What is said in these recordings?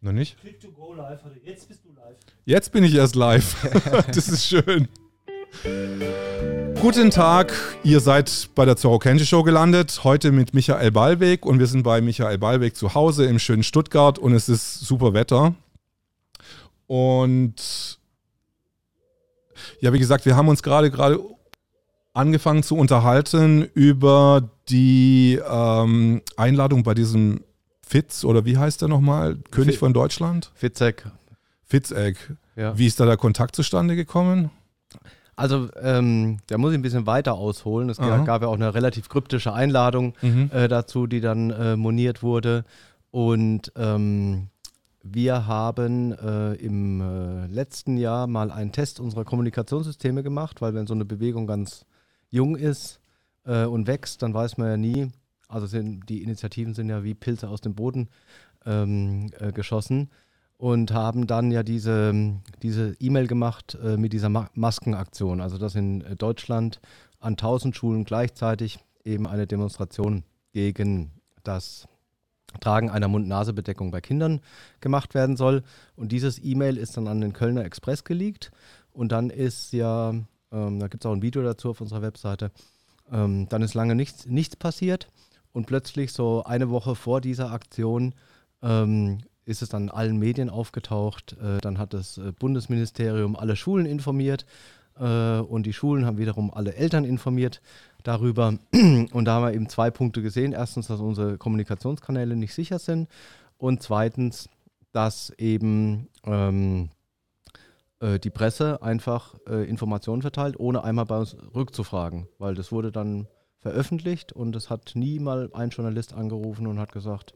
Noch nicht? Click to go live. Jetzt bist du live. Jetzt bin ich erst live. das ist schön. Guten Tag, ihr seid bei der Zorro Kenji Show gelandet. Heute mit Michael Ballweg und wir sind bei Michael Ballweg zu Hause im schönen Stuttgart und es ist super Wetter. Und ja, wie gesagt, wir haben uns gerade gerade angefangen zu unterhalten über die ähm, Einladung bei diesem Fitz oder wie heißt der nochmal? König von Deutschland? Fitzek. Fitzek. Ja. Wie ist da der Kontakt zustande gekommen? Also, ähm, da muss ich ein bisschen weiter ausholen. Es Aha. gab ja auch eine relativ kryptische Einladung Mhm. äh, dazu, die dann äh, moniert wurde. Und ähm, wir haben äh, im äh, letzten Jahr mal einen Test unserer Kommunikationssysteme gemacht, weil wenn so eine Bewegung ganz jung ist äh, und wächst, dann weiß man ja nie. Also sind, die Initiativen sind ja wie Pilze aus dem Boden ähm, äh, geschossen und haben dann ja diese diese E-Mail gemacht äh, mit dieser Ma Maskenaktion. Also dass in äh, Deutschland an 1000 Schulen gleichzeitig eben eine Demonstration gegen das Tragen einer Mund-Nase-Bedeckung bei Kindern gemacht werden soll. Und dieses E-Mail ist dann an den Kölner Express geleakt. Und dann ist ja, ähm, da gibt es auch ein Video dazu auf unserer Webseite, ähm, dann ist lange nichts, nichts passiert. Und plötzlich so eine Woche vor dieser Aktion ähm, ist es dann allen Medien aufgetaucht. Äh, dann hat das äh, Bundesministerium alle Schulen informiert äh, und die Schulen haben wiederum alle Eltern informiert darüber. Und da haben wir eben zwei Punkte gesehen. Erstens, dass unsere Kommunikationskanäle nicht sicher sind und zweitens, dass eben ähm, äh, die Presse einfach äh, Informationen verteilt, ohne einmal bei uns rückzufragen, weil das wurde dann veröffentlicht und es hat nie mal ein Journalist angerufen und hat gesagt,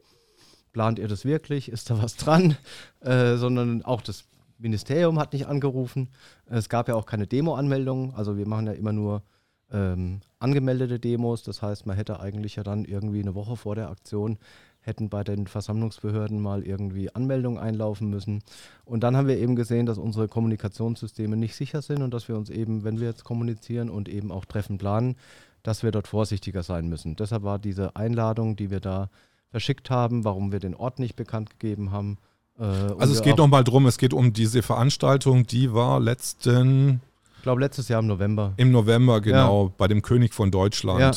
plant ihr das wirklich, ist da was dran, äh, sondern auch das Ministerium hat nicht angerufen. Es gab ja auch keine Demo-Anmeldungen, also wir machen ja immer nur ähm, angemeldete Demos, das heißt, man hätte eigentlich ja dann irgendwie eine Woche vor der Aktion hätten bei den Versammlungsbehörden mal irgendwie Anmeldungen einlaufen müssen. Und dann haben wir eben gesehen, dass unsere Kommunikationssysteme nicht sicher sind und dass wir uns eben, wenn wir jetzt kommunizieren und eben auch Treffen planen, dass wir dort vorsichtiger sein müssen. Deshalb war diese Einladung, die wir da verschickt haben, warum wir den Ort nicht bekannt gegeben haben. Äh, Also es geht nochmal drum, es geht um diese Veranstaltung, die war letzten, Ich glaube, letztes Jahr im November. im November, genau, bei dem König von Deutschland. Ja.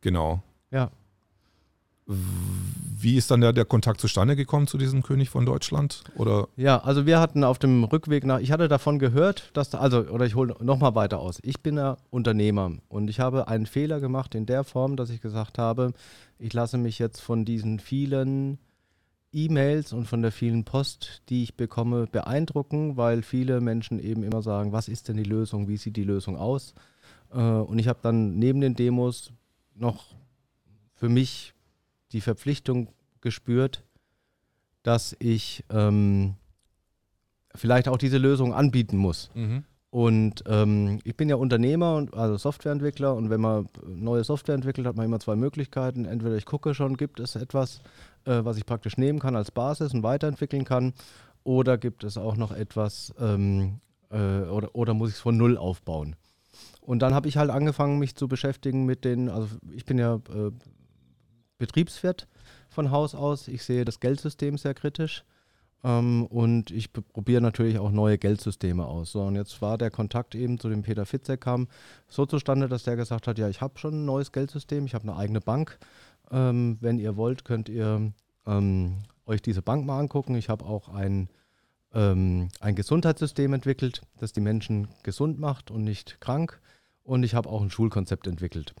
Genau. Ja. Wie ist dann der, der Kontakt zustande gekommen zu diesem König von Deutschland? Oder Ja, also wir hatten auf dem Rückweg nach, ich hatte davon gehört, dass, da, also, oder ich hole nochmal weiter aus. Ich bin ja Unternehmer und ich habe einen Fehler gemacht in der Form, dass ich gesagt habe, ich lasse mich jetzt von diesen vielen E-Mails und von der vielen Post, die ich bekomme, beeindrucken, weil viele Menschen eben immer sagen, was ist denn die Lösung, wie sieht die Lösung aus? Äh, und ich habe dann neben den Demos noch für mich die Verpflichtung gespürt, dass ich ähm, vielleicht auch diese Lösung anbieten muss. Und ähm, ich bin ja Unternehmer und also Softwareentwickler und wenn man neue Software entwickelt, hat man immer zwei Möglichkeiten. Entweder ich gucke schon, gibt es etwas, äh, was ich praktisch nehmen kann als Basis und weiterentwickeln kann, oder gibt es auch noch etwas ähm, äh, oder, oder muss ich es von null aufbauen. Und dann habe ich halt angefangen, mich zu beschäftigen mit den, also ich bin ja äh, Betriebswirt von Haus aus. Ich sehe das Geldsystem sehr kritisch. Ähm, und ich probiere natürlich auch neue Geldsysteme aus. So, und jetzt war der Kontakt eben zu dem Peter Fitzek kam so zustande, dass der gesagt hat, ja, ich habe schon ein neues Geldsystem, ich habe eine eigene Bank. Ähm, wenn ihr wollt, könnt ihr ähm, euch diese Bank mal angucken. Ich habe auch ein, ähm, ein Gesundheitssystem entwickelt, das die Menschen gesund macht und nicht krank. Und ich habe auch ein Schulkonzept entwickelt.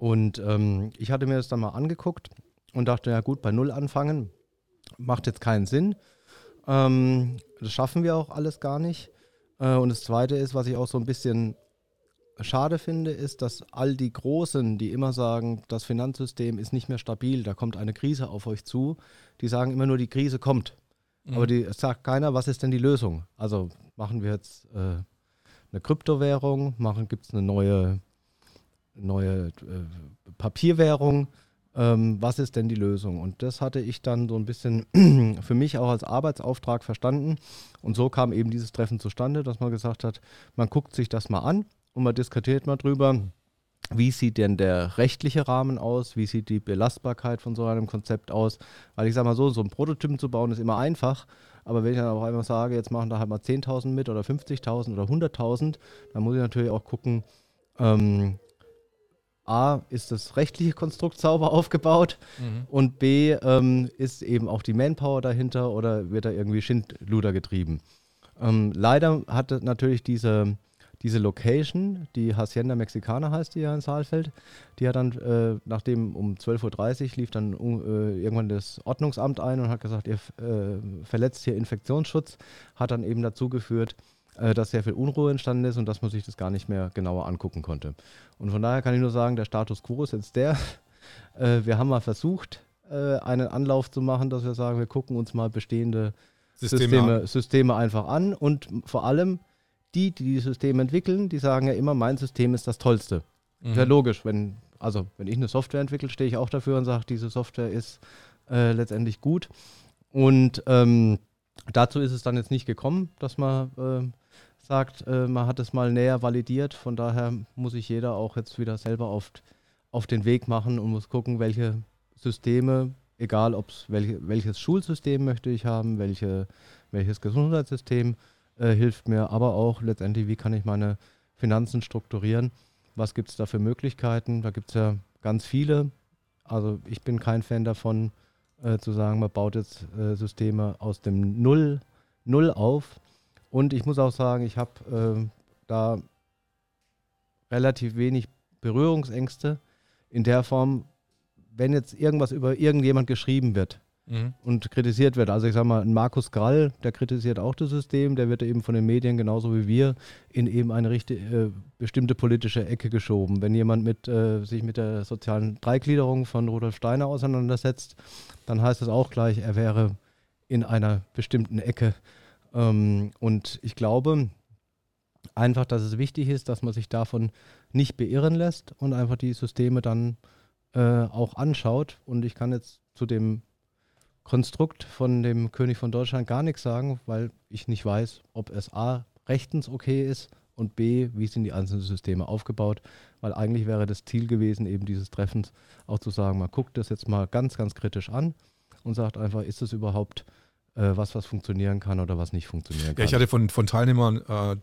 Und ähm, ich hatte mir das dann mal angeguckt und dachte, ja gut, bei Null anfangen macht jetzt keinen Sinn. Ähm, das schaffen wir auch alles gar nicht. Äh, und das Zweite ist, was ich auch so ein bisschen schade finde, ist, dass all die Großen, die immer sagen, das Finanzsystem ist nicht mehr stabil, da kommt eine Krise auf euch zu, die sagen immer nur, die Krise kommt. Aber die es sagt keiner, was ist denn die Lösung? Also machen wir jetzt äh, eine Kryptowährung, gibt es eine neue, neue äh, Papierwährung. Ähm, was ist denn die Lösung? Und das hatte ich dann so ein bisschen für mich auch als Arbeitsauftrag verstanden. Und so kam eben dieses Treffen zustande, dass man gesagt hat, man guckt sich das mal an und man diskutiert mal drüber, wie sieht denn der rechtliche Rahmen aus, wie sieht die Belastbarkeit von so einem Konzept aus. Weil ich sage mal so, so einen Prototypen zu bauen ist immer einfach, aber wenn ich dann auch einfach sage, jetzt machen da halt mal 10.000 mit oder 50.000 oder 100.000, dann muss ich natürlich auch gucken, ähm, A, ist das rechtliche Konstrukt sauber aufgebaut Mhm. und B, ähm, ist eben auch die Manpower dahinter oder wird da irgendwie Schindluder getrieben. Ähm, leider hatte natürlich diese, diese Location, die Hacienda Mexicana heißt die ja in Saalfeld, die hat dann, äh, nachdem um 12.30 Uhr lief dann äh, irgendwann das Ordnungsamt ein und hat gesagt, ihr äh, verletzt hier Infektionsschutz, hat dann eben dazu geführt, äh, dass sehr viel Unruhe entstanden ist und dass man sich das gar nicht mehr genauer angucken konnte. Und von daher kann ich nur sagen, der Status quo ist jetzt der. Äh, wir haben mal versucht, äh, einen Anlauf zu machen, dass wir sagen, wir gucken uns mal bestehende Systeme Systeme. Systeme, einfach an und vor allem die, die die Systeme entwickeln, die sagen ja immer, mein System ist das Tollste. Mhm. Ist ja logisch, wenn, also wenn ich eine Software entwickle, stehe ich auch dafür und sage, diese Software ist äh, letztendlich gut. Und ähm, dazu ist es dann jetzt nicht gekommen, dass man äh, sagt, äh, man hat es mal näher validiert. Von daher muss sich jeder auch jetzt wieder selber auf, auf den Weg machen und muss gucken, welche Systeme, egal ob welche, welches Schulsystem möchte ich haben, welche, welches Gesundheitssystem äh, hilft mir, aber auch letztendlich, wie kann ich meine Finanzen strukturieren, was gibt es da für Möglichkeiten, da gibt es ja ganz viele. Also ich bin kein Fan davon, äh, zu sagen, man baut jetzt äh, Systeme aus dem Null, Null auf. Und ich muss auch sagen, ich habe äh, da relativ wenig Berührungsängste in der Form, wenn jetzt irgendwas über irgendjemand geschrieben wird Mhm. und kritisiert wird. Also ich sage mal, Markus Grall, der kritisiert auch das System, der wird eben von den Medien genauso wie wir in eben eine richtig, äh, bestimmte politische Ecke geschoben. Wenn jemand mit, äh, sich mit der sozialen Dreigliederung von Rudolf Steiner auseinandersetzt, dann heißt es auch gleich, er wäre in einer bestimmten Ecke. Ähm, und ich glaube einfach, dass es wichtig ist, dass man sich davon nicht beirren lässt und einfach die Systeme dann äh, auch anschaut. Und ich kann jetzt zu dem Konstrukt von dem König von Deutschland gar nichts sagen, weil ich nicht weiß, ob es A rechtens okay ist und B, wie sind die einzelnen Systeme aufgebaut, weil eigentlich wäre das Ziel gewesen, eben dieses Treffens auch zu sagen, man guckt das jetzt mal ganz, ganz kritisch an und sagt einfach, ist es überhaupt was, was funktionieren kann oder was nicht funktionieren kann. Ja, ich hatte von, von Teilnehmern, äh,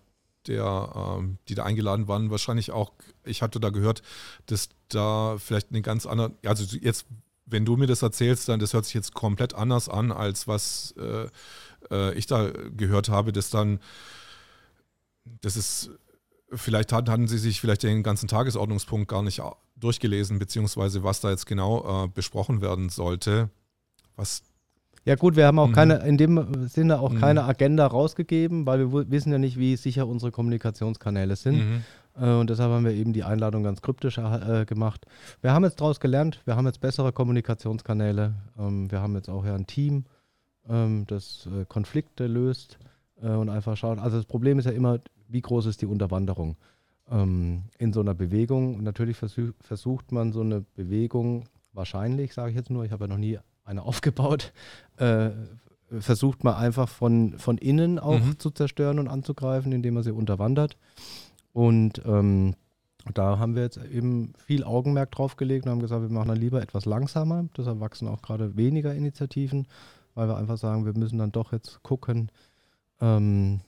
der, ähm, die da eingeladen waren, wahrscheinlich auch, ich hatte da gehört, dass da vielleicht eine ganz andere, also jetzt, wenn du mir das erzählst, dann das hört sich jetzt komplett anders an, als was äh, äh, ich da gehört habe, dass dann, das ist, vielleicht hatten, hatten sie sich vielleicht den ganzen Tagesordnungspunkt gar nicht durchgelesen, beziehungsweise was da jetzt genau äh, besprochen werden sollte. Was Ja gut, wir haben auch Mhm. keine, in dem Sinne auch Mhm. keine Agenda rausgegeben, weil wir wissen ja nicht, wie sicher unsere Kommunikationskanäle sind. Mhm. Äh, und deshalb haben wir eben die Einladung ganz kryptisch äh, gemacht. Wir haben jetzt daraus gelernt, wir haben jetzt bessere Kommunikationskanäle. Ähm, wir haben jetzt auch ja ein Team, ähm, das äh, Konflikte löst äh, und einfach schaut. Also das Problem ist ja immer, wie groß ist die Unterwanderung ähm, in so einer Bewegung. Und natürlich versuch, versucht man so eine Bewegung, wahrscheinlich, sage ich jetzt nur, ich habe ja noch nie eine aufgebaut, äh, versucht man einfach von, von innen auch Mhm. zu zerstören und anzugreifen, indem man sie unterwandert. Und ähm, da haben wir jetzt eben viel Augenmerk drauf gelegt und haben gesagt, wir machen dann lieber etwas langsamer. Deshalb wachsen auch gerade weniger Initiativen, weil wir einfach sagen, wir müssen dann doch jetzt gucken. Ähm,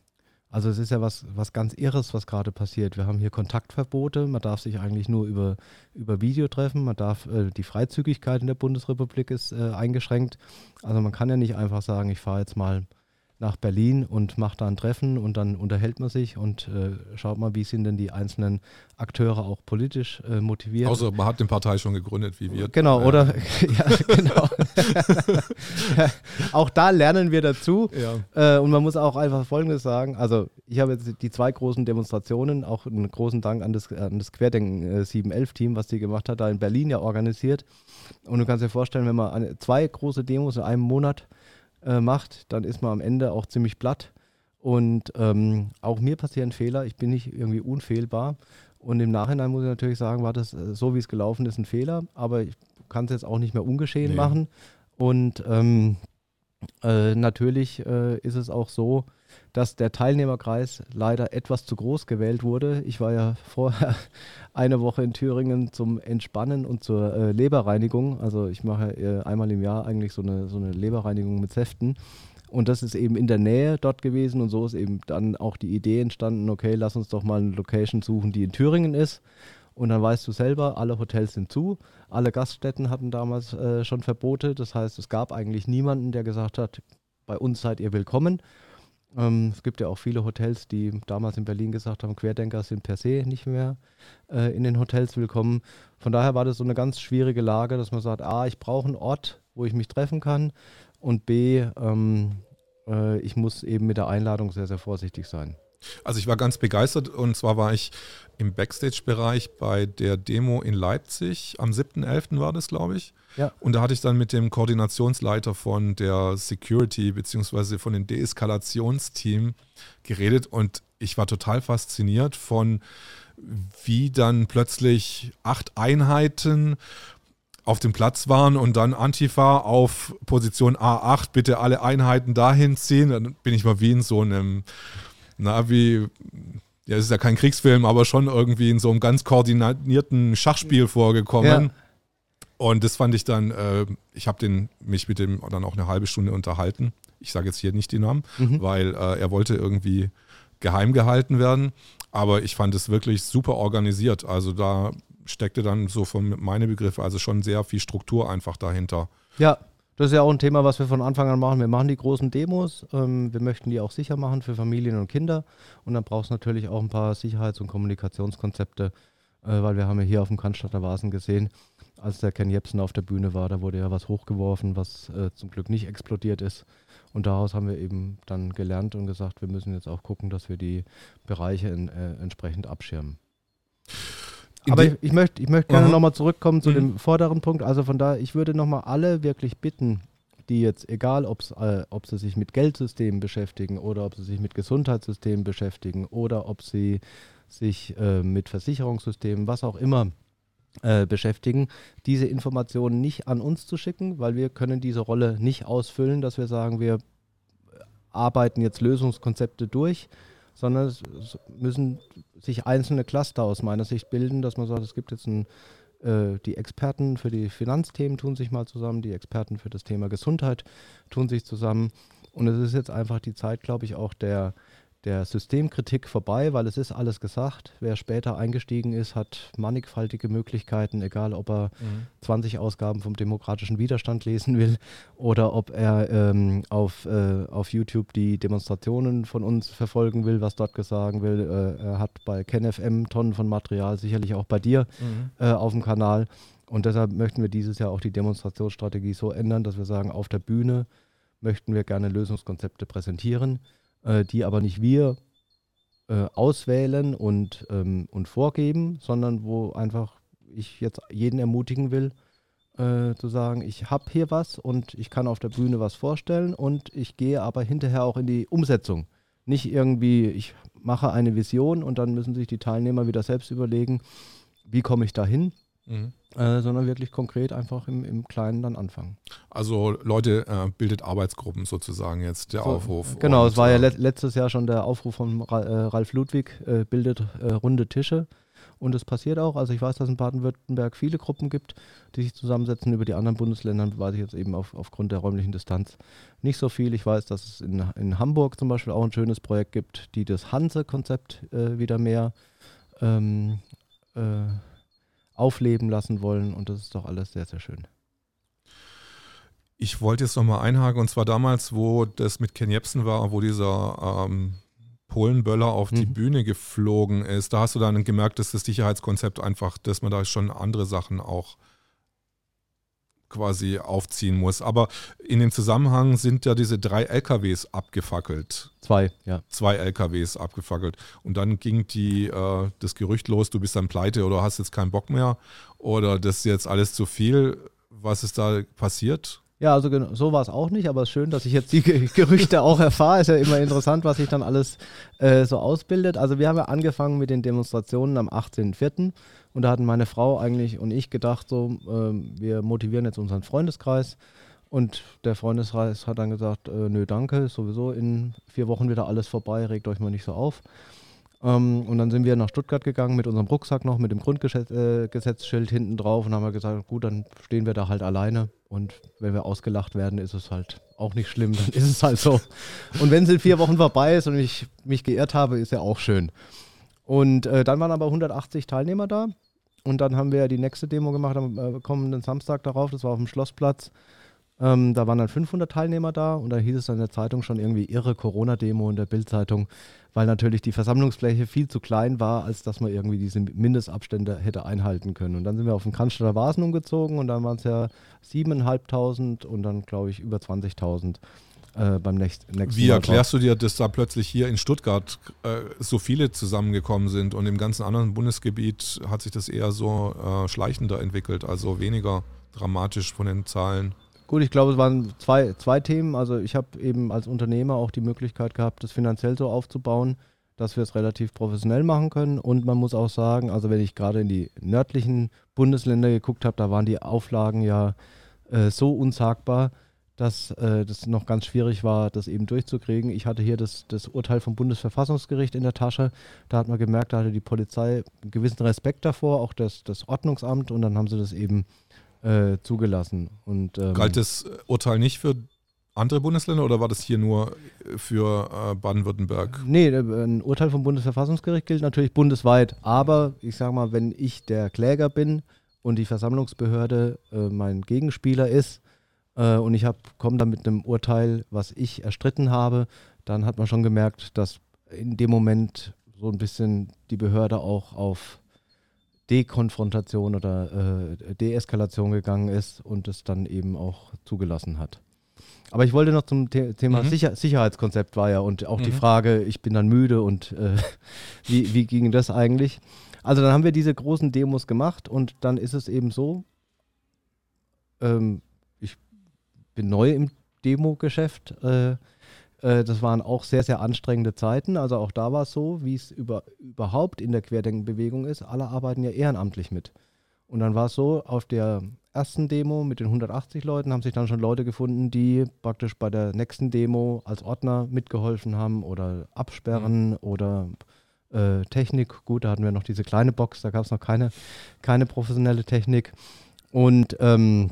also es ist ja was, was ganz Irres, was gerade passiert. Wir haben hier Kontaktverbote. Man darf sich eigentlich nur über, über Video treffen. Man darf, äh, die Freizügigkeit in der Bundesrepublik ist äh, eingeschränkt. Also man kann ja nicht einfach sagen, ich fahre jetzt mal nach Berlin und macht da ein Treffen und dann unterhält man sich und äh, schaut mal, wie sind denn die einzelnen Akteure auch politisch äh, motiviert. Außer man hat eine Partei schon gegründet, wie wir. Genau, Äh, oder? ja, genau. auch da lernen wir dazu. Ja. Äh, und man muss auch einfach Folgendes sagen. Also, ich habe jetzt die zwei großen Demonstrationen, auch einen großen Dank an das, an das Querdenken äh, 711-Team, was die gemacht hat, da in Berlin ja organisiert. Und du kannst dir vorstellen, wenn man eine, zwei große Demos in einem Monat äh, macht, dann ist man am Ende auch ziemlich platt. Und ähm, auch mir passieren Fehler. Ich bin nicht irgendwie unfehlbar. Und im Nachhinein muss ich natürlich sagen, war das äh, so, wie es gelaufen ist, ein Fehler. Aber ich kann es jetzt auch nicht mehr ungeschehen Nee. machen. Und ähm, Äh, natürlich äh, ist es auch so, dass der Teilnehmerkreis leider etwas zu groß gewählt wurde. Ich war ja vorher eine Woche in Thüringen zum Entspannen und zur äh, Leberreinigung. Also ich mache äh, einmal im Jahr eigentlich so eine, so eine Leberreinigung mit Säften. Und das ist eben in der Nähe dort gewesen und so ist eben dann auch die Idee entstanden, okay, lass uns doch mal eine Location suchen, die in Thüringen ist. Und dann weißt du selber, alle Hotels sind zu, alle Gaststätten hatten damals äh, schon Verbote. Das heißt, es gab eigentlich niemanden, der gesagt hat, bei uns seid ihr willkommen. Ähm, es gibt ja auch viele Hotels, die damals in Berlin gesagt haben, Querdenker sind per se nicht mehr äh, in den Hotels willkommen. Von daher war das so eine ganz schwierige Lage, dass man sagt, A, ich brauche einen Ort, wo ich mich treffen kann und B, ähm, äh, ich muss eben mit der Einladung sehr, sehr vorsichtig sein. Also ich war ganz begeistert und zwar war ich im Backstage-Bereich bei der Demo in Leipzig. Am 7.11. war das, glaube ich. Ja. Und da hatte ich dann mit dem Koordinationsleiter von der Security beziehungsweise von dem Deeskalationsteam geredet und ich war total fasziniert von, wie dann plötzlich acht Einheiten auf dem Platz waren und dann Antifa auf Position A8, bitte alle Einheiten dahin ziehen. Dann bin ich mal wie in so einem, na, wie, ja, es ist ja kein Kriegsfilm, aber schon irgendwie in so einem ganz koordinierten Schachspiel vorgekommen. Ja. Und das fand ich dann, äh, ich habe mich mit dem dann auch eine halbe Stunde unterhalten. Ich sage jetzt hier nicht die Namen, Mhm. weil äh, er wollte irgendwie geheim gehalten werden. Aber ich fand es wirklich super organisiert. Also da steckte dann so von meine Begriffe, also schon sehr viel Struktur einfach dahinter. Ja, das ist ja auch ein Thema, was wir von Anfang an machen. Wir machen die großen Demos. Ähm, wir möchten die auch sicher machen für Familien und Kinder. Und dann braucht es natürlich auch ein paar Sicherheits- und Kommunikationskonzepte, äh, weil wir haben ja hier auf dem Cannstatter Vasen gesehen, als der Ken Jebsen auf der Bühne war, da wurde ja was hochgeworfen, was äh, zum Glück nicht explodiert ist. Und daraus haben wir eben dann gelernt und gesagt, wir müssen jetzt auch gucken, dass wir die Bereiche in, äh, entsprechend abschirmen. In Aber ich, ich möchte ich möchte gerne nochmal zurückkommen zu Mhm. dem vorderen Punkt. Also von daher, ich würde nochmal alle wirklich bitten, die jetzt, egal ob's, äh, ob sie sich mit Geldsystemen beschäftigen oder ob sie sich mit Gesundheitssystemen beschäftigen oder ob sie sich äh, mit Versicherungssystemen, was auch immer, äh, beschäftigen, diese Informationen nicht an uns zu schicken, weil wir können diese Rolle nicht ausfüllen, dass wir sagen, wir arbeiten jetzt Lösungskonzepte durch, sondern es müssen sich einzelne Cluster aus meiner Sicht bilden, dass man sagt, es gibt jetzt ein, äh, die Experten für die Finanzthemen tun sich mal zusammen, die Experten für das Thema Gesundheit tun sich zusammen. Und es ist jetzt einfach die Zeit, glaube ich, auch der, der Systemkritik vorbei, weil es ist alles gesagt. Wer später eingestiegen ist, hat mannigfaltige Möglichkeiten, egal ob er 20 Ausgaben vom demokratischen Widerstand lesen will oder ob er ähm, auf, äh, auf YouTube die Demonstrationen von uns verfolgen will, was dort gesagt will. Äh, er hat bei KenFM Tonnen von Material, sicherlich auch bei dir äh, auf dem Kanal. Und deshalb möchten wir dieses Jahr auch die Demonstrationsstrategie so ändern, dass wir sagen, auf der Bühne möchten wir gerne Lösungskonzepte präsentieren, äh, die aber nicht wir äh, auswählen und, ähm, und vorgeben, sondern wo einfach ich jetzt jeden ermutigen will, äh, zu sagen, ich habe hier was und ich kann auf der Bühne was vorstellen und ich gehe aber hinterher auch in die Umsetzung. Nicht irgendwie, ich mache eine Vision und dann müssen sich die Teilnehmer wieder selbst überlegen, wie komme ich dahin, Mhm. äh, sondern wirklich konkret einfach im, im Kleinen dann anfangen. Also Leute, äh, bildet Arbeitsgruppen sozusagen jetzt, der So, Aufruf. Genau, es war ja äh, let letztes Jahr schon der Aufruf von Ra äh, Ralf Ludwig, äh, bildet äh, runde Tische. Und es passiert auch. Also ich weiß, dass es in Baden-Württemberg viele Gruppen gibt, die sich zusammensetzen. Über die anderen Bundesländern weiß ich jetzt eben auf, aufgrund der räumlichen Distanz nicht so viel. Ich weiß, dass es in, in Hamburg zum Beispiel auch ein schönes Projekt gibt, die das Hanse-Konzept wieder mehr ähm, äh, aufleben lassen wollen. Und das ist doch alles sehr, sehr schön. Ich wollte jetzt nochmal einhaken, und zwar damals, wo das mit Ken Jebsen war, wo dieser ähm, Polenböller auf die Mhm. Bühne geflogen ist. Da hast du dann gemerkt, dass das Sicherheitskonzept einfach, dass man da schon andere Sachen auch quasi aufziehen muss. Aber in dem Zusammenhang sind ja diese drei LKWs abgefackelt. Zwei, ja. Zwei LKWs abgefackelt. Und dann ging die, äh, das Gerücht los, du bist dann pleite oder hast jetzt keinen Bock mehr oder das ist jetzt alles zu viel. Was ist da passiert? Ja, also so war es auch nicht, aber es ist schön, dass ich jetzt die Ge- Gerüchte auch erfahre. Ist ja immer interessant, was sich dann alles äh, so ausbildet. Also wir haben ja angefangen mit den Demonstrationen am 18.04. und da hatten meine Frau eigentlich und ich gedacht, so, ähm, wir motivieren jetzt unseren Freundeskreis Und der Freundeskreis hat dann gesagt, äh, nö, danke, ist sowieso in vier Wochen wieder alles vorbei, regt euch mal nicht so auf. Ähm, und dann sind wir nach Stuttgart gegangen mit unserem Rucksack noch, mit dem Grundgesetzschild äh, hinten drauf und haben wir gesagt, gut, dann stehen wir da halt alleine. Und wenn wir ausgelacht werden, ist es halt auch nicht schlimm, dann ist es halt so. Und wenn es in vier Wochen vorbei ist und ich mich geirrt habe, ist ja auch schön. Und äh, dann waren aber 180 Teilnehmer da. Und dann haben wir die nächste Demo gemacht am äh, kommenden Samstag darauf. Das war auf dem Schlossplatz. Ähm, da waren dann 500 Teilnehmer da und da hieß es dann in der Zeitung schon irgendwie irre Corona-Demo in der Bildzeitung, weil natürlich die Versammlungsfläche viel zu klein war, als dass man irgendwie diese Mindestabstände hätte einhalten können. Und dann sind wir auf den Cannstatter Vasen umgezogen und dann waren es ja 7.500 und dann glaube ich über 20.000 äh, beim nächsten, nächsten Wie erklärst du dir, dass da plötzlich hier in Stuttgart äh, so viele zusammengekommen sind und im ganzen anderen Bundesgebiet hat sich das eher so äh, schleichender entwickelt, also weniger dramatisch von den Zahlen? Gut, ich glaube, es waren zwei, zwei Themen. Also ich habe eben als Unternehmer auch die Möglichkeit gehabt, das finanziell so aufzubauen, dass wir es relativ professionell machen können. Und man muss auch sagen, also wenn ich gerade in die nördlichen Bundesländer geguckt habe, da waren die Auflagen ja äh, so unsagbar, dass äh, das noch ganz schwierig war, das eben durchzukriegen. Ich hatte hier das, das Urteil vom Bundesverfassungsgericht in der Tasche. Da hat man gemerkt, da hatte die Polizei einen gewissen Respekt davor, auch das, das Ordnungsamt. Und dann haben sie das eben äh, zugelassen. Und, ähm, Galt das Urteil nicht für andere Bundesländer oder war das hier nur für äh, Baden-Württemberg? Nee, äh, ein Urteil vom Bundesverfassungsgericht gilt natürlich bundesweit. Aber ich sage mal, wenn ich der Kläger bin und die Versammlungsbehörde äh, mein Gegenspieler ist äh, und ich komme dann mit einem Urteil, was ich erstritten habe, dann hat man schon gemerkt, dass in dem Moment so ein bisschen die Behörde auch auf Dekonfrontation oder äh, Deeskalation gegangen ist und es dann eben auch zugelassen hat. Aber ich wollte noch zum The Thema mhm. Sicher Sicherheitskonzept war ja und auch mhm. die Frage, ich bin dann müde und äh, wie, wie ging das eigentlich? Also dann haben wir diese großen Demos gemacht und dann ist es eben so, ähm, bin neu im Demo-Geschäft, äh, äh, das waren auch sehr, sehr anstrengende Zeiten. Also auch da war es so, wie es über, überhaupt in der Querdenkenbewegung ist. Alle arbeiten ja ehrenamtlich mit. Und dann war es so, auf der ersten Demo mit den 180 Leuten haben sich dann schon Leute gefunden, die praktisch bei der nächsten Demo als Ordner mitgeholfen haben oder absperren mhm. oder äh, Technik. Gut, da hatten wir noch diese kleine Box, da gab es noch keine, keine professionelle Technik. Und ähm,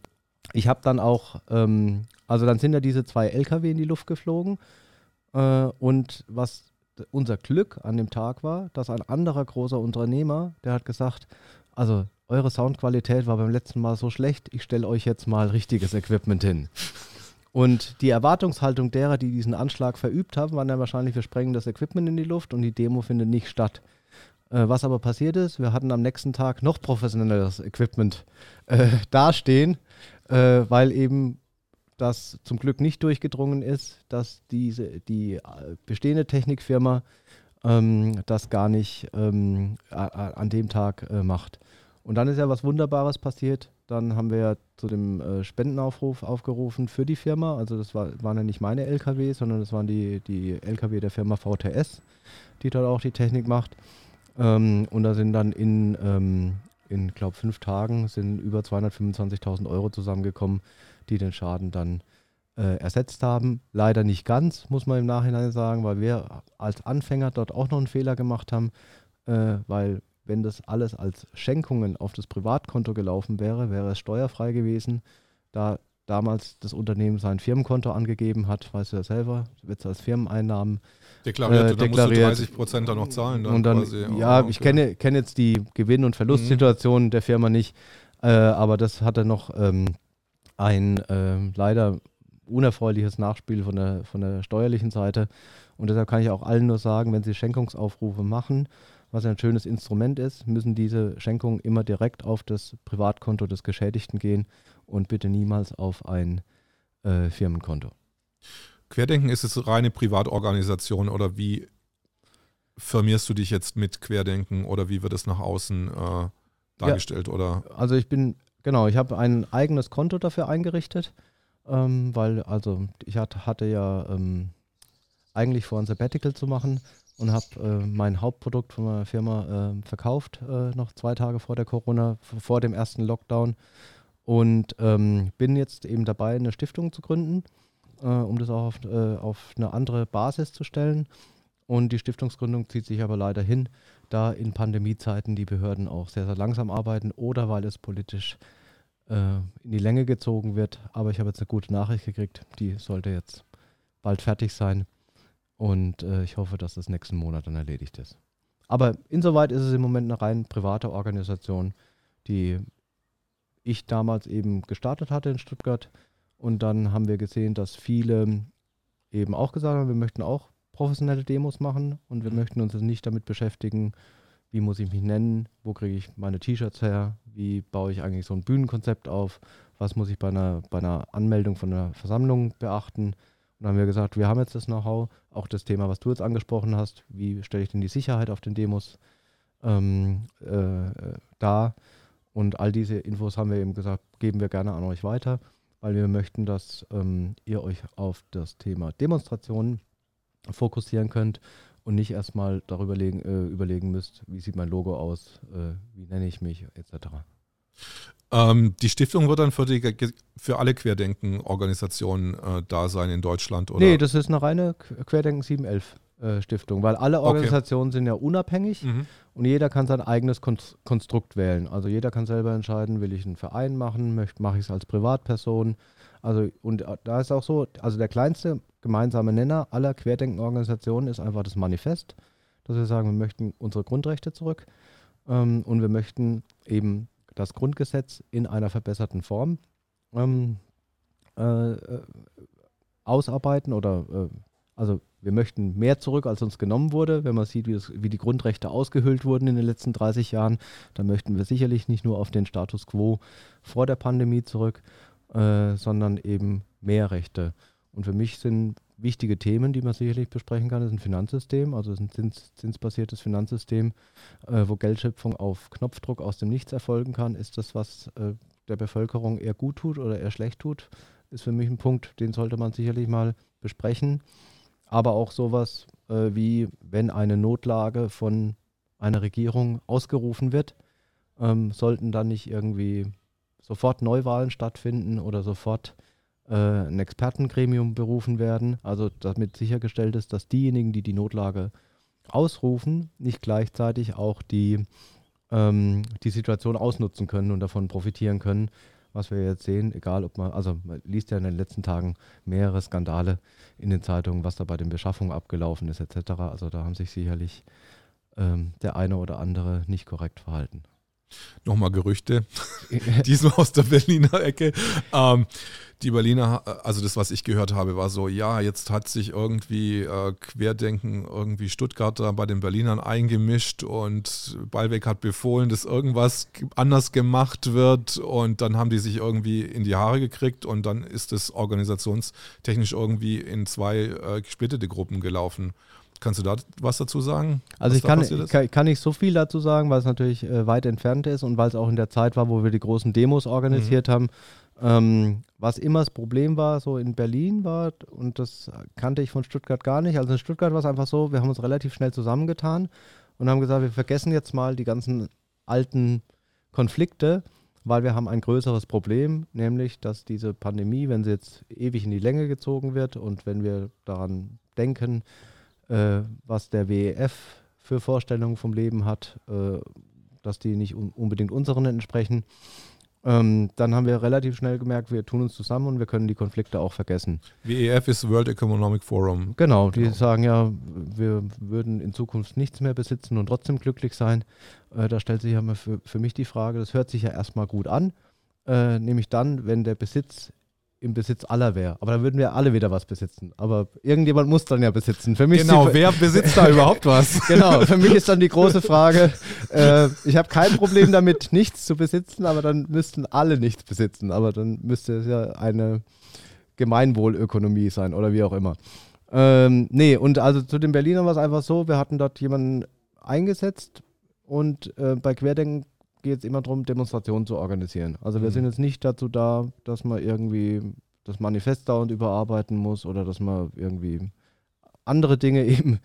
ich habe dann auch ähm, also dann sind ja diese zwei LKW in die Luft geflogen. Äh, und was unser Glück an dem Tag war, dass ein anderer großer Unternehmer, der hat gesagt, also eure Soundqualität war beim letzten Mal so schlecht, ich stelle euch jetzt mal richtiges Equipment hin. Und die Erwartungshaltung derer, die diesen Anschlag verübt haben, waren ja wahrscheinlich, wir sprengen das Equipment in die Luft und die Demo findet nicht statt. Äh, was aber passiert ist, wir hatten am nächsten Tag noch professionelleres Equipment äh, dastehen, äh, weil eben das zum Glück nicht durchgedrungen ist, dass diese, die äh, bestehende Technikfirma ähm, das gar nicht ähm, an dem Tag äh, macht. Und dann ist ja was Wunderbares passiert. Dann haben wir ja zu dem äh, Spendenaufruf aufgerufen für die Firma. Also das war, waren ja nicht meine LKW, sondern das waren die, die LKW der Firma VTS, die dort auch die Technik macht. Ähm, und da sind dann in, ähm, in glaube fünf Tagen sind über 225.000 Euro zusammengekommen, die den Schaden dann äh, ersetzt haben. Leider nicht ganz, muss man im Nachhinein sagen, weil wir als Anfänger dort auch noch einen Fehler gemacht haben, äh, weil wenn das alles als Schenkungen auf das Privatkonto gelaufen wäre, wäre es steuerfrei gewesen. Da damals das Unternehmen sein Firmenkonto angegeben hat, weißt du ja selber, wird es als Firmeneinnahmen deklariert. Äh, und dann deklariert. musst du 30 Prozent da noch zahlen. Dann dann, quasi. ja, oh, okay. ich kenne, kenne jetzt die Gewinn- und Verlustsituation mhm. der Firma nicht, äh, aber das hatte noch ähm, ein äh, leider unerfreuliches Nachspiel von der, von der steuerlichen Seite. Und deshalb kann ich auch allen nur sagen, wenn sie Schenkungsaufrufe machen, was ein schönes Instrument ist, müssen diese Schenkungen immer direkt auf das Privatkonto des Geschädigten gehen und bitte niemals auf ein äh, Firmenkonto. Querdenken ist es reine Privatorganisation oder wie firmierst du dich jetzt mit Querdenken oder wie wird es nach außen äh, dargestellt? Ja, oder? Also ich bin Genau, ich habe ein eigenes Konto dafür eingerichtet, ähm, weil also ich hat, hatte ja ähm, eigentlich vor, ein Sabbatical zu machen und habe äh, mein Hauptprodukt von meiner Firma äh, verkauft, äh, noch zwei Tage vor der Corona, vor dem ersten Lockdown. Und ähm, bin jetzt eben dabei, eine Stiftung zu gründen, äh, um das auch auf, äh, auf eine andere Basis zu stellen. Und die Stiftungsgründung zieht sich aber leider hin, da in Pandemiezeiten die Behörden auch sehr, sehr langsam arbeiten oder weil es politisch äh, in die Länge gezogen wird. Aber ich habe jetzt eine gute Nachricht gekriegt, die sollte jetzt bald fertig sein. Und äh, ich hoffe, dass das nächsten Monat dann erledigt ist. Aber insoweit ist es im Moment eine rein private Organisation, die ich damals eben gestartet hatte in Stuttgart. Und dann haben wir gesehen, dass viele eben auch gesagt haben, wir möchten auch professionelle Demos machen und wir möchten uns nicht damit beschäftigen, wie muss ich mich nennen, wo kriege ich meine T-Shirts her, wie baue ich eigentlich so ein Bühnenkonzept auf, was muss ich bei einer, bei einer Anmeldung von einer Versammlung beachten. Und dann haben wir gesagt, wir haben jetzt das Know-how, auch das Thema, was du jetzt angesprochen hast, wie stelle ich denn die Sicherheit auf den Demos ähm, äh, dar. Und all diese Infos haben wir eben gesagt, geben wir gerne an euch weiter, weil wir möchten, dass ähm, ihr euch auf das Thema Demonstrationen fokussieren könnt und nicht erstmal darüber legen, äh, überlegen müsst, wie sieht mein Logo aus, äh, wie nenne ich mich, etc. Ähm, die Stiftung wird dann für, die, für alle Querdenken-Organisationen äh, da sein in Deutschland, oder? Nee, das ist eine reine Querdenken 711. Äh, Stiftung, weil alle Organisationen okay. sind ja unabhängig mhm. und jeder kann sein eigenes Konstrukt wählen. Also jeder kann selber entscheiden, will ich einen Verein machen, mache ich es als Privatperson. Also und äh, da ist auch so, also der kleinste gemeinsame Nenner aller Querdenkenorganisationen ist einfach das Manifest, dass wir sagen, wir möchten unsere Grundrechte zurück ähm, und wir möchten eben das Grundgesetz in einer verbesserten Form ähm, äh, äh ausarbeiten oder äh, also wir möchten mehr zurück, als uns genommen wurde. Wenn man sieht, wie, das, wie, die Grundrechte ausgehöhlt wurden in den letzten 30 Jahren, dann möchten wir sicherlich nicht nur auf den Status quo vor der Pandemie zurück, äh, sondern eben mehr Rechte. Und für mich sind wichtige Themen, die man sicherlich besprechen kann, ist ein Finanzsystem, also ein zins, zinsbasiertes Finanzsystem, äh, wo Geldschöpfung auf Knopfdruck aus dem Nichts erfolgen kann. Ist das, was äh, der Bevölkerung eher gut tut oder eher schlecht tut? Ist für mich ein Punkt, den sollte man sicherlich mal besprechen aber auch sowas äh, wie, wenn eine Notlage von einer Regierung ausgerufen wird, ähm, sollten dann nicht irgendwie sofort Neuwahlen stattfinden oder sofort äh, ein Expertengremium berufen werden. Also damit sichergestellt ist, dass diejenigen, die die Notlage ausrufen, nicht gleichzeitig auch die, ähm, die Situation ausnutzen können und davon profitieren können, was wir jetzt sehen, egal ob man, also man liest ja in den letzten Tagen mehrere Skandale in den Zeitungen, was da bei den Beschaffungen abgelaufen ist, etc. Also da haben sich sicherlich ähm, der eine oder andere nicht korrekt verhalten. Nochmal Gerüchte, diesmal aus der Berliner Ecke. Ähm, die Berliner, also das, was ich gehört habe, war so, ja, jetzt hat sich irgendwie äh, Querdenken, irgendwie Stuttgarter bei den Berlinern eingemischt und Ballweg hat befohlen, dass irgendwas anders gemacht wird und dann haben die sich irgendwie in die Haare gekriegt und dann ist es organisationstechnisch irgendwie in zwei äh, gesplittete Gruppen gelaufen. Kannst du da was dazu sagen? Also ich kann, kann, kann, nicht so viel dazu sagen, weil es natürlich äh, weit entfernt ist und weil es auch in der Zeit war, wo wir die großen Demos organisiert mhm. haben. Ähm, was immer das Problem war, so in Berlin war, und das kannte ich von Stuttgart gar nicht. Also in Stuttgart war es einfach so, wir haben uns relativ schnell zusammengetan und haben gesagt, wir vergessen jetzt mal die ganzen alten Konflikte, weil wir haben ein größeres Problem, nämlich dass diese Pandemie, wenn sie jetzt ewig in die Länge gezogen wird und wenn wir daran denken, äh, was der WEF für Vorstellungen vom Leben hat, äh, dass die nicht un unbedingt unseren entsprechen. Ähm, dann haben wir relativ schnell gemerkt, wir tun uns zusammen und wir können die Konflikte auch vergessen. WEF ist World Economic Forum. Genau, die genau. sagen ja, wir würden in Zukunft nichts mehr besitzen und trotzdem glücklich sein. Äh, da stellt sich ja für, für mich die Frage, das hört sich ja erstmal gut an, äh, nämlich dann, wenn der Besitz im Besitz aller wäre. Aber dann würden wir alle wieder was besitzen. Aber irgendjemand muss dann ja besitzen. Für mich genau, wer besitzt da überhaupt was? genau, für mich ist dann die große Frage, äh, ich habe kein Problem damit, nichts zu besitzen, aber dann müssten alle nichts besitzen. Aber dann müsste es ja eine Gemeinwohlökonomie sein oder wie auch immer. Ähm, nee, und also zu den Berlinern war es einfach so, wir hatten dort jemanden eingesetzt und äh, bei Querdenken geht es immer darum, Demonstrationen zu organisieren. Also wir mhm. sind jetzt nicht dazu da, dass man irgendwie das Manifest dauernd überarbeiten muss oder dass man irgendwie andere Dinge eben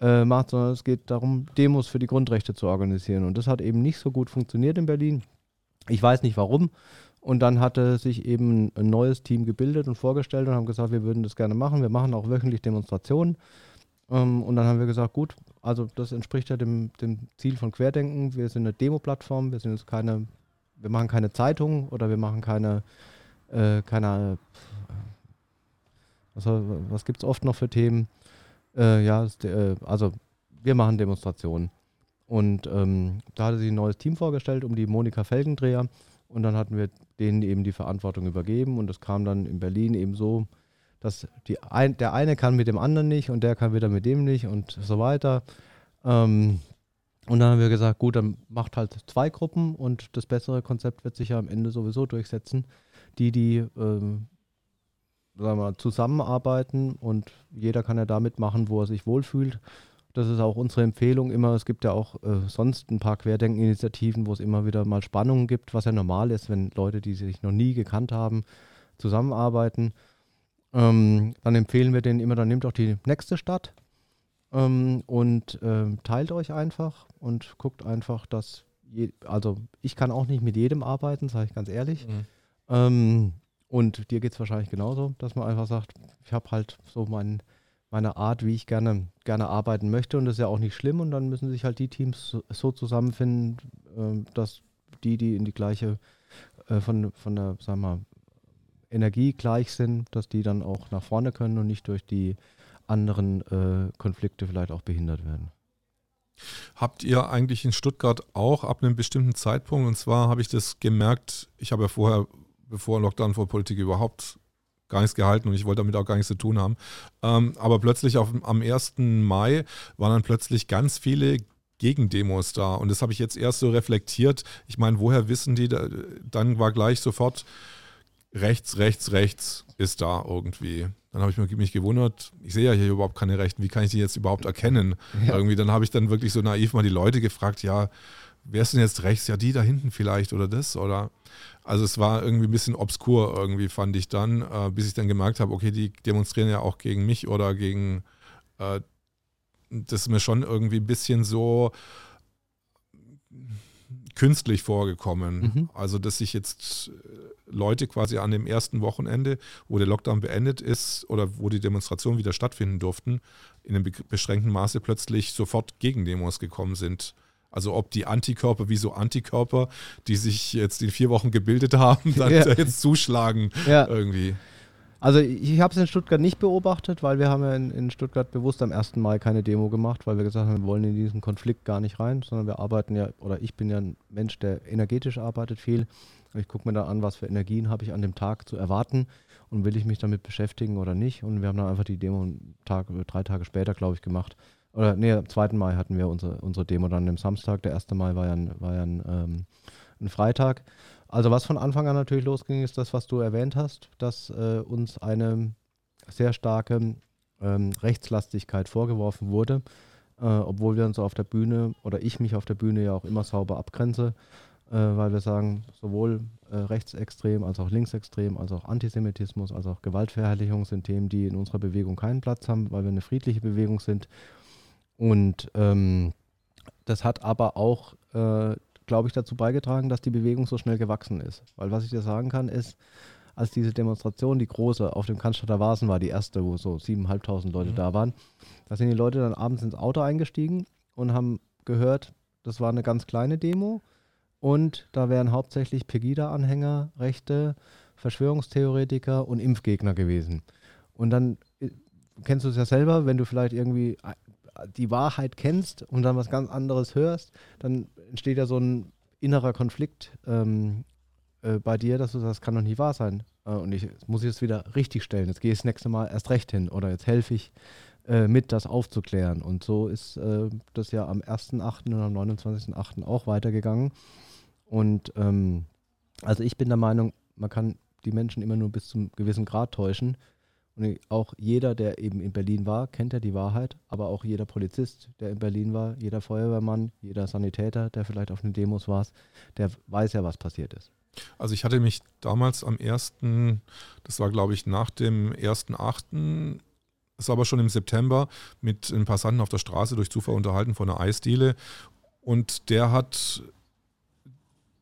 äh, macht, sondern es geht darum, Demos für die Grundrechte zu organisieren. Und das hat eben nicht so gut funktioniert in Berlin. Ich weiß nicht warum. Und dann hatte sich eben ein neues Team gebildet und vorgestellt und haben gesagt, wir würden das gerne machen. Wir machen auch wöchentlich Demonstrationen. Ähm, und dann haben wir gesagt, gut, also das entspricht ja dem, dem Ziel von Querdenken. Wir sind eine Demo-Plattform, wir sind jetzt keine, wir machen keine Zeitung oder wir machen keine, äh, keine, also was gibt es oft noch für Themen? Äh, ja, äh, also wir machen Demonstrationen. Und ähm, da hatte sich ein neues Team vorgestellt um die Monika Felgendreher. Und dann hatten wir denen eben die Verantwortung übergeben und es kam dann in Berlin eben so, dass die ein, der eine kann mit dem anderen nicht und der kann wieder mit dem nicht und so weiter. Ähm, und dann haben wir gesagt, gut, dann macht halt zwei Gruppen und das bessere Konzept wird sich ja am Ende sowieso durchsetzen. Die, die ähm, sagen wir, zusammenarbeiten und jeder kann ja damit machen, wo er sich wohlfühlt. Das ist auch unsere Empfehlung immer. Es gibt ja auch äh, sonst ein paar Querdenkeninitiativen, wo es immer wieder mal Spannungen gibt, was ja normal ist, wenn Leute, die sich noch nie gekannt haben, zusammenarbeiten. Ähm, dann empfehlen wir denen immer, dann nehmt auch die nächste Stadt ähm, und äh, teilt euch einfach und guckt einfach, dass, je, also ich kann auch nicht mit jedem arbeiten, sage ich ganz ehrlich. Mhm. Ähm, und dir geht es wahrscheinlich genauso, dass man einfach sagt, ich habe halt so meinen meine Art, wie ich gerne, gerne arbeiten möchte. Und das ist ja auch nicht schlimm. Und dann müssen sich halt die Teams so, so zusammenfinden, äh, dass die, die in die gleiche, äh, von, von der, sagen wir, Energie gleich sind, dass die dann auch nach vorne können und nicht durch die anderen äh, Konflikte vielleicht auch behindert werden. Habt ihr eigentlich in Stuttgart auch ab einem bestimmten Zeitpunkt, und zwar habe ich das gemerkt, ich habe ja vorher, bevor Lockdown vor Politik überhaupt gar nichts gehalten und ich wollte damit auch gar nichts zu tun haben. Ähm, aber plötzlich auf, am 1. Mai waren dann plötzlich ganz viele Gegendemos da und das habe ich jetzt erst so reflektiert. Ich meine, woher wissen die? Dann war gleich sofort rechts, rechts, rechts ist da irgendwie. Dann habe ich mich gewundert, ich sehe ja hier überhaupt keine Rechten, wie kann ich die jetzt überhaupt erkennen? Ja. Irgendwie, dann habe ich dann wirklich so naiv mal die Leute gefragt, ja, wer ist denn jetzt rechts? Ja, die da hinten vielleicht oder das oder also es war irgendwie ein bisschen obskur irgendwie, fand ich dann, äh, bis ich dann gemerkt habe, okay, die demonstrieren ja auch gegen mich oder gegen, äh, das ist mir schon irgendwie ein bisschen so künstlich vorgekommen. Mhm. Also, dass sich jetzt äh, Leute quasi an dem ersten Wochenende, wo der Lockdown beendet ist oder wo die Demonstrationen wieder stattfinden durften, in einem beschränkten Maße plötzlich sofort gegen Demos gekommen sind. Also ob die Antikörper, wie so Antikörper, die sich jetzt in vier Wochen gebildet haben, dann ja. jetzt zuschlagen ja. irgendwie. Also ich habe es in Stuttgart nicht beobachtet, weil wir haben ja in, in, Stuttgart bewusst am 1. Mai keine Demo gemacht, weil wir gesagt haben, wir wollen in diesen Konflikt gar nicht rein, sondern wir arbeiten ja, oder ich bin ja ein Mensch, der energetisch arbeitet viel. Ich gucke mir da an, was für Energien habe ich an dem Tag zu erwarten und will ich mich damit beschäftigen oder nicht. Und wir haben dann einfach die Demo Tag, drei Tage später, glaube ich, gemacht. Oder nee, am 2. Mai hatten wir unsere, unsere Demo dann am Samstag. Der 1. Mai war ja, ein, war ja ein, ähm, ein Freitag. Also was von Anfang an natürlich losging, ist das, was du erwähnt hast, dass äh, uns eine sehr starke ähm, Rechtslastigkeit vorgeworfen wurde, äh, obwohl wir uns auf der Bühne oder ich mich auf der Bühne ja auch immer sauber abgrenze, äh, weil wir sagen, sowohl äh, rechtsextrem als auch linksextrem, als auch Antisemitismus, als auch Gewaltverherrlichung sind Themen, die in unserer Bewegung keinen Platz haben, weil wir eine friedliche Bewegung sind und ähm, das hat aber auch, äh, glaube ich, dazu beigetragen, dass die Bewegung so schnell gewachsen ist. Weil was ich dir sagen kann, ist, als diese Demonstration, die große, auf dem Cannstatter Vasen war, die erste, wo so 7.500 Leute mhm. da waren, da sind die Leute dann abends ins Auto eingestiegen und haben gehört, das war eine ganz kleine Demo und da wären hauptsächlich Pegida-Anhänger, Rechte, Verschwörungstheoretiker und Impfgegner gewesen. Und dann äh, kennst du es ja selber, wenn du vielleicht irgendwie die Wahrheit kennst und dann was ganz anderes hörst, dann entsteht ja so ein innerer Konflikt ähm, äh, bei dir, dass du sagst, das kann doch nicht wahr sein. Äh, und ich muss ich es wieder richtig stellen. Jetzt gehe ich das nächste Mal erst recht hin oder jetzt helfe ich äh, mit, das aufzuklären. Und so ist äh, das ja am 1.8. und am 29.8. auch weitergegangen. Und ähm, also ich bin der Meinung, man kann die Menschen immer nur bis zum gewissen Grad täuschen. Und auch jeder, der eben in Berlin war, kennt ja die Wahrheit, aber auch jeder Polizist, der in Berlin war, jeder Feuerwehrmann, jeder Sanitäter, der vielleicht auf den Demos war, der weiß ja, was passiert ist. Also ich hatte mich damals am ersten, das war glaube ich nach dem 1.8., es war aber schon im September, mit einem Passanten auf der Straße durch Zufall unterhalten von einer Eisdiele und der hat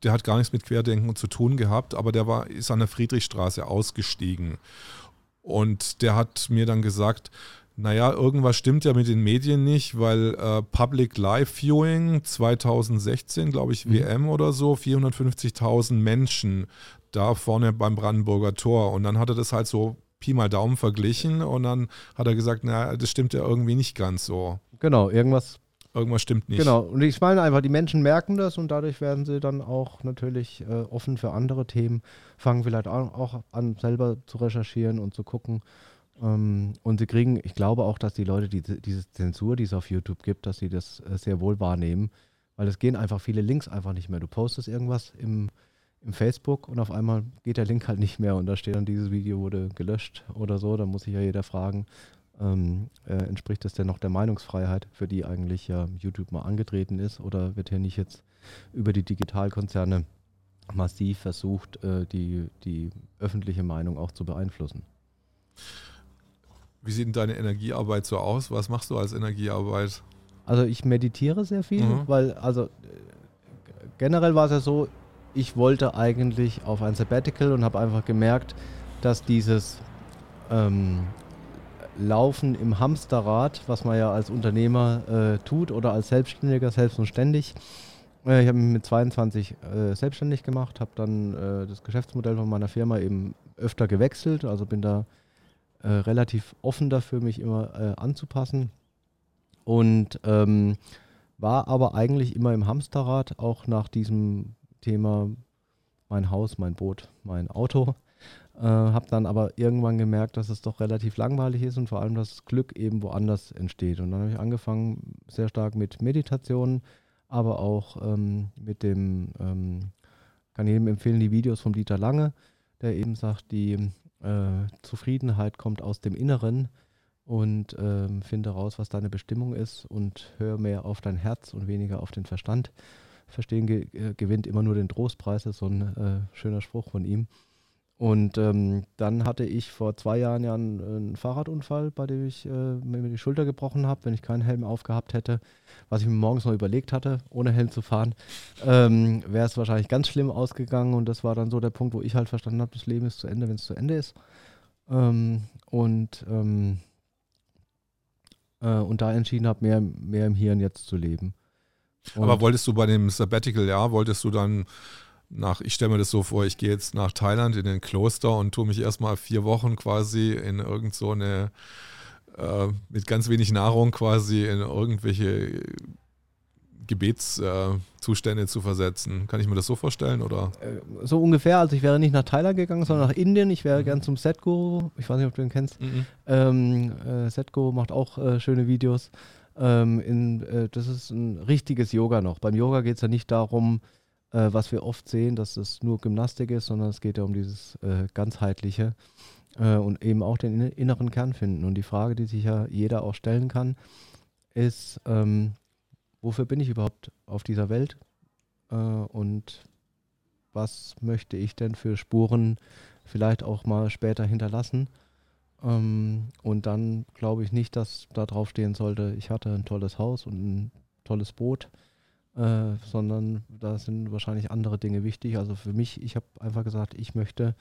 der hat gar nichts mit Querdenken zu tun gehabt, aber der war, ist an der Friedrichstraße ausgestiegen. Und der hat mir dann gesagt, naja, irgendwas stimmt ja mit den Medien nicht, weil äh, Public Live Viewing 2016, glaube ich, mhm. WM oder so, 450.000 Menschen da vorne beim Brandenburger Tor. Und dann hat er das halt so Pi mal Daumen verglichen und dann hat er gesagt, naja, das stimmt ja irgendwie nicht ganz so. Genau, irgendwas. Irgendwas stimmt nicht. Genau, und ich meine einfach, die Menschen merken das und dadurch werden sie dann auch natürlich äh, offen für andere Themen, fangen vielleicht auch an, selber zu recherchieren und zu gucken. Ähm, und sie kriegen, ich glaube auch, dass die Leute die, diese Zensur, die es auf YouTube gibt, dass sie das äh, sehr wohl wahrnehmen, weil es gehen einfach viele Links einfach nicht mehr. Du postest irgendwas im, im Facebook und auf einmal geht der Link halt nicht mehr und da steht dann, dieses Video wurde gelöscht oder so. Da muss sich ja jeder fragen, ähm, äh, entspricht das denn noch der Meinungsfreiheit, für die eigentlich ja YouTube mal angetreten ist oder wird hier nicht jetzt über die Digitalkonzerne massiv versucht, äh, die, die öffentliche Meinung auch zu beeinflussen? Wie sieht denn deine Energiearbeit so aus? Was machst du als Energiearbeit? Also ich meditiere sehr viel, mhm. weil also äh, generell war es ja so, ich wollte eigentlich auf ein Sabbatical und habe einfach gemerkt, dass dieses ähm, Laufen im Hamsterrad, was man ja als Unternehmer äh, tut oder als Selbstständiger selbst und ständig. Äh, ich habe mich mit 22 äh, selbstständig gemacht, habe dann äh, das Geschäftsmodell von meiner Firma eben öfter gewechselt, also bin da äh, relativ offen dafür, mich immer äh, anzupassen und ähm, war aber eigentlich immer im Hamsterrad, auch nach diesem Thema mein Haus, mein Boot, mein Auto. Äh, habe dann aber irgendwann gemerkt, dass es doch relativ langweilig ist und vor allem, dass das Glück eben woanders entsteht. Und dann habe ich angefangen sehr stark mit Meditation, aber auch ähm, mit dem, ähm, kann jedem empfehlen, die Videos von Dieter Lange, der eben sagt, die äh, Zufriedenheit kommt aus dem Inneren und ähm, finde raus, was deine Bestimmung ist und hör mehr auf dein Herz und weniger auf den Verstand. Verstehen ge äh, gewinnt immer nur den Trostpreis, ist so ein äh, schöner Spruch von ihm. Und ähm, dann hatte ich vor zwei Jahren ja einen, einen Fahrradunfall, bei dem ich äh, mir die Schulter gebrochen habe, wenn ich keinen Helm aufgehabt hätte, was ich mir morgens noch überlegt hatte, ohne Helm zu fahren, ähm, wäre es wahrscheinlich ganz schlimm ausgegangen. Und das war dann so der Punkt, wo ich halt verstanden habe, das Leben ist zu Ende, wenn es zu Ende ist. Ähm, und, ähm, äh, und da entschieden habe, mehr, mehr im Hier und Jetzt zu leben. Und Aber wolltest du bei dem Sabbatical-Jahr, wolltest du dann nach, ich stelle mir das so vor, ich gehe jetzt nach Thailand in ein Kloster und tue mich erstmal vier Wochen quasi in irgend so eine, äh, mit ganz wenig Nahrung quasi in irgendwelche Gebetszustände äh, zu versetzen. Kann ich mir das so vorstellen oder? Äh, so ungefähr. Also ich wäre nicht nach Thailand gegangen, sondern nach Indien. Ich wäre mhm. gern zum Setguru. Ich weiß nicht, ob du ihn kennst. Mhm. Ähm, äh, Setguru macht auch äh, schöne Videos. Ähm, in, äh, das ist ein richtiges Yoga noch. Beim Yoga geht es ja nicht darum, äh, was wir oft sehen, dass es nur Gymnastik ist, sondern es geht ja um dieses äh, ganzheitliche äh, und eben auch den inneren Kern finden. Und die Frage, die sich ja jeder auch stellen kann, ist, ähm, wofür bin ich überhaupt auf dieser Welt äh, und was möchte ich denn für Spuren vielleicht auch mal später hinterlassen? Ähm, und dann glaube ich nicht, dass da drauf stehen sollte, ich hatte ein tolles Haus und ein tolles Boot äh, sondern da sind wahrscheinlich andere Dinge wichtig. Also für mich, ich habe einfach gesagt, ich möchte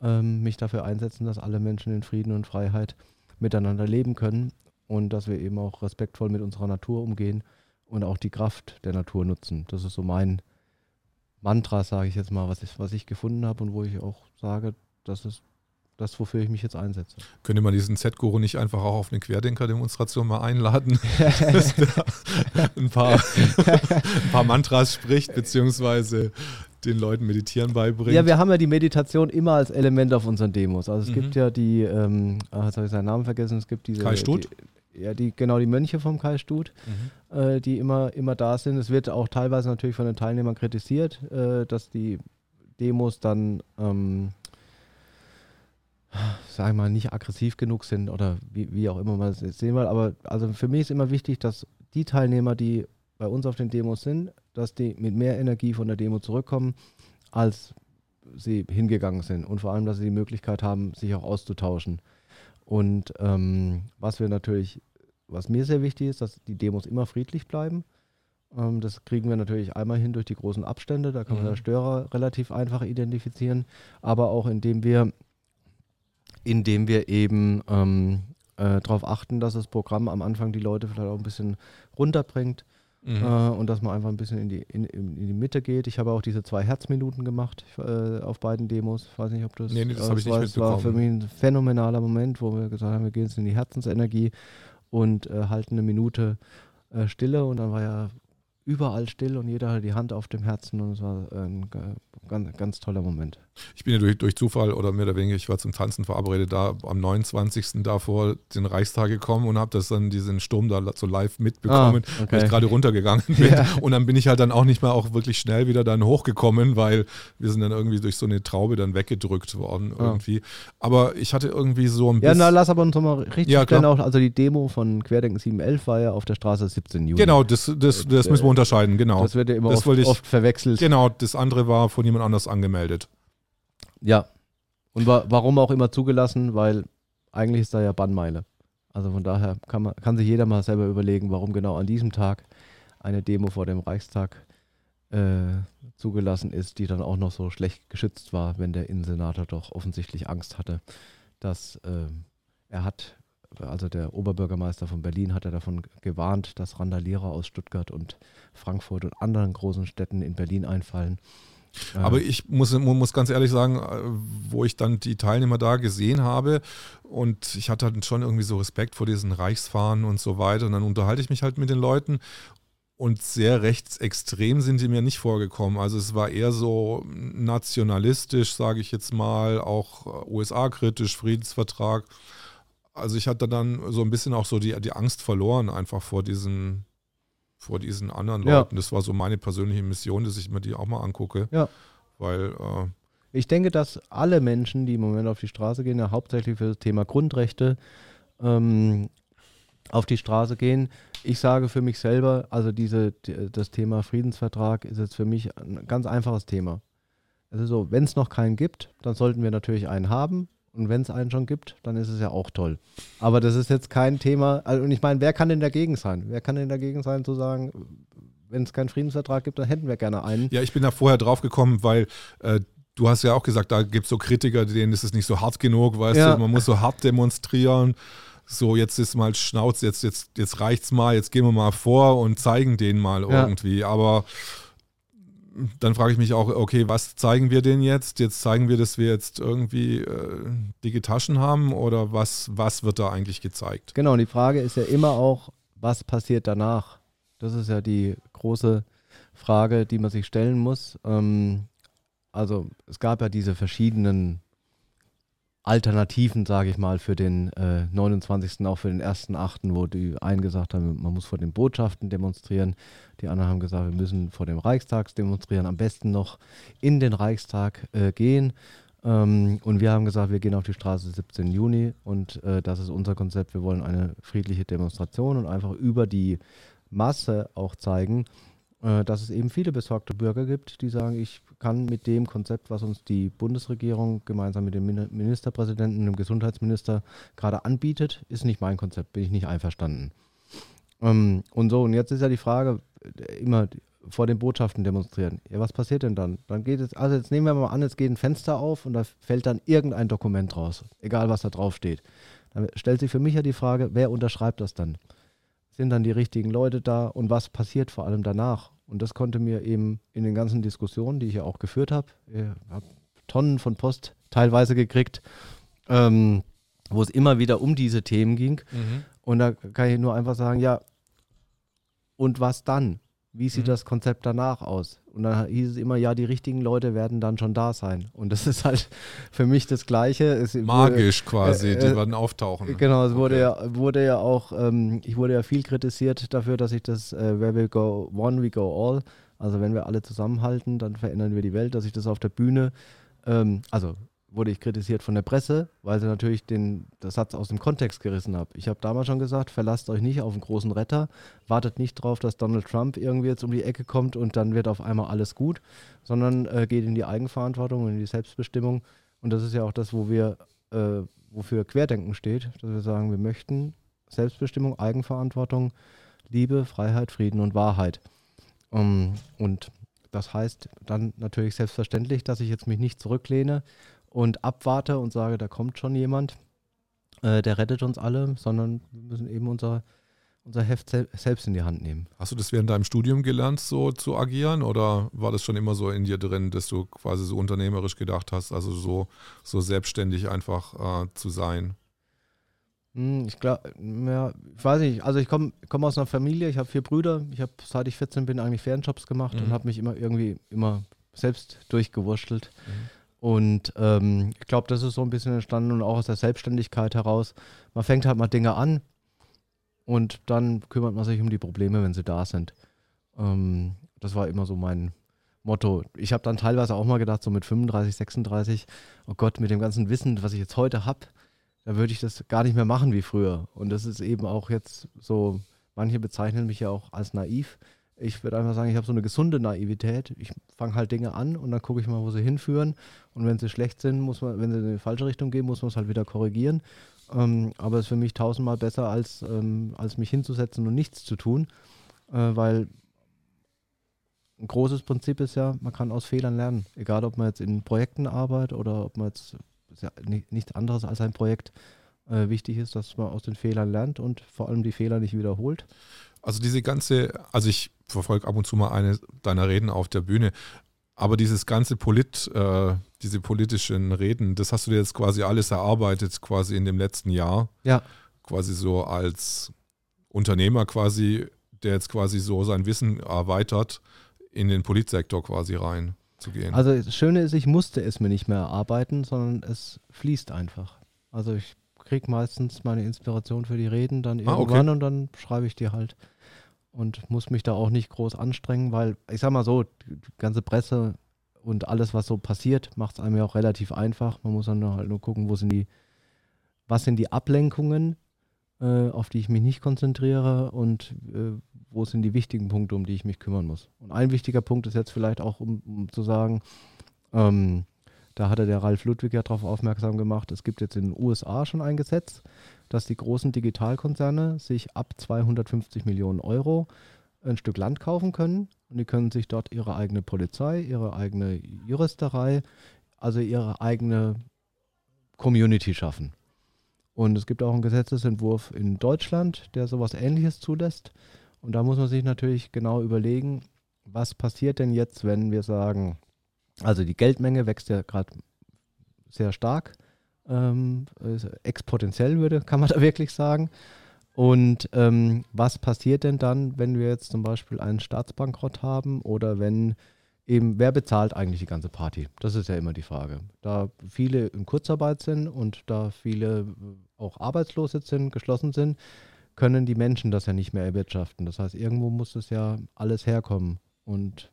ähm, mich dafür einsetzen, dass alle Menschen in Frieden und Freiheit miteinander leben können und dass wir eben auch respektvoll mit unserer Natur umgehen und auch die Kraft der Natur nutzen. Das ist so mein Mantra, sage ich jetzt mal, was ich, was ich gefunden habe und wo ich auch sage, das ist das, wofür ich mich jetzt einsetze. Könnte man diesen Z-Guru nicht einfach auch auf eine Querdenker-Demonstration mal einladen, ein, paar, ein paar Mantras spricht, beziehungsweise den Leuten Meditieren beibringt. Ja, wir haben ja die Meditation immer als Element auf unseren Demos. Also es mhm. gibt ja die, ähm, ah, jetzt habe ich seinen Namen vergessen, es gibt diese... Kai Stut? Die, ja, die, genau, die Mönche vom Kai Stut, mhm. äh, die immer, immer da sind. Es wird auch teilweise natürlich von den Teilnehmern kritisiert, äh, dass die Demos dann... Ähm, sag ich mal, nicht aggressiv genug sind oder wie, wie auch immer man es sehen will. Aber also für mich ist immer wichtig, dass die Teilnehmer, die bei uns auf den Demos sind, dass die mit mehr Energie von der Demo zurückkommen, als sie hingegangen sind. Und vor allem, dass sie die Möglichkeit haben, sich auch auszutauschen. Und ähm, was wir natürlich, was mir sehr wichtig ist, dass die Demos immer friedlich bleiben Ähm, das kriegen wir natürlich einmal hin durch die großen Abstände, da kann man Mhm. der Störer relativ einfach identifizieren, aber auch indem wir, indem wir eben ähm, äh, darauf achten, dass das Programm am Anfang die Leute vielleicht auch ein bisschen runterbringt Mhm. äh, und dass man einfach ein bisschen in die, in, in die Mitte geht. Ich habe auch diese zwei Herzminuten gemacht äh, auf beiden Demos. Ich weiß nicht, ob das. Nee, nee, das äh, habe ich nicht war, es war für mitbekommen. mich ein phänomenaler Moment, wo wir gesagt haben, wir gehen jetzt in die Herzensenergie und äh, halten eine Minute äh, Stille und dann war ja überall still und jeder hatte die Hand auf dem Herzen und es war ein ganz, ganz toller Moment. Ich bin ja durch, durch Zufall oder mehr oder weniger, ich war zum Tanzen verabredet, da am 29. da vor den Reichstag gekommen und habe das dann diesen Sturm da so live mitbekommen, Ah, weil okay. ich gerade runtergegangen bin. Ja. Und dann bin ich halt dann auch nicht mehr auch wirklich schnell wieder dann hochgekommen, weil wir sind dann irgendwie durch so eine Traube dann weggedrückt worden Ah. irgendwie. Aber ich hatte irgendwie so ein Ja, bisschen... na, lass aber uns nochmal richtig Ja, klar. Auch, also die Demo von Querdenken 711 war ja auf der Straße 17 Juni. genau, das, das, das müssen wir unterscheiden, genau. Das wird ja immer Das oft, ich- oft verwechselt. Genau, das andere war von jemand anders angemeldet. Ja. Und wa warum auch immer zugelassen, weil eigentlich ist da ja Bannmeile. Also von daher kann, man, kann sich jeder mal selber überlegen, warum genau an diesem Tag eine Demo vor dem Reichstag äh, zugelassen ist, die dann auch noch so schlecht geschützt war, wenn der Innensenator doch offensichtlich Angst hatte, dass äh, er hat, also der Oberbürgermeister von Berlin hat er davon gewarnt, dass Randalierer aus Stuttgart und Frankfurt und anderen großen Städten in Berlin einfallen. Äh, Aber ich muss, muss ganz ehrlich sagen, äh, wo ich dann die Teilnehmer da gesehen habe und ich hatte dann schon irgendwie so Respekt vor diesen Reichsfahnen und so weiter und dann unterhalte ich mich halt mit den Leuten und sehr rechtsextrem sind die mir nicht vorgekommen. Also es war eher so nationalistisch, sage ich jetzt mal, auch äh, USA-kritisch, Friedensvertrag. Also ich hatte dann so ein bisschen auch so die, die Angst verloren einfach vor diesen, vor diesen anderen Ja. Leuten. Das war so meine persönliche Mission, dass ich mir die auch mal angucke. Ja. Weil, äh, Ich denke, dass alle Menschen, die im Moment auf die Straße gehen, ja hauptsächlich für das Thema Grundrechte ähm, auf die Straße gehen. Ich sage für mich selber, also diese, die- das Thema Friedensvertrag ist jetzt für mich ein ganz einfaches Thema. Es ist so, wenn es noch keinen gibt, dann sollten wir natürlich einen haben. Und wenn es einen schon gibt, dann ist es ja auch toll. Aber das ist jetzt kein Thema. Also, und ich meine, wer kann denn dagegen sein? Wer kann denn dagegen sein, zu sagen, wenn es keinen Friedensvertrag gibt, dann hätten wir gerne einen. ja, ich bin da vorher drauf gekommen, weil äh, du hast ja auch gesagt, da gibt es so Kritiker, denen ist es nicht so hart genug, weißt Ja. du, man muss so hart demonstrieren. So, jetzt ist mal Schnauz, jetzt, jetzt, jetzt reicht's mal, jetzt gehen wir mal vor und zeigen denen mal Ja. irgendwie. Aber dann frage ich mich auch, okay, was zeigen wir denen jetzt? Jetzt zeigen wir, dass wir jetzt irgendwie äh, dicke Taschen haben oder was, was wird da eigentlich gezeigt? Genau, und die Frage ist ja immer auch, was passiert danach? Das ist ja die große Frage, die man sich stellen muss. Ähm, also es gab ja diese verschiedenen Alternativen, sage ich mal, für den äh, 29., auch für den 1.8., wo die einen gesagt haben, man muss vor den Botschaften demonstrieren, die anderen haben gesagt, wir müssen vor dem Reichstag demonstrieren, am besten noch in den Reichstag äh, gehen. Ähm, und wir haben gesagt, wir gehen auf die Straße 17. Juni und äh, das ist unser Konzept. Wir wollen eine friedliche Demonstration und einfach über die Masse auch zeigen, dass es eben viele besorgte Bürger gibt, die sagen, ich kann mit dem Konzept, was uns die Bundesregierung gemeinsam mit dem Min- Ministerpräsidenten und dem Gesundheitsminister gerade anbietet, ist nicht mein Konzept, bin ich nicht einverstanden. Ähm, und so, und jetzt ist ja die Frage, äh, immer vor den Botschaften demonstrieren. Ja, was passiert denn dann? Dann geht es, also jetzt nehmen wir mal an, es geht ein Fenster auf und da fällt dann irgendein Dokument raus, egal was da drauf steht. Dann stellt sich für mich ja die Frage, wer unterschreibt das dann? Sind dann die richtigen Leute da und was passiert vor allem danach? Und das konnte mir eben in den ganzen Diskussionen, die ich ja auch geführt habe, ich habe Tonnen von Post teilweise gekriegt, ähm, wo es immer wieder um diese Themen ging. Und da kann ich nur einfach sagen, ja, und was dann? Wie sieht Mhm. das Konzept danach aus? Und dann hieß es immer, ja, die richtigen Leute werden dann schon da sein. Und das ist halt für mich das Gleiche. Es wurde- Magisch quasi, äh, die äh, werden auftauchen. Genau, es wurde Okay. ja, wurde ja auch, ähm, ich wurde ja viel kritisiert dafür, dass ich das äh, Where we go one, we go all, also wenn wir alle zusammenhalten, dann verändern wir die Welt, dass ich das auf der Bühne, ähm, also wurde ich kritisiert von der Presse, weil sie natürlich den das Satz aus dem Kontext gerissen habe. Ich habe damals schon gesagt, verlasst euch nicht auf einen großen Retter, wartet nicht drauf, dass Donald Trump irgendwie jetzt um die Ecke kommt und dann wird auf einmal alles gut, sondern äh, geht in die Eigenverantwortung und in die Selbstbestimmung. Und das ist ja auch das, wo wir, äh, wofür Querdenken steht, dass wir sagen, wir möchten Selbstbestimmung, Eigenverantwortung, Liebe, Freiheit, Frieden und Wahrheit. Ähm, und das heißt dann natürlich selbstverständlich, dass ich jetzt mich nicht zurücklehne und abwarte und sage, da kommt schon jemand, äh, der rettet uns alle, sondern wir müssen eben unser, unser Heft sel selbst in die Hand nehmen. Hast du das während deinem Studium gelernt, so zu agieren? Oder war das schon immer so in dir drin, dass du quasi so unternehmerisch gedacht hast, also so, so selbstständig einfach äh, zu sein? Hm, Ich glaube, ja, ich weiß nicht, also ich komme komm aus einer Familie, ich habe vier Brüder, ich habe seit ich 14 bin eigentlich Fernjobs gemacht Mhm. und habe mich immer irgendwie immer selbst durchgewurschtelt. Mhm. Und ähm, ich glaube, das ist so ein bisschen entstanden und auch aus der Selbstständigkeit heraus. Man fängt halt mal Dinge an und dann kümmert man sich um die Probleme, wenn sie da sind. Ähm, das war immer so mein Motto. Ich habe dann teilweise auch mal gedacht, so mit 35, 36, oh Gott, mit dem ganzen Wissen, was ich jetzt heute habe, da würde ich das gar nicht mehr machen wie früher. Und das ist eben auch jetzt so, manche bezeichnen mich ja auch als naiv. Ich würde einfach sagen, ich habe so eine gesunde Naivität. Ich fange halt Dinge an und dann gucke ich mal, wo sie hinführen. Und wenn sie schlecht sind, muss man, wenn sie in die falsche Richtung gehen, muss man es halt wieder korrigieren. Ähm, aber es ist für mich tausendmal besser, als, ähm, als mich hinzusetzen und nichts zu tun. Äh, weil ein großes Prinzip ist ja, man kann aus Fehlern lernen. Egal, ob man jetzt in Projekten arbeitet oder ob man jetzt ja ni- nichts anderes als ein Projekt. Äh, wichtig ist, dass man aus den Fehlern lernt und vor allem die Fehler nicht wiederholt. Also diese ganze, also ich verfolge ab und zu mal eine deiner Reden auf der Bühne, aber dieses ganze Polit, äh, diese politischen Reden, das hast du dir jetzt quasi alles erarbeitet, quasi in dem letzten Jahr. Ja. Quasi so als Unternehmer quasi, der jetzt quasi so sein Wissen erweitert, in den Politsektor quasi rein zu gehen. Also das Schöne ist, ich musste es mir nicht mehr erarbeiten, sondern es fließt einfach. Also ich kriege meistens meine Inspiration für die Reden dann Ah, okay. irgendwann und dann schreibe ich die halt. Und muss mich da auch nicht groß anstrengen, weil ich sag mal so, die ganze Presse und alles, was so passiert, macht es einem ja auch relativ einfach. Man muss dann halt nur gucken, wo sind die, was sind die Ablenkungen, äh, auf die ich mich nicht konzentriere und äh, wo sind die wichtigen Punkte, um die ich mich kümmern muss. Und ein wichtiger Punkt ist jetzt vielleicht auch, um, um zu sagen, ähm, da hatte der Ralf Ludwig ja darauf aufmerksam gemacht, es gibt jetzt in den USA schon ein Gesetz, dass die großen Digitalkonzerne sich ab 250 Millionen Euro ein Stück Land kaufen können und die können sich dort ihre eigene Polizei, ihre eigene Juristerei, also ihre eigene Community schaffen. Und es gibt auch einen Gesetzesentwurf in Deutschland, der sowas ähnliches zulässt. Und da muss man sich natürlich genau überlegen, was passiert denn jetzt, wenn wir sagen, also die Geldmenge wächst ja gerade sehr stark, ähm, also exponentiell würde, kann man da wirklich sagen. Und ähm, was passiert denn dann, wenn wir jetzt zum Beispiel einen Staatsbankrott haben oder wenn eben, wer bezahlt eigentlich die ganze Party? Das ist ja immer die Frage. Da viele in Kurzarbeit sind und da viele auch arbeitslos sind, geschlossen sind, können die Menschen das ja nicht mehr erwirtschaften. Das heißt, irgendwo muss das ja alles herkommen. Und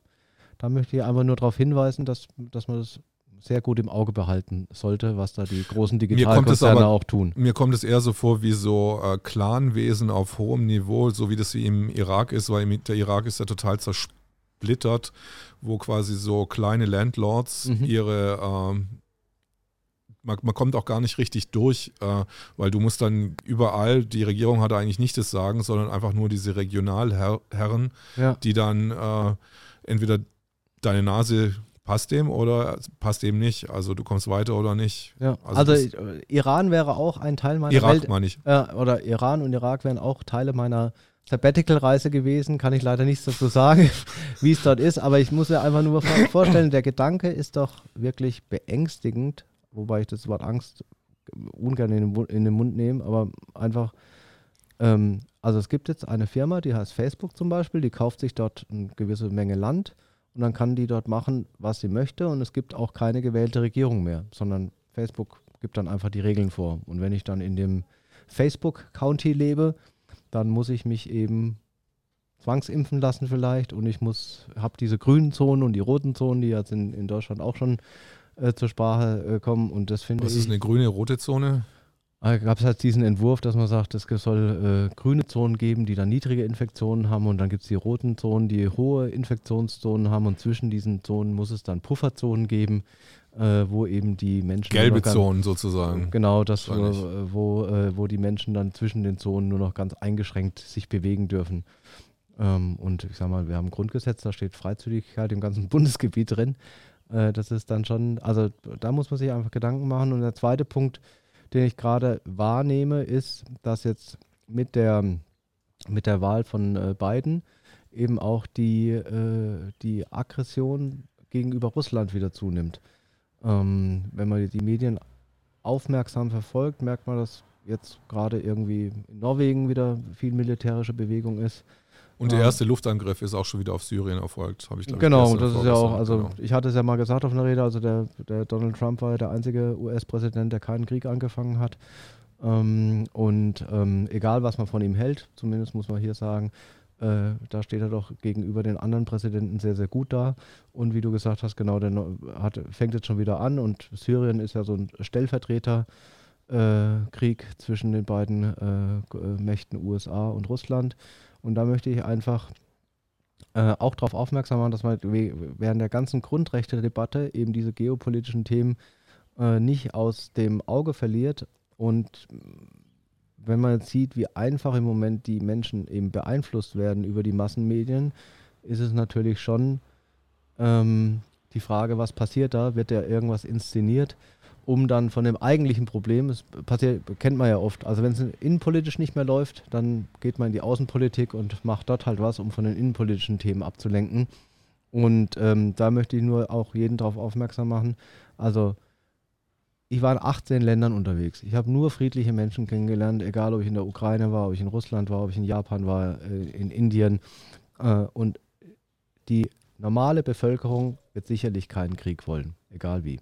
da möchte ich einfach nur darauf hinweisen, dass, dass man das sehr gut im Auge behalten sollte, was da die großen Digitalkonzerne auch tun. Mir kommt es eher so vor wie so äh, Clanwesen auf hohem Niveau, so wie das wie im Irak ist, weil der Irak ist ja total zersplittert, wo quasi so kleine Landlords Mhm. ihre, ähm, man, man kommt auch gar nicht richtig durch, äh, weil du musst dann überall, die Regierung hat eigentlich nicht das Sagen, sondern einfach nur diese Regionalherren, Ja. die dann äh, entweder deine Nase passt dem oder passt dem nicht. Also du kommst weiter oder nicht. Ja. Also Also, äh, Iran wäre auch ein Teil meiner Irak Welt. meine ich. Ja, oder Iran und Irak wären auch Teile meiner Sabbatical-Reise gewesen. Kann ich leider nichts dazu sagen, wie es dort ist. Aber ich muss mir einfach nur vor- vorstellen, der Gedanke ist doch wirklich beängstigend, wobei ich das Wort Angst ungern in den, in den Mund nehme, aber einfach, ähm, also es gibt jetzt eine Firma, die heißt Facebook zum Beispiel, die kauft sich dort eine gewisse Menge Land und dann kann die dort machen, was sie möchte und es gibt auch keine gewählte Regierung mehr, sondern Facebook gibt dann einfach die Regeln vor. Und wenn ich dann in dem Facebook-County lebe, dann muss ich mich eben zwangsimpfen lassen vielleicht und ich muss, habe diese grünen Zonen und die roten Zonen, die jetzt in, in Deutschland auch schon äh, zur Sprache äh, kommen und das finde Was ich. ist eine grüne, rote Zone? Da gab es halt diesen Entwurf, dass man sagt, es soll äh, grüne Zonen geben, die dann niedrige Infektionen haben und dann gibt es die roten Zonen, die hohe Infektionszonen haben und zwischen diesen Zonen muss es dann Pufferzonen geben, äh, wo eben die Menschen Gelbe ganz- Zonen sozusagen. Genau, das, wo, Wahrscheinlich. wo, äh, wo die Menschen dann zwischen den Zonen nur noch ganz eingeschränkt sich bewegen dürfen. Ähm, und ich sag mal, wir haben ein Grundgesetz, da steht Freizügigkeit im ganzen Bundesgebiet drin. Äh, das ist dann schon, also da muss man sich einfach Gedanken machen. Und der zweite Punkt, den ich gerade wahrnehme, ist, dass jetzt mit der, mit der Wahl von äh, Biden eben auch die, äh, die Aggression gegenüber Russland wieder zunimmt. Ähm, wenn man die Medien aufmerksam verfolgt, merkt man, dass jetzt gerade irgendwie in Norwegen wieder viel militärische Bewegung ist. Und der erste Luftangriff ist auch schon wieder auf Syrien erfolgt, habe ich glaube Genau, das ist ja auch, also genau. ich hatte es ja mal gesagt auf einer Rede, also der, der Donald Trump war ja der einzige US-Präsident, der keinen Krieg angefangen hat. Ähm, und ähm, egal, was man von ihm hält, zumindest muss man hier sagen, äh, da steht er doch gegenüber den anderen Präsidenten sehr, sehr gut da. Und wie du gesagt hast, genau, der hat, fängt jetzt schon wieder an und Syrien ist ja so ein Stellvertreterkrieg äh, zwischen den beiden äh, Mächten USA und Russland. Und da möchte ich einfach äh, auch darauf aufmerksam machen, dass man während der ganzen Grundrechte-Debatte eben diese geopolitischen Themen äh, nicht aus dem Auge verliert und wenn man jetzt sieht, wie einfach im Moment die Menschen eben beeinflusst werden über die Massenmedien, ist es natürlich schon ähm, die Frage, was passiert da? Wird da irgendwas inszeniert, um dann von dem eigentlichen Problem, das passiert, kennt man ja oft, also wenn es innenpolitisch nicht mehr läuft, dann geht man in die Außenpolitik und macht dort halt was, um von den innenpolitischen Themen abzulenken. Und ähm, da möchte ich nur auch jeden darauf aufmerksam machen. Also ich war in 18 Ländern unterwegs. Ich habe nur friedliche Menschen kennengelernt, egal ob ich in der Ukraine war, ob ich in Russland war, ob ich in Japan war, äh, in Indien. Äh, und die normale Bevölkerung wird sicherlich keinen Krieg wollen, egal wie.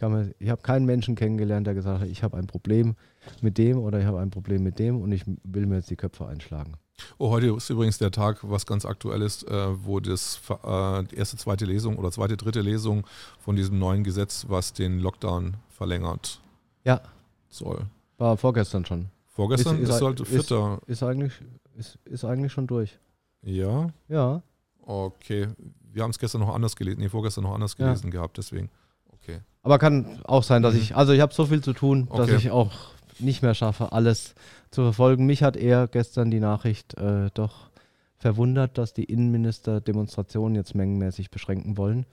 Ich, ich habe keinen Menschen kennengelernt, der gesagt hat, ich habe ein Problem mit dem oder ich habe ein Problem mit dem und ich will mir jetzt die Köpfe einschlagen. Oh, heute ist übrigens der Tag, was ganz aktuell ist, äh, wo das äh, die erste, zweite Lesung oder zweite, dritte Lesung von diesem neuen Gesetz, was den Lockdown verlängert ja. soll. War vorgestern schon. Vorgestern ist, ist, ist halt vierter. Ist, ist, eigentlich, ist, ist eigentlich schon durch. Ja? Ja. Okay. Wir haben es gestern noch anders gelesen, nee, vorgestern noch anders gelesen ja. gehabt, deswegen. Okay. Aber kann auch sein, dass mhm. ich, also ich habe so viel zu tun, dass ich auch nicht mehr schaffe, alles zu verfolgen. Mich hat eher gestern die Nachricht äh, doch verwundert, dass die Innenminister Demonstrationen jetzt mengenmäßig beschränken wollen.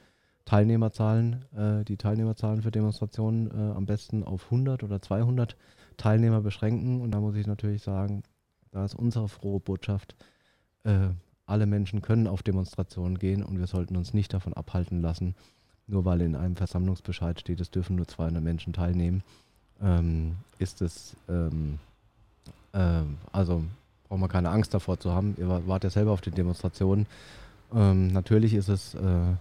Teilnehmerzahlen, äh, die Teilnehmerzahlen für Demonstrationen äh, am besten auf 100 oder 200 Teilnehmer beschränken. Und da muss ich natürlich sagen, da ist unsere frohe Botschaft, äh, alle Menschen können auf Demonstrationen gehen und wir sollten uns nicht davon abhalten lassen, nur weil in einem Versammlungsbescheid steht, es dürfen nur 200 Menschen teilnehmen ähm, ist es, ähm, äh, also braucht man keine Angst davor zu haben. Ihr wart ja selber auf den Demonstrationen. Ähm, natürlich ist es, äh,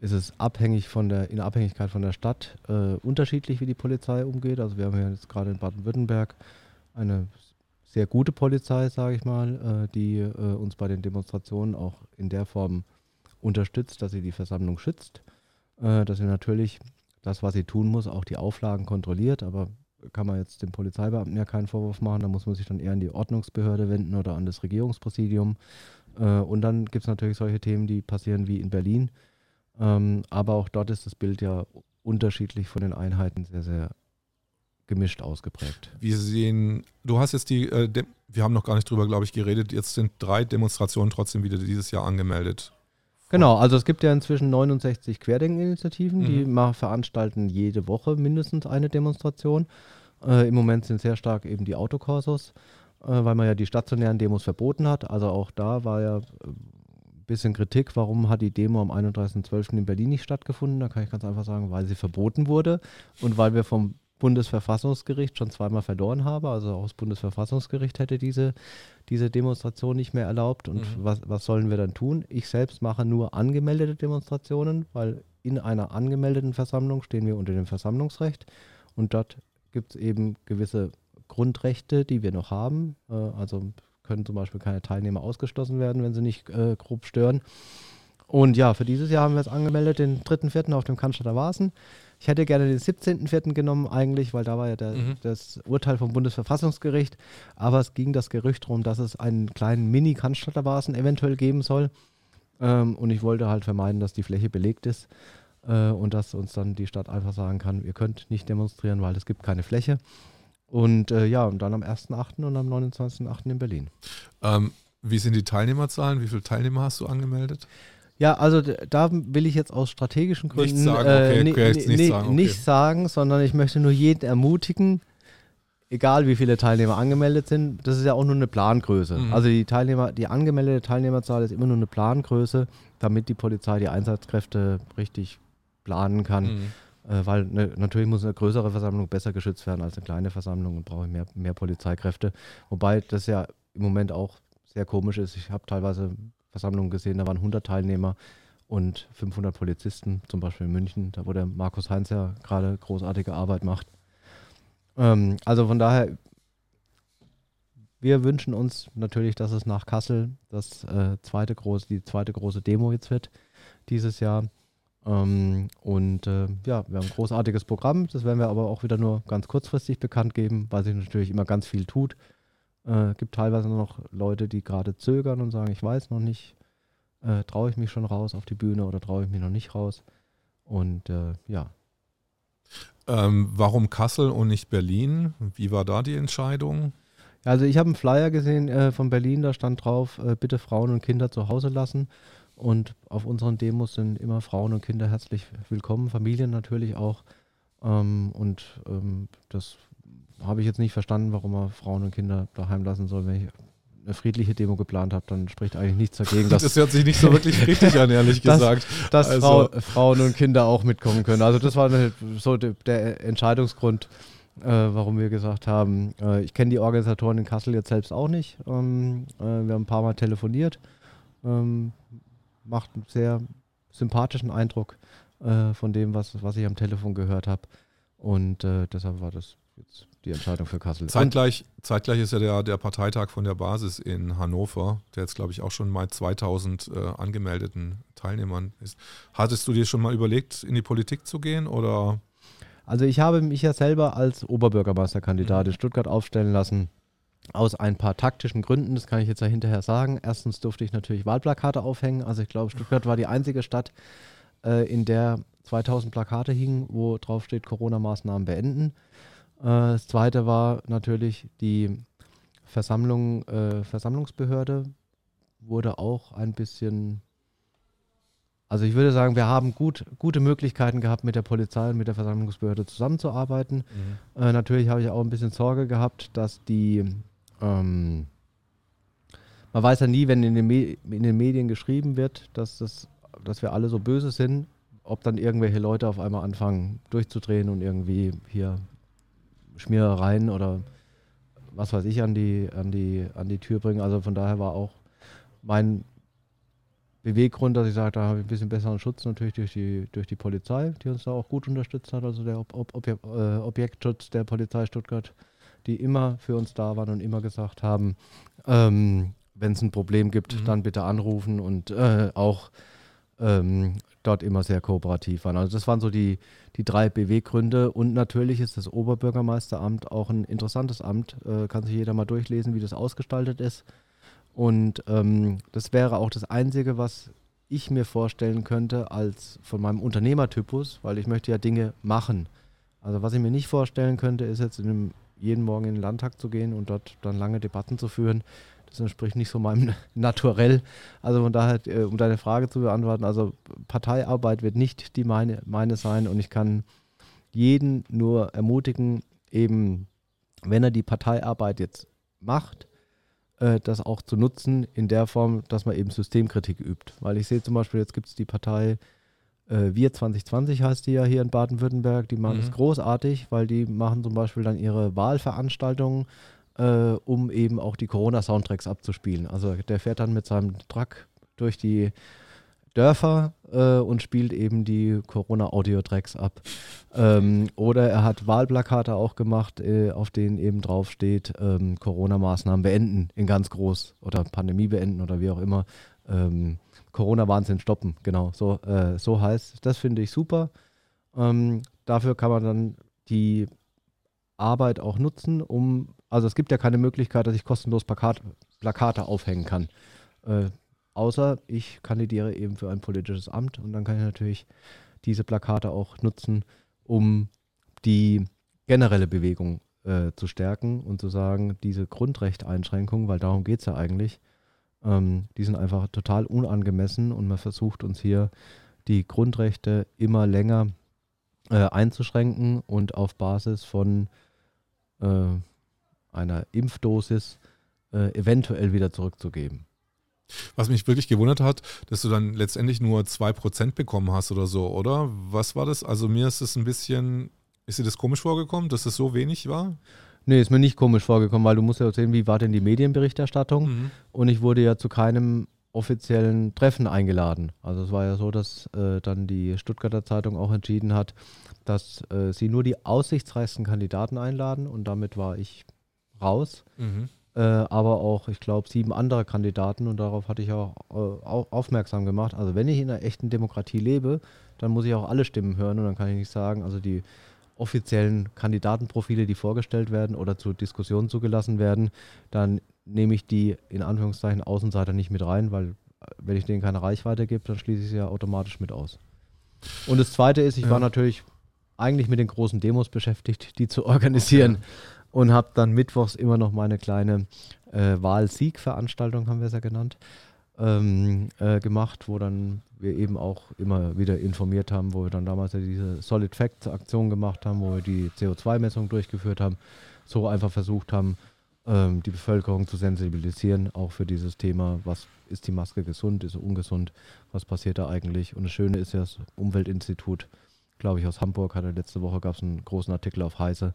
ist es abhängig von der, in Abhängigkeit von der Stadt äh, unterschiedlich, wie die Polizei umgeht. Also wir haben ja jetzt gerade in Baden-Württemberg eine sehr gute Polizei, sage ich mal, äh, die äh, uns bei den Demonstrationen auch in der Form unterstützt, dass sie die Versammlung schützt. Äh, dass sie natürlich das, was sie tun muss, auch die Auflagen kontrolliert, aber kann man jetzt dem Polizeibeamten ja keinen Vorwurf machen, da muss man sich dann eher an die Ordnungsbehörde wenden oder an das Regierungspräsidium. Äh, und dann gibt es natürlich solche Themen, die passieren wie in Berlin. Ähm, aber auch dort ist das Bild ja unterschiedlich von den Einheiten sehr, sehr gemischt ausgeprägt. Wir sehen, du hast jetzt die, äh, wir haben noch gar nicht drüber, glaube ich, geredet, jetzt sind drei Demonstrationen trotzdem wieder dieses Jahr angemeldet. Genau, also es gibt ja inzwischen 69 Querdenkeninitiativen, mhm. die mal veranstalten jede Woche mindestens eine Demonstration. Äh, Im Moment sind sehr stark eben die Autokorsos, äh, weil man ja die stationären Demos verboten hat. Also auch da war ja ein äh, bisschen Kritik, warum hat die Demo am 31.12. in Berlin nicht stattgefunden. Da kann ich ganz einfach sagen, weil sie verboten wurde und weil wir vom Bundesverfassungsgericht schon zweimal verloren habe. Also auch das Bundesverfassungsgericht hätte diese, diese Demonstration nicht mehr erlaubt. Und mhm. was, was sollen wir dann tun? Ich selbst mache nur angemeldete Demonstrationen, weil in einer angemeldeten Versammlung stehen wir unter dem Versammlungsrecht. Und dort gibt es eben gewisse Grundrechte, die wir noch haben. Äh, also können zum Beispiel keine Teilnehmer ausgeschlossen werden, wenn sie nicht äh, grob stören. Und ja, für dieses Jahr haben wir es angemeldet, den 3.4. auf dem Cannstatter Vasen. Ich hätte gerne den 17.04. genommen eigentlich, weil da war ja der, mhm. das Urteil vom Bundesverfassungsgericht. Aber es ging das Gerücht darum, dass es einen kleinen Mini-Cannstatter-Basen eventuell geben soll. Ähm, und ich wollte halt vermeiden, dass die Fläche belegt ist äh, und dass uns dann die Stadt einfach sagen kann, ihr könnt nicht demonstrieren, weil es gibt keine Fläche. Und äh, ja, und dann am 1.8. und am 29.8. in Berlin. Ähm, wie sind die Teilnehmerzahlen? Wie viele Teilnehmer hast du angemeldet? Ja, also da will ich jetzt aus strategischen Gründen sagen, okay, äh, sagen, okay. nicht sagen, sondern ich möchte nur jeden ermutigen, egal wie viele Teilnehmer angemeldet sind, das ist ja auch nur eine Plangröße. Mhm. Also die Teilnehmer, die angemeldete Teilnehmerzahl ist immer nur eine Plangröße, damit die Polizei die Einsatzkräfte richtig planen kann. Mhm. Äh, weil ne, natürlich muss eine größere Versammlung besser geschützt werden als eine kleine Versammlung und brauche ich mehr, mehr Polizeikräfte. Wobei das ja im Moment auch sehr komisch ist. Ich habe teilweise Versammlungen gesehen, da waren 100 Teilnehmer und 500 Polizisten, zum Beispiel in München, da wo der Markus Heinz ja gerade großartige Arbeit macht. Ähm, also von daher, wir wünschen uns natürlich, dass es nach Kassel das äh, zweite große, die zweite große Demo jetzt wird dieses Jahr. Ähm, und äh, ja, wir haben ein großartiges Programm. Das werden wir aber auch wieder nur ganz kurzfristig bekannt geben, weil sich natürlich immer ganz viel tut. Äh, gibt teilweise noch Leute, die gerade zögern und sagen, ich weiß noch nicht, äh, traue ich mich schon raus auf die Bühne oder traue ich mich noch nicht raus. Und äh, ja, Ähm, warum Kassel und nicht Berlin? Wie war da die Entscheidung? Also ich habe einen Flyer gesehen äh, von Berlin, da stand drauf, äh, bitte Frauen und Kinder zu Hause lassen. Und auf unseren Demos sind immer Frauen und Kinder herzlich willkommen, Familien natürlich auch. Ähm, und ähm, das habe ich jetzt nicht verstanden, warum man Frauen und Kinder daheim lassen soll. Wenn ich eine friedliche Demo geplant habe, dann spricht eigentlich nichts dagegen, dass, Das hört sich nicht so wirklich richtig an, ehrlich gesagt. dass also- Frau, Frauen und Kinder auch mitkommen können. Also das war eine- so de, der Entscheidungsgrund, äh, warum wir gesagt haben, äh, ich kenne die Organisatoren in Kassel jetzt selbst auch nicht. Ähm, äh, wir haben ein paar Mal telefoniert. Ähm, macht einen sehr sympathischen Eindruck äh, von dem, was, was ich am Telefon gehört habe. Und äh, deshalb war das jetzt die Entscheidung für Kassel. Zeitgleich, zeitgleich ist ja der, der Parteitag von der Basis in Hannover, der jetzt, glaube ich, auch schon mal 2000 äh, angemeldeten Teilnehmern ist. Hattest du dir schon mal überlegt, in die Politik zu gehen oder? Also ich habe mich ja selber als Oberbürgermeisterkandidat in Stuttgart aufstellen lassen. Aus ein paar taktischen Gründen, das kann ich jetzt ja hinterher sagen. Erstens durfte ich natürlich Wahlplakate aufhängen. Also ich glaube, Stuttgart war die einzige Stadt, äh, in der 2000 Plakate hingen, wo drauf steht Corona-Maßnahmen beenden. Äh, das zweite war natürlich die Versammlung, äh, Versammlungsbehörde wurde auch ein bisschen also ich würde sagen, wir haben gut, gute Möglichkeiten gehabt, mit der Polizei und mit der Versammlungsbehörde zusammenzuarbeiten. Äh, natürlich habe ich auch ein bisschen Sorge gehabt, dass die, ähm, man weiß ja nie, wenn in den, Me in den Medien geschrieben wird, dass, das, dass wir alle so böse sind, ob dann irgendwelche Leute auf einmal anfangen durchzudrehen und irgendwie hier Schmierereien oder was weiß ich an die, an die, an die Tür bringen. Also von daher war auch mein Beweggrund, dass ich sage, da habe ich ein bisschen besseren Schutz natürlich durch die, durch die Polizei, die uns da auch gut unterstützt hat, also der Ob Ob Objek äh, Objektschutz der Polizei Stuttgart, die immer für uns da waren und immer gesagt haben, ähm, wenn es ein Problem gibt, Mhm. dann bitte anrufen und äh, auch ähm, dort immer sehr kooperativ waren. Also das waren so die, die drei Beweggründe und natürlich ist das Oberbürgermeisteramt auch ein interessantes Amt, äh, kann sich jeder mal durchlesen, wie das ausgestaltet ist. Und ähm, das wäre auch das Einzige, was ich mir vorstellen könnte als von meinem Unternehmertypus, weil ich möchte ja Dinge machen. Also was ich mir nicht vorstellen könnte, ist jetzt in einem, jeden Morgen in den Landtag zu gehen und dort dann lange Debatten zu führen. Das entspricht nicht so meinem Naturell. Also von daher, äh, um deine Frage zu beantworten, also Parteiarbeit wird nicht die meine, meine sein und ich kann jeden nur ermutigen, eben, wenn er die Parteiarbeit jetzt macht, äh, das auch zu nutzen in der Form, dass man eben Systemkritik übt. Weil ich sehe zum Beispiel, jetzt gibt es die Partei äh, Wir 2020 heißt die ja hier in Baden-Württemberg, die machen Mhm. das großartig, weil die machen zum Beispiel dann ihre Wahlveranstaltungen, äh, um eben auch die Corona-Soundtracks abzuspielen. Also der fährt dann mit seinem Truck durch die Dörfer äh, und spielt eben die Corona-Audio-Tracks ab. Ähm, oder er hat Wahlplakate auch gemacht, äh, auf denen eben drauf steht, ähm, Corona-Maßnahmen beenden in ganz groß oder Pandemie beenden oder wie auch immer. Ähm, Corona-Wahnsinn stoppen, genau, so, äh, so heißt. Das finde ich super. Ähm, dafür kann man dann die Arbeit auch nutzen, um, also es gibt ja keine Möglichkeit, dass ich kostenlos Plakat, Plakate aufhängen kann. Äh, außer ich kandidiere eben für ein politisches Amt und dann kann ich natürlich diese Plakate auch nutzen, um die generelle Bewegung äh, zu stärken und zu sagen, diese Grundrechteinschränkung, weil darum geht es ja eigentlich, Ähm, die sind einfach total unangemessen und man versucht uns hier die Grundrechte immer länger äh, einzuschränken und auf Basis von äh, einer Impfdosis äh, eventuell wieder zurückzugeben. Was mich wirklich gewundert hat, dass du dann letztendlich nur 2% bekommen hast oder so, oder? Was war das? Also mir ist es ein bisschen, ist dir das komisch vorgekommen, dass es so wenig war? Nee, ist mir nicht komisch vorgekommen, weil du musst ja sehen, wie war denn die Medienberichterstattung? Mhm. Und ich wurde ja zu keinem offiziellen Treffen eingeladen. Also es war ja so, dass äh, dann die Stuttgarter Zeitung auch entschieden hat, dass äh, sie nur die aussichtsreichsten Kandidaten einladen und damit war ich raus. Mhm. Äh, aber auch, ich glaube, sieben andere Kandidaten und darauf hatte ich auch äh, au- aufmerksam gemacht. Also wenn ich in einer echten Demokratie lebe, dann muss ich auch alle Stimmen hören und dann kann ich nicht sagen, also die offiziellen Kandidatenprofile, die vorgestellt werden oder zur Diskussion zugelassen werden, dann nehme ich die in Anführungszeichen Außenseiter nicht mit rein, weil äh, wenn ich denen keine Reichweite gebe, dann schließe ich sie ja automatisch mit aus. Und das Zweite ist, ich Ja. war natürlich eigentlich mit den großen Demos beschäftigt, die zu organisieren und habe dann mittwochs immer noch meine kleine äh, Wahl-Sieg-Veranstaltung, haben wir es ja genannt, ähm, äh, gemacht, wo dann wir eben auch immer wieder informiert haben, wo wir dann damals ja diese Solid Facts Aktion gemacht haben, wo wir die CO2-Messung durchgeführt haben, so einfach versucht haben, ähm, die Bevölkerung zu sensibilisieren, auch für dieses Thema, was ist die Maske gesund, ist sie ungesund, was passiert da eigentlich. Und das Schöne ist ja, das Umweltinstitut, glaube ich, aus Hamburg hatte letzte Woche, gab es einen großen Artikel auf Heise,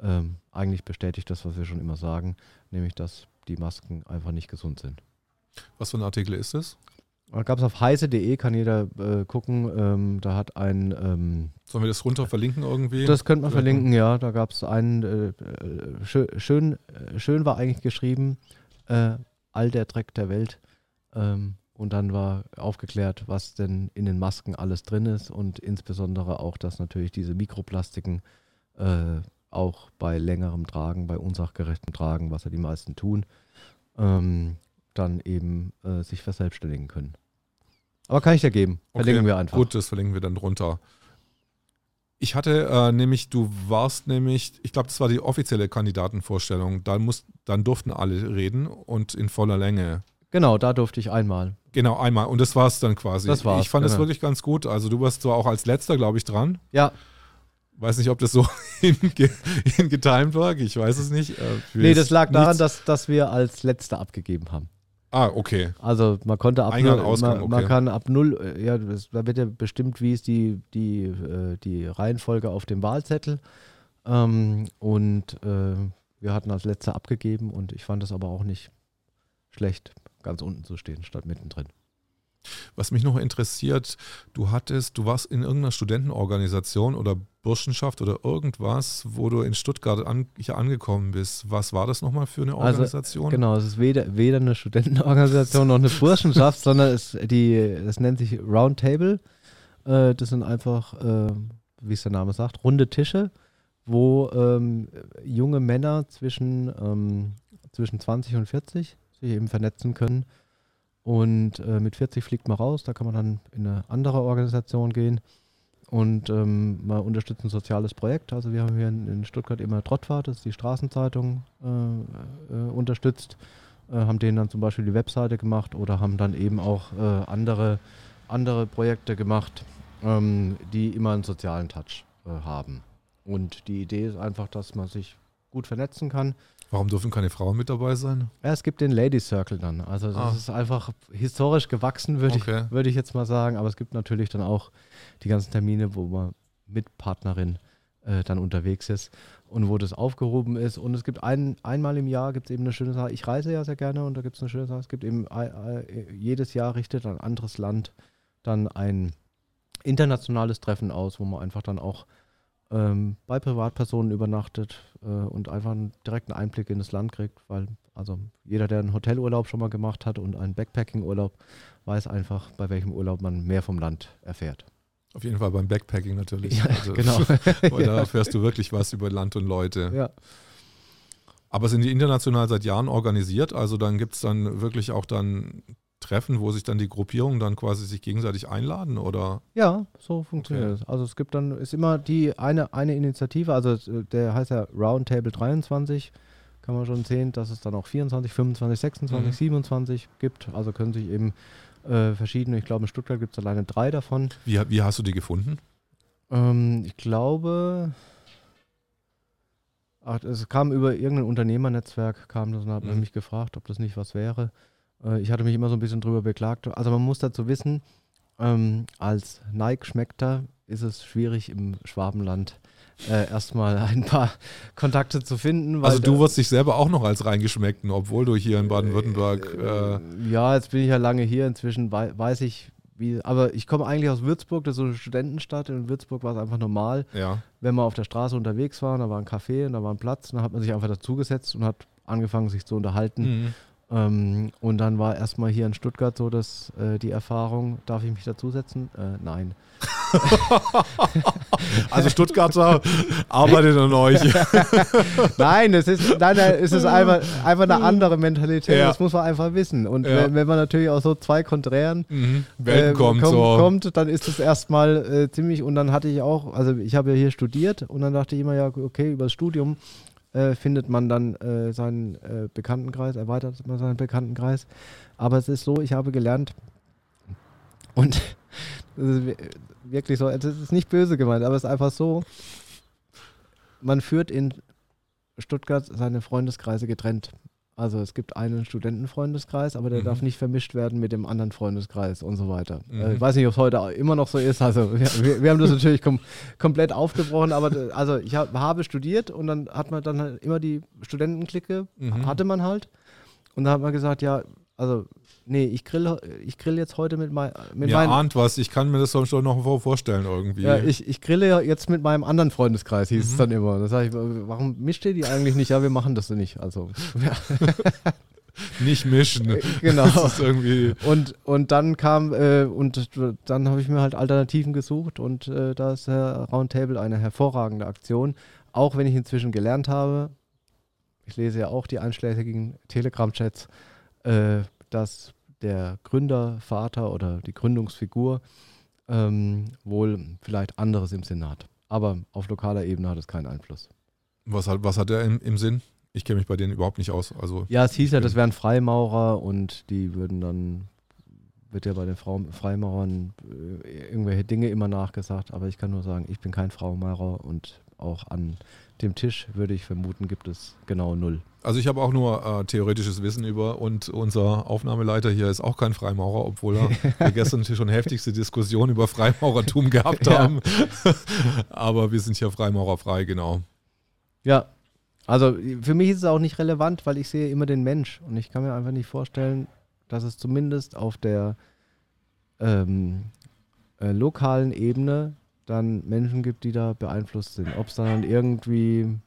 ähm, eigentlich bestätigt das, was wir schon immer sagen, nämlich, dass die Masken einfach nicht gesund sind. Was für ein Artikel ist das? Da gab es auf heise.de, kann jeder äh, gucken, ähm, da hat ein, ähm, Sollen wir das runter verlinken irgendwie? das könnte man verlinken, ja, da gab es einen, äh, äh, schön, schön, äh, schön war eigentlich geschrieben, äh, all der Dreck der Welt ähm, und dann war aufgeklärt, was denn in den Masken alles drin ist und insbesondere auch, dass natürlich diese Mikroplastiken äh, auch bei längerem Tragen, bei unsachgerechtem Tragen, was ja die meisten tun, ähm, dann eben äh, sich verselbstständigen können. Aber kann ich dir geben. Okay, Verlinken wir einfach. Gut, das verlinken wir dann drunter. Ich hatte äh, nämlich, du warst nämlich, ich glaube, das war die offizielle Kandidatenvorstellung. Da muss, dann durften alle reden und in voller Länge. Genau, da durfte ich einmal. Genau, einmal. Und das war es dann quasi. Das war's, ich fand es genau. wirklich ganz gut. Also du warst zwar auch als letzter, glaube ich, dran. Ja, Weiß nicht, ob das so hinge hingetimed war. Ich weiß es nicht. Äh, nee, das lag daran, nichts- dass, dass wir als Letzter abgegeben haben. Ah, okay. Also man konnte ab Eingang, null, Ausgang, man, man okay. kann ab null, äh, ja, das, da wird ja bestimmt, wie ist die, die, äh, die Reihenfolge auf dem Wahlzettel. Ähm, und äh, wir hatten als Letzter abgegeben und ich fand es aber auch nicht schlecht, ganz unten zu stehen, statt mittendrin. Was mich noch interessiert, du hattest, du warst in irgendeiner Studentenorganisation oder Burschenschaft oder irgendwas, wo du in Stuttgart an, hier angekommen bist. Was war das nochmal für eine Also, Organisation? Genau, es ist weder, weder eine Studentenorganisation noch eine Burschenschaft, sondern es, die, es nennt sich Roundtable. Äh, das sind einfach, äh, wie es der Name sagt, runde Tische, wo ähm, junge Männer zwischen, ähm, zwischen 20 und 40 sich eben vernetzen können. Und äh, mit 40 fliegt man raus, da kann man dann in eine andere Organisation gehen. Und ähm, man unterstützt ein soziales Projekt. Also wir haben hier in, in Stuttgart immer Trottfahrt, das ist die Straßenzeitung, äh, äh, unterstützt. Äh, haben denen dann zum Beispiel die Webseite gemacht oder haben dann eben auch äh, andere, andere Projekte gemacht, ähm, die immer einen sozialen Touch äh, haben. Und die Idee ist einfach, dass man sich gut vernetzen kann. Warum dürfen keine Frauen mit dabei sein? Ja, es gibt den Ladies Circle dann. Also das Ah. ist einfach historisch gewachsen, würde Okay. ich, würde ich jetzt mal sagen. Aber es gibt natürlich dann auch die ganzen Termine, wo man mit Partnerin äh, dann unterwegs ist und wo das aufgehoben ist. Und es gibt ein, einmal im Jahr gibt es eben eine schöne Sache. Ich reise ja sehr gerne und da gibt es eine schöne Sache. Es gibt eben ei- ei- jedes Jahr richtet ein anderes Land dann ein internationales Treffen aus, wo man einfach dann auch ähm, bei Privatpersonen übernachtet äh, und einfach einen direkten Einblick in das Land kriegt, weil also jeder, der einen Hotelurlaub schon mal gemacht hat und einen Backpacking-Urlaub, weiß einfach, bei welchem Urlaub man mehr vom Land erfährt. Auf jeden Fall beim Backpacking natürlich. Ja, Also, genau. Weil da erfährst du wirklich was über Land und Leute. ja. Aber sind die international seit Jahren organisiert? Also dann gibt es dann wirklich auch dann Treffen, wo sich dann die Gruppierungen dann quasi sich gegenseitig einladen oder? ja, so funktioniert Okay. es. Also es gibt dann, ist immer die eine, eine Initiative, also äh, der heißt ja Roundtable 23, kann man schon sehen, dass es dann auch 24, 25, 26, Mhm. 27 gibt. Also können sich eben äh, verschiedene, ich glaube in Stuttgart gibt es alleine drei davon. Wie, wie hast du die gefunden? Ähm, ich glaube, ach, es kam über irgendein Unternehmernetzwerk, kam das und hat Mhm. mich gefragt, ob das nicht was wäre. Äh, ich hatte mich immer so ein bisschen drüber beklagt. Also man muss dazu wissen, ähm, als Nike-Schmeckter ist es schwierig im Schwabenland äh, erstmal ein paar Kontakte zu finden. Also du da- wirst dich selber auch noch als reingeschmeckten, obwohl du hier in Baden-Württemberg. Äh, Ja, jetzt bin ich ja lange hier. Inzwischen wei weiß ich, wie. Aber ich komme eigentlich aus Würzburg, das ist so eine Studentenstadt. In Würzburg war es einfach normal, ja. wenn man auf der Straße unterwegs war, da war ein Café und da war ein Platz, dann hat man sich einfach dazugesetzt und hat angefangen, sich zu unterhalten. Mhm. Ähm, und dann war erstmal hier in Stuttgart so, dass äh, die Erfahrung, darf ich mich dazusetzen? Äh, nein. Also Stuttgarter arbeitet an euch. Nein, es ist, nein, es ist einfach, einfach eine andere Mentalität. Ja. Das muss man einfach wissen. Und Ja. wenn, wenn man natürlich auch so zwei Konträren Mhm. Äh, kommt komm- so. kommt, dann ist es erstmal äh, ziemlich. Und dann hatte ich auch, also ich habe ja hier studiert und dann dachte ich immer, ja, okay, über das Studium äh, findet man dann äh, seinen äh, Bekanntenkreis, erweitert man seinen Bekanntenkreis. Aber es ist so, ich habe gelernt und das ist wi- wirklich so, es ist nicht böse gemeint, aber es ist einfach so, man führt in Stuttgart seine Freundeskreise getrennt. Also es gibt einen Studentenfreundeskreis, aber der Mhm. darf nicht vermischt werden mit dem anderen Freundeskreis und so weiter. Mhm. Äh, ich weiß nicht, ob es heute immer noch so ist. Also wir, wir, haben das natürlich kom komplett aufgebrochen, aber äh, also ich hab, habe studiert und dann hat man dann halt immer die Studentenklicke, Mhm. hatte man halt. Und dann hat man gesagt, ja, also nee, ich grill, ich grill jetzt heute mit, mein, mit Mir meinen ahnt was, ich kann mir das schon noch vor- vorstellen irgendwie. ja, ich, ich grille ja jetzt mit meinem anderen Freundeskreis, hieß es Mhm. dann immer. Da sage ich, warum mischt ihr die eigentlich nicht? Ja, wir machen das nicht. Also, ja, Nicht mischen. äh, genau. Und, und dann kam, äh, und dann habe ich mir halt Alternativen gesucht und äh, da ist der Roundtable eine hervorragende Aktion. Auch wenn ich inzwischen gelernt habe, ich lese ja auch die einschlägigen Telegram-Chats, äh, dass der Gründervater oder die Gründungsfigur ähm, wohl vielleicht anderes im Sinn hat. Aber auf lokaler Ebene hat es keinen Einfluss. Was hat, was hat er im, im Sinn? Ich kenne mich bei denen überhaupt nicht aus. Also, Ja, es hieß ja, das wären Freimaurer und die würden dann, wird ja bei den Frau, Freimaurern äh, irgendwelche Dinge immer nachgesagt, aber ich kann nur sagen, ich bin kein Freimaurer und auch an dem Tisch würde ich vermuten, gibt es genau null. also ich habe auch nur äh, theoretisches Wissen über und unser Aufnahmeleiter hier ist auch kein Freimaurer, obwohl er wir gestern schon heftigste Diskussion über Freimaurertum gehabt Ja. haben. Aber wir sind hier Freimaurerfrei, genau. Ja, also für mich ist es auch nicht relevant, weil ich sehe immer den Mensch und ich kann mir einfach nicht vorstellen, dass es zumindest auf der ähm, äh, lokalen Ebene dann Menschen gibt, die da beeinflusst sind. Ob es dann irgendwie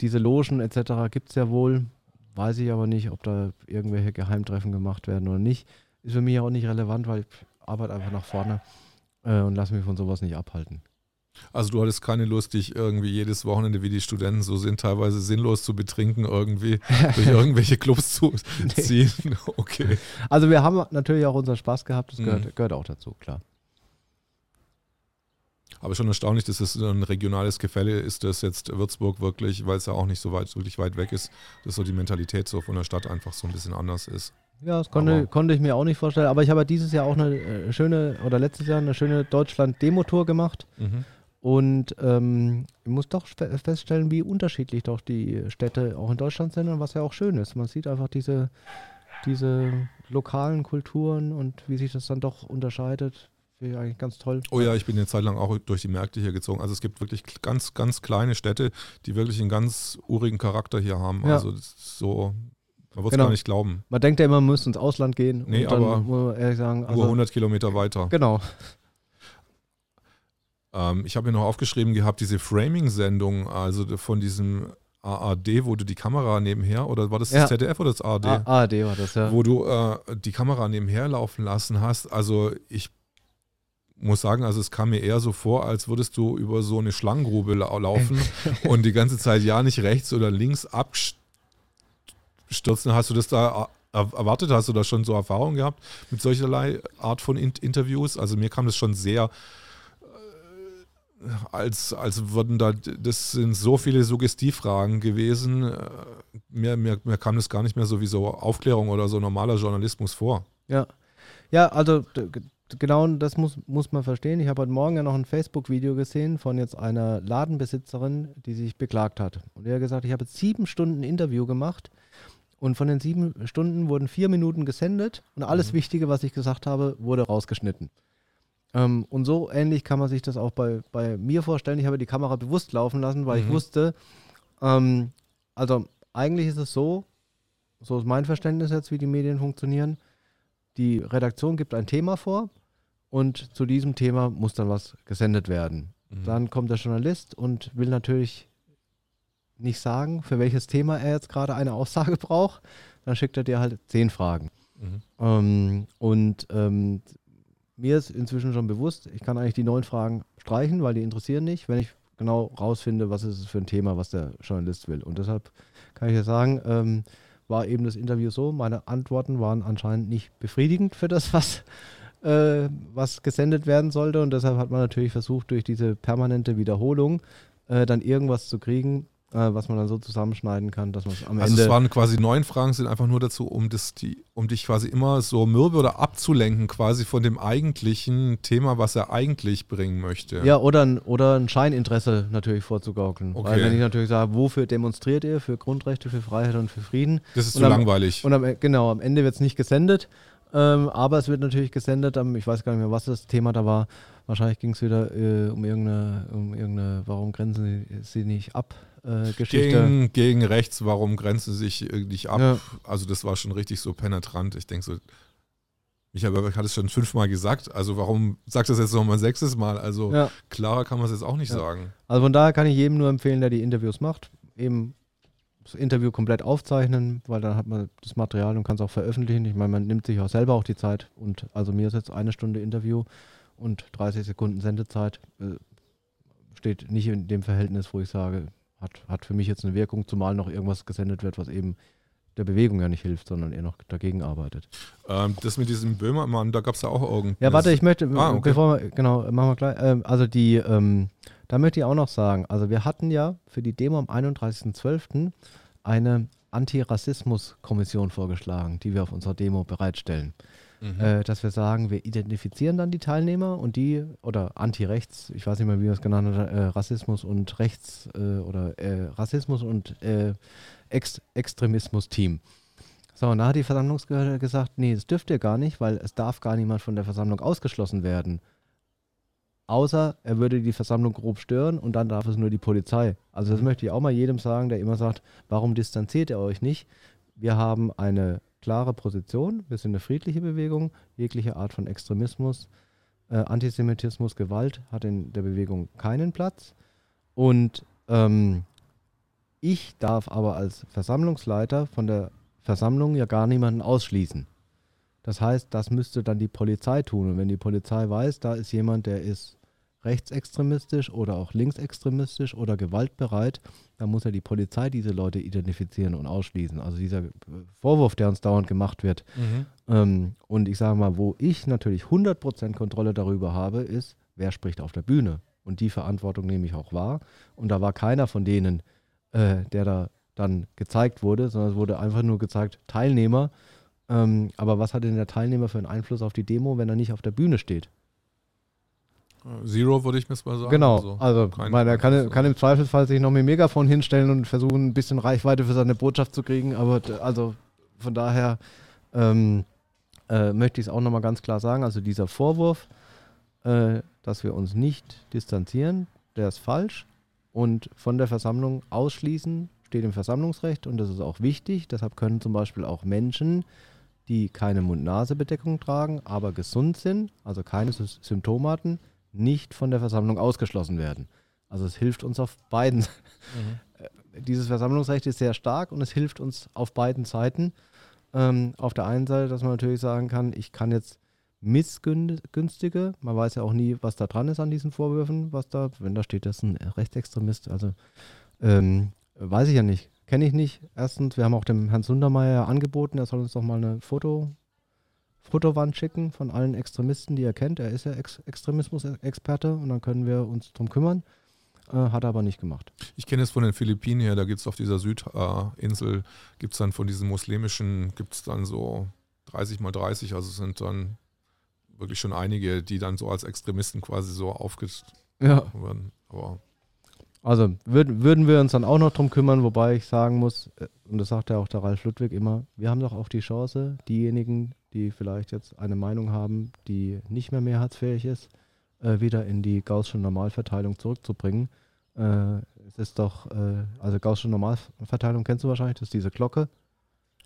diese Logen etc. gibt es ja wohl, weiß ich aber nicht, ob da irgendwelche Geheimtreffen gemacht werden oder nicht. Ist für mich auch nicht relevant, weil ich arbeite einfach nach vorne äh, und lasse mich von sowas nicht abhalten. Also du hattest keine Lust, dich irgendwie jedes Wochenende, wie die Studenten so sind, teilweise sinnlos zu betrinken, irgendwie durch irgendwelche Clubs zu ziehen. Okay. Also wir haben natürlich auch unseren Spaß gehabt, das Mhm. gehört, gehört auch dazu, klar. Aber schon erstaunlich, dass es ein regionales Gefälle ist, dass jetzt Würzburg wirklich, weil es ja auch nicht so weit, wirklich weit weg ist, dass so die Mentalität so von der Stadt einfach so ein bisschen anders ist. Ja, das konnte, konnte ich mir auch nicht vorstellen. Aber ich habe ja dieses Jahr auch eine äh, schöne, oder letztes Jahr eine schöne Deutschland-Demo-Tour gemacht. Und ähm, ich muss doch fe- feststellen, wie unterschiedlich doch die Städte auch in Deutschland sind und was ja auch schön ist. Man sieht einfach diese, diese lokalen Kulturen und wie sich das dann doch unterscheidet. Finde ich eigentlich ganz toll. Oh ja, ich bin eine Zeit lang auch durch die Märkte hier gezogen. Also es gibt wirklich ganz, ganz kleine Städte, die wirklich einen ganz urigen Charakter hier haben. Ja. Also so, man wird es Genau. gar nicht glauben. Man denkt ja immer, man müsste ins Ausland gehen. Nee, und dann aber man ehrlich sagen, Nur also, 100 Kilometer weiter. genau. Ähm, ich habe mir noch aufgeschrieben gehabt, diese Framing-Sendung, also von diesem AAD, wo du die Kamera nebenher, oder war das Ja. das ZDF oder das ARD? A- ARD war das, ja. wo du äh, die Kamera nebenher laufen lassen hast. Also ich muss sagen, also es kam mir eher so vor, als würdest du über so eine Schlangengrube lau laufen und die ganze Zeit ja nicht rechts oder links abstürzen. Hast du das da er- erwartet? Hast du da schon so Erfahrungen gehabt mit solcherlei Art von In Interviews? Also mir kam das schon sehr als, als würden da, das sind so viele Suggestivfragen gewesen. Äh, Mir, mir, mir kam das gar nicht mehr so wie so Aufklärung oder so normaler Journalismus vor. Ja. Ja, also genau das muss, muss man verstehen. Ich habe heute Morgen ja noch ein Facebook-Video gesehen von jetzt einer Ladenbesitzerin, die sich beklagt hat. Und die hat gesagt, ich habe sieben Stunden Interview gemacht und von den sieben Stunden wurden vier Minuten gesendet und alles Mhm. Wichtige, was ich gesagt habe, wurde rausgeschnitten. Ähm, und so ähnlich kann man sich das auch bei, bei mir vorstellen. Ich habe die Kamera bewusst laufen lassen, weil ich Mhm. wusste, ähm, also eigentlich ist es so, so ist mein Verständnis jetzt, wie die Medien funktionieren. Die Redaktion gibt ein Thema vor und zu diesem Thema muss dann was gesendet werden. Mhm. Dann kommt der Journalist und will natürlich nicht sagen, für welches Thema er jetzt gerade eine Aussage braucht. Dann schickt er dir halt zehn Fragen. Mhm. Ähm, und ähm, mir ist inzwischen schon bewusst, ich kann eigentlich die neun Fragen streichen, weil die interessieren nicht, wenn ich genau rausfinde, was ist es für ein Thema, was der Journalist will. Und deshalb kann ich ja sagen, ähm, war eben das Interview so, meine Antworten waren anscheinend nicht befriedigend für das, was, äh, was gesendet werden sollte. Und deshalb hat man natürlich versucht, durch diese permanente Wiederholung äh, dann irgendwas zu kriegen, was man dann so zusammenschneiden kann, dass man es am Also Ende... es waren quasi neun Fragen, sind einfach nur dazu, um, das, die, um dich quasi immer so mürbe oder abzulenken, quasi von dem eigentlichen Thema, was er eigentlich bringen möchte. Ja, oder ein, oder ein Scheininteresse natürlich vorzugaukeln. Weil Okay. wenn ich natürlich sage, wofür demonstriert ihr? Für Grundrechte, für Freiheit und für Frieden. Das ist Und zu am- langweilig. Und am, E- genau, am Ende wird es nicht gesendet. Ähm, aber es wird natürlich gesendet, ich weiß gar nicht mehr, was das Thema da war. Wahrscheinlich ging es wieder äh, um irgendeine, um irgendeine, warum grenzen sie nicht ab, äh, Geschichte. Gegen, gegen rechts, warum grenzen sie sich äh, nicht ab? Ja. Also das war schon richtig so penetrant. Ich denke so, Michael Böberg hat es schon fünfmal gesagt, also warum sagt das jetzt nochmal sechstes Mal? Also Ja. klarer kann man es jetzt auch nicht Ja. sagen. Also von daher kann ich jedem nur empfehlen, der die Interviews macht, eben das Interview komplett aufzeichnen, weil dann hat man das Material und kann es auch veröffentlichen. Ich meine, man nimmt sich auch selber auch die Zeit und also mir ist jetzt eine Stunde Interview und 30 Sekunden Sendezeit äh, steht nicht in dem Verhältnis, wo ich sage, hat, hat für mich jetzt eine Wirkung, zumal noch irgendwas gesendet wird, was eben der Bewegung ja nicht hilft, sondern eher noch dagegen arbeitet. Ähm, das mit diesem Böhmermann, da gab es ja auch irgendwas. Ja, warte, ich möchte, Ah, okay. bevor wir, genau, machen wir gleich. Ähm, also die, ähm, da möchte ich auch noch sagen, also wir hatten ja für die Demo am 31.12. eine Antirassismus-Kommission vorgeschlagen, die wir auf unserer Demo bereitstellen. Mhm. Äh, dass wir sagen, wir identifizieren dann die Teilnehmer und die, oder Anti-Rechts, ich weiß nicht mehr, wie wir es genannt haben, äh, Rassismus und Rechts, äh, oder äh, Rassismus und äh, Ex Extremismus-Team. So, und da hat die Versammlungsbehörde gesagt, nee, das dürft ihr gar nicht, weil es darf gar niemand von der Versammlung ausgeschlossen werden. Außer er würde die Versammlung grob stören und dann darf es nur die Polizei. Also das möchte ich auch mal jedem sagen, der immer sagt, warum distanziert ihr euch nicht? Wir haben eine klare Position, wir sind eine friedliche Bewegung, jegliche Art von Extremismus, äh, Antisemitismus, Gewalt hat in der Bewegung keinen Platz. Und ähm, ich darf aber als Versammlungsleiter von der Versammlung ja gar niemanden ausschließen. Das heißt, das müsste dann die Polizei tun. Und wenn die Polizei weiß, da ist jemand, der ist rechtsextremistisch oder auch linksextremistisch oder gewaltbereit, dann muss ja die Polizei diese Leute identifizieren und ausschließen. Also dieser Vorwurf, der uns dauernd gemacht wird. Mhm. Ähm, und ich sage mal, wo ich natürlich 100% Kontrolle darüber habe, ist, wer spricht auf der Bühne. Und die Verantwortung nehme ich auch wahr. Und da war keiner von denen, äh, der da dann gezeigt wurde, sondern es wurde einfach nur gezeigt, Teilnehmer. Ähm, aber was hat denn der Teilnehmer für einen Einfluss auf die Demo, wenn er nicht auf der Bühne steht? Zero würde ich mir mal sagen. Genau, Also, also meine, er kann, kann im Zweifelsfall sich noch mit dem Megafon hinstellen und versuchen, ein bisschen Reichweite für seine Botschaft zu kriegen, aber also von daher ähm, äh, möchte ich es auch nochmal ganz klar sagen, also dieser Vorwurf, äh, dass wir uns nicht distanzieren, der ist falsch und von der Versammlung ausschließen steht im Versammlungsrecht und das ist auch wichtig, deshalb können zum Beispiel auch Menschen, die keine Mund-Nase-Bedeckung tragen, aber gesund sind, also keine Sy- Symptome hatten, nicht von der Versammlung ausgeschlossen werden. Also es hilft uns auf beiden. Mhm. Dieses Versammlungsrecht ist sehr stark und es hilft uns auf beiden Seiten. Ähm, auf der einen Seite, dass man natürlich sagen kann, ich kann jetzt missgünstige, man weiß ja auch nie, was da dran ist an diesen Vorwürfen, was da, wenn da steht, das ist ein Rechtsextremist, also ähm, weiß ich ja nicht, kenne ich nicht. Erstens, wir haben auch dem Herrn Sundermeier angeboten, er soll uns doch mal eine Foto, Fotowand schicken von allen Extremisten, die er kennt. Er ist ja Ex Extremismus-Experte und dann können wir uns drum kümmern. Äh, hat er aber nicht gemacht. Ich kenne es von den Philippinen her, da gibt es auf dieser Südinsel, äh, gibt es dann von diesen muslimischen, gibt es dann so 30 mal 30, also sind dann wirklich schon einige, die dann so als Extremisten quasi so aufgestellt Ja. werden. Aber Also würden, würden wir uns dann auch noch drum kümmern, wobei ich sagen muss, äh, und das sagt ja auch der Ralf Ludwig immer, wir haben doch auch die Chance, diejenigen, die vielleicht jetzt eine Meinung haben, die nicht mehr mehrheitsfähig ist, äh, wieder in die Gaußsche Normalverteilung zurückzubringen. Äh, es ist doch, äh, also Gaußsche Normalverteilung kennst du wahrscheinlich, das ist diese Glocke.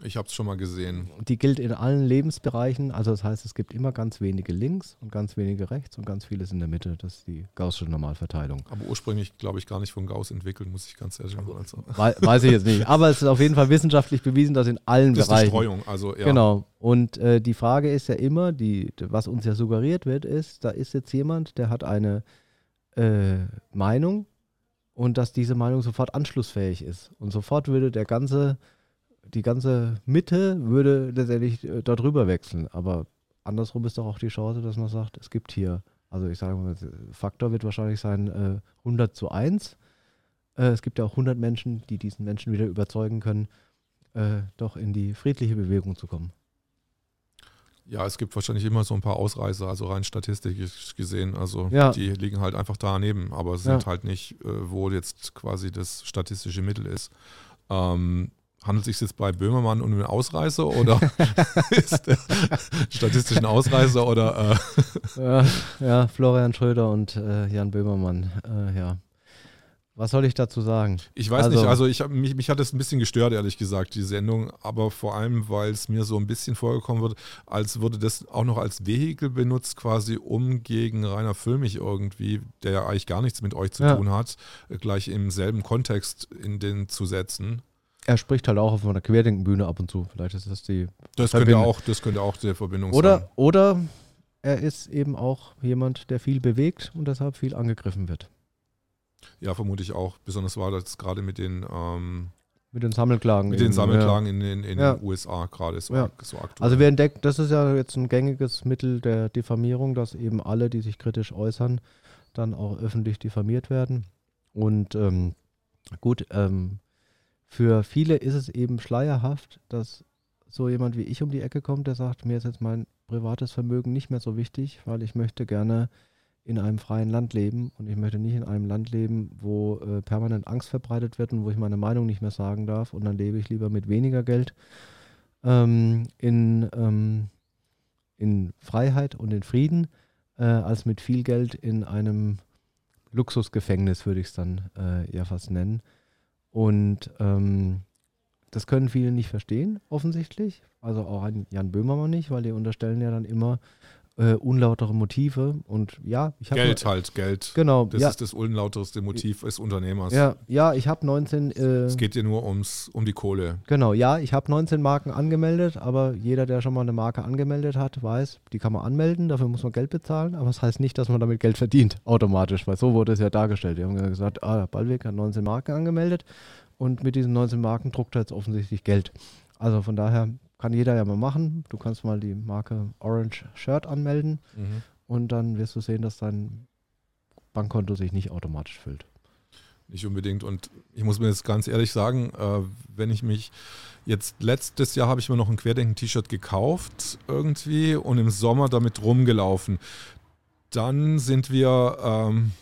Ich habe es schon mal gesehen. Die gilt in allen Lebensbereichen, also das heißt, es gibt immer ganz wenige links und ganz wenige rechts und ganz vieles in der Mitte. Das ist die Gaußsche Normalverteilung. Aber ursprünglich, glaube ich, gar nicht von Gauss entwickelt, muss ich ganz ehrlich sagen. Also, Wei- Weiß ich jetzt nicht. Aber es ist auf jeden Fall wissenschaftlich bewiesen, dass in allen das ist eine Bereichen. Streuung. Also, ja. Genau. Und äh, die Frage ist ja immer, die, was uns ja suggeriert wird, ist, da ist jetzt jemand, der hat eine äh, Meinung und dass diese Meinung sofort anschlussfähig ist. Und sofort würde der ganze, die ganze Mitte würde letztendlich äh, darüber wechseln. Aber andersrum ist doch auch die Chance, dass man sagt, es gibt hier, also ich sage mal, Faktor wird wahrscheinlich sein äh, 100 zu 1. Äh, es gibt ja auch 100 Menschen, die diesen Menschen wieder überzeugen können, äh, doch in die friedliche Bewegung zu kommen. Ja, es gibt wahrscheinlich immer so ein paar Ausreißer, also rein statistisch gesehen. Also Ja. die liegen halt einfach daneben, aber sind Ja. halt nicht, äh, wo jetzt quasi das statistische Mittel ist. Ähm, handelt es sich jetzt bei Böhmermann um einen Ausreißer oder ist der statistischen Ausreißer oder äh, Ja, ja, Florian Schröder und äh, Jan Böhmermann. Äh, ja. Was soll ich dazu sagen? ich weiß Also- nicht, also ich hab, mich, mich hat es ein bisschen gestört, ehrlich gesagt, die Sendung, aber vor allem, weil es mir so ein bisschen vorgekommen wird, als würde das auch noch als Vehikel benutzt, quasi um gegen Rainer Füllmich irgendwie, der ja eigentlich gar nichts mit euch zu Ja. tun hat, gleich im selben Kontext in den zu setzen. Er spricht halt auch auf einer Querdenkenbühne ab und zu. Vielleicht ist das die. Das könnte Verbindung. auch, das könnte auch der Verbindung sein. Oder, oder er ist eben auch jemand, der viel bewegt und deshalb viel angegriffen wird. Ja, vermute ich auch. Besonders war das gerade mit den, ähm, Mit den Sammelklagen. mit den eben, Sammelklagen in, den- in Ja. den USA gerade so, Ja. so Ja. aktuell. Also wir entdecken, das ist ja jetzt ein gängiges Mittel der Diffamierung, dass eben alle, die sich kritisch äußern, dann auch öffentlich diffamiert werden. Und ähm, gut, ähm, für viele ist es eben schleierhaft, dass so jemand wie ich um die Ecke kommt, der sagt, mir ist jetzt mein privates Vermögen nicht mehr so wichtig, weil ich möchte gerne in einem freien Land leben und ich möchte nicht in einem Land leben, wo äh, permanent Angst verbreitet wird und wo ich meine Meinung nicht mehr sagen darf und dann lebe ich lieber mit weniger Geld ähm, in, ähm, in Freiheit und in Frieden, äh, als mit viel Geld in einem Luxusgefängnis, würde ich es dann äh, ja fast nennen. Und ähm, das können viele nicht verstehen, offensichtlich. Also auch Jan Böhmermann nicht, weil die unterstellen ja dann immer äh, unlautere Motive. Und ja, ich habe. Geld halt, Geld. Genau, Das ja, ist das unlauterste Motiv des Unternehmers. ja, ja, ich habe 19. Äh, Es geht dir nur ums, um die Kohle. Genau, ja, ich habe 19 Marken angemeldet, aber jeder, der schon mal eine Marke angemeldet hat, weiß, die kann man anmelden, dafür muss man Geld bezahlen, aber das heißt nicht, dass man damit Geld verdient, automatisch, weil so wurde es ja dargestellt. Die haben ja gesagt, ah, Ballweg hat 19 Marken angemeldet und mit diesen 19 Marken druckt er jetzt offensichtlich Geld. Also von daher kann jeder ja mal machen. Du kannst mal die Marke Orange Shirt anmelden Mhm. und dann wirst du sehen, dass dein Bankkonto sich nicht automatisch füllt. Nicht unbedingt. Und ich muss mir jetzt ganz ehrlich sagen, äh, wenn ich mich jetzt letztes Jahr habe ich mir noch ein Querdenken-T-Shirt gekauft irgendwie und im Sommer damit rumgelaufen. Dann sind wir, ähm,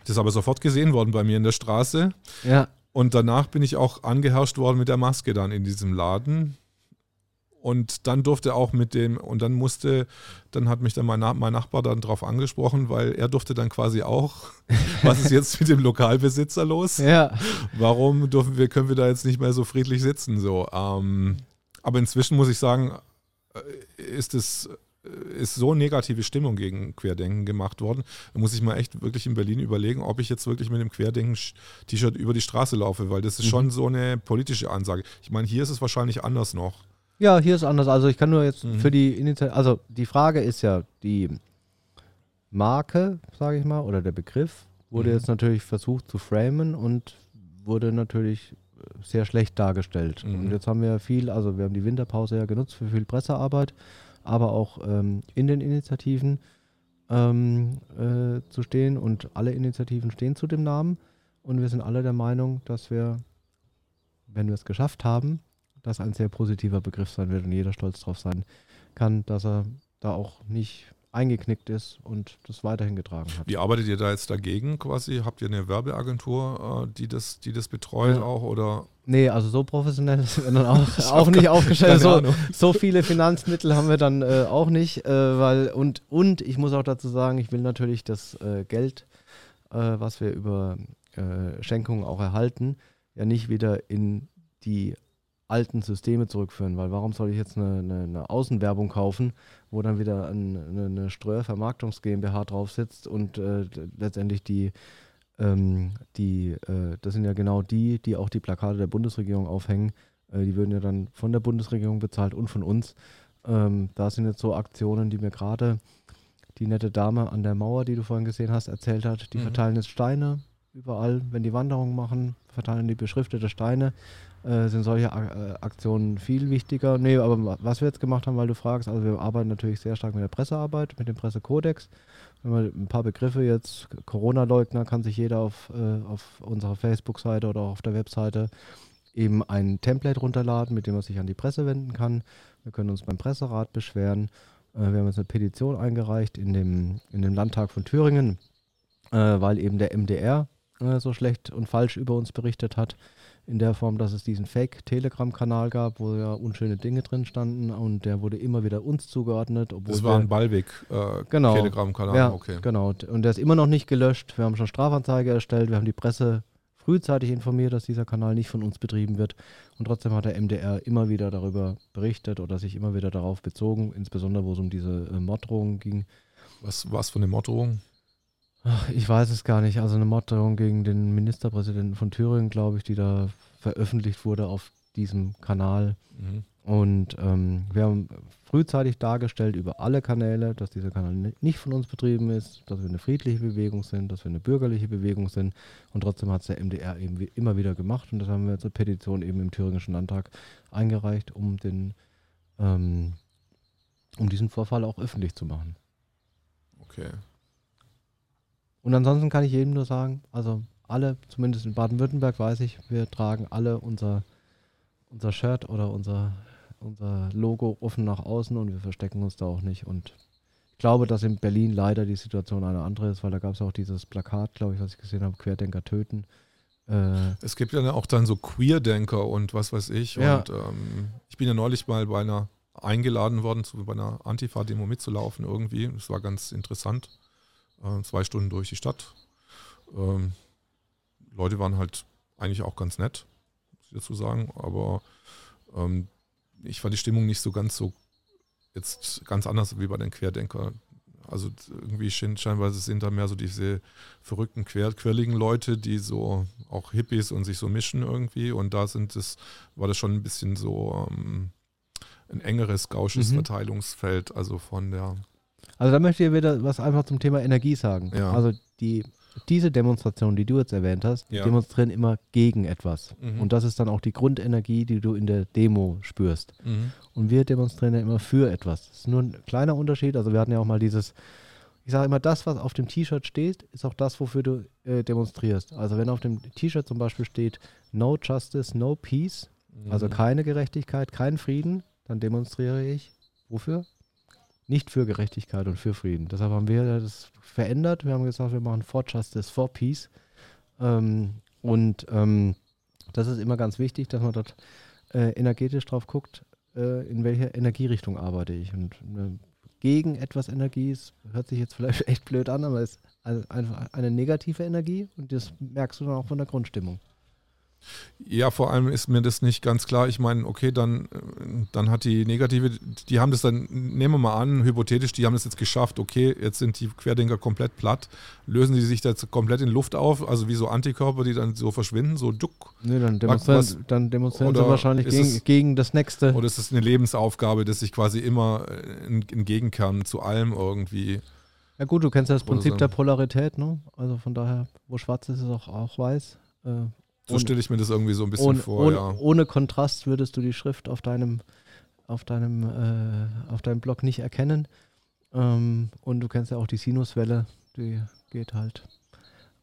das ist aber sofort gesehen worden bei mir in der Straße. Ja, Und danach bin ich auch angeherrscht worden mit der Maske dann in diesem Laden. Und dann durfte auch mit dem, und dann musste, dann hat mich dann mein, mein Nachbar dann drauf angesprochen, weil er durfte dann quasi auch, was ist jetzt mit dem Lokalbesitzer los? ja, Warum dürfen wir, können wir da jetzt nicht mehr so friedlich sitzen? So, ähm, aber inzwischen muss ich sagen, äh, ist es ist so negative Stimmung gegen Querdenken gemacht worden. Da muss ich mal echt wirklich in Berlin überlegen, ob ich jetzt wirklich mit dem Querdenken-T-Shirt über die Straße laufe, weil das ist Mhm. schon so eine politische Ansage. Ich meine, hier ist es wahrscheinlich anders noch. Ja, hier ist anders. Also ich kann nur jetzt Mhm. für die Initiative, also die Frage ist ja, die Marke, sage ich mal, oder der Begriff wurde Mhm. jetzt natürlich versucht zu framen und wurde natürlich äh, sehr schlecht dargestellt. Mhm. Und jetzt haben wir viel, also wir haben die Winterpause ja genutzt für viel Pressearbeit. aber auch ähm, in den Initiativen ähm, äh, zu stehen. Und alle Initiativen stehen zu dem Namen. Und wir sind alle der Meinung, dass wir, wenn wir es geschafft haben, das ein sehr positiver Begriff sein wird und jeder stolz drauf sein kann, dass er da auch nicht eingeknickt ist und das weiterhin getragen hat. Wie arbeitet ihr da jetzt dagegen quasi? Habt ihr eine Werbeagentur, äh, die das, die das betreut Ja. auch oder? Nee, also so professionell sind wir dann auch, auch nicht aufgestellt. So, so viele Finanzmittel haben wir dann äh, auch nicht, äh, weil und und ich muss auch dazu sagen, ich will natürlich das äh, Geld, äh, was wir über äh, Schenkungen auch erhalten, ja nicht wieder in die alten Systeme zurückführen, weil warum soll ich jetzt eine, eine, eine Außenwerbung kaufen, wo dann wieder ein, eine, eine Ströer Vermarktungs GmbH drauf sitzt und äh, letztendlich die ähm, die, äh, das sind ja genau die, die auch die Plakate der Bundesregierung aufhängen. Äh, die würden ja dann von der Bundesregierung bezahlt und von uns. Ähm, da sind jetzt so Aktionen, die mir gerade die nette Dame an der Mauer, die du vorhin gesehen hast, erzählt hat. Die Mhm. verteilen jetzt Steine überall, wenn die Wanderungen machen, verteilen die beschriftete Steine. Äh, sind solche äh, Aktionen viel wichtiger. Nee, aber wa- was wir jetzt gemacht haben, weil du fragst, also wir arbeiten natürlich sehr stark mit der Pressearbeit, mit dem Pressekodex. Wenn man ein paar Begriffe jetzt, Corona-Leugner, kann sich jeder auf, äh, auf unserer Facebook-Seite oder auch auf der Webseite eben ein Template runterladen, mit dem man sich an die Presse wenden kann. Wir können uns beim Presserat beschweren. Äh, wir haben jetzt eine Petition eingereicht in dem, in dem Landtag von Thüringen, äh, weil eben der MDR so schlecht und falsch über uns berichtet hat. In der Form, dass es diesen Fake-Telegram-Kanal gab, wo ja unschöne Dinge drin standen und der wurde immer wieder uns zugeordnet. Obwohl Das war ein Ballweg äh, Genau. Telegram-Kanal, ja, okay. genau. Und der ist immer noch nicht gelöscht. Wir haben schon Strafanzeige erstellt. Wir haben die Presse frühzeitig informiert, dass dieser Kanal nicht von uns betrieben wird. Und trotzdem hat der MDR immer wieder darüber berichtet oder sich immer wieder darauf bezogen, insbesondere wo es um diese äh, Morddrohungen ging. Was war es für eine Morddrohung? Ach, ich weiß es gar nicht. Also eine Morddrohung gegen den Ministerpräsidenten von Thüringen, glaube ich, die da veröffentlicht wurde auf diesem Kanal. Mhm. Und ähm, wir haben frühzeitig dargestellt über alle Kanäle, dass dieser Kanal ni- nicht von uns betrieben ist, dass wir eine friedliche Bewegung sind, dass wir eine bürgerliche Bewegung sind. Und trotzdem hat es der MDR eben immer wieder gemacht. Und das haben wir eine Petition eben im Thüringischen Landtag eingereicht, um den ähm, um diesen Vorfall auch öffentlich zu machen. Okay. Und ansonsten kann ich jedem nur sagen, also alle, zumindest in Baden-Württemberg weiß ich, wir tragen alle unser, unser Shirt oder unser, unser Logo offen nach außen und wir verstecken uns da auch nicht. Und ich glaube, dass in Berlin leider die Situation eine andere ist, weil da gab es auch dieses Plakat, glaube ich, was ich gesehen habe, Querdenker töten. Äh, Es gibt ja auch dann so Queerdenker und was weiß ich. Ja. Und ähm, ich bin ja neulich mal bei einer eingeladen worden, zu, bei einer Antifa-Demo mitzulaufen irgendwie. Das war ganz interessant. Äh, zwei Stunden durch die Stadt. Ähm, Leute waren halt eigentlich auch ganz nett, muss ich dazu sagen. Aber ähm, ich fand die Stimmung nicht so ganz so jetzt ganz anders wie bei den Querdenker. Also irgendwie schein- scheinbar sind da mehr so diese verrückten, quer, quirligen Leute, die so auch Hippies und sich so mischen irgendwie. Und da sind es, war das schon ein bisschen so ähm, ein engeres gausches Mhm. Verteilungsfeld, also von der also da möchte ich wieder was einfach zum Thema Energie sagen. Ja. Also die, diese Demonstrationen, die du jetzt erwähnt hast, Ja. demonstrieren immer gegen etwas. Mhm. Und das ist dann auch die Grundenergie, die du in der Demo spürst. Und wir demonstrieren ja immer für etwas. Das ist nur ein kleiner Unterschied. Also wir hatten ja auch mal dieses, ich sage immer, das, was auf dem T-Shirt steht, ist auch das, wofür du äh, demonstrierst. Also wenn auf dem T-Shirt zum Beispiel steht No Justice, No Peace, also Mhm. keine Gerechtigkeit, kein Frieden, dann demonstriere ich wofür? Nicht für Gerechtigkeit und für Frieden. Deshalb haben wir das verändert. Wir haben gesagt, wir machen For Justice, For Peace. Ähm, und ähm, das ist immer ganz wichtig, dass man dort äh, energetisch drauf guckt, äh, in welcher Energierichtung arbeite ich. Und äh, gegen etwas Energie ist, hört sich jetzt vielleicht echt blöd an, aber es ist einfach eine negative Energie und das merkst du dann auch von der Grundstimmung. Ja, vor allem ist mir das nicht ganz klar. Ich meine, okay, dann, äh, dann hat die negative, die haben das dann, nehmen wir mal an, hypothetisch, die haben das jetzt geschafft. Okay, jetzt sind die Querdenker komplett platt. Lösen die sich da jetzt komplett in Luft auf, also wie so Antikörper, die dann so verschwinden, so duck. Nee, dann demonstrieren, was- dann demonstrieren sie wahrscheinlich gegen, es- gegen das nächste. Oder ist es eine Lebensaufgabe, dass ich quasi immer äh, ein, ein Gegenkern zu allem irgendwie. Ja gut, du kennst ja das Prinzip der Polarität, ne? Also von daher, wo schwarz ist, ist auch, auch weiß. Äh, So stelle ich mir das irgendwie so ein bisschen ohne, vor, ohne, ja. ohne Kontrast würdest du die Schrift auf deinem, auf deinem, äh, auf deinem Blog nicht erkennen. Ähm, und du kennst ja auch die Sinuswelle, die geht halt.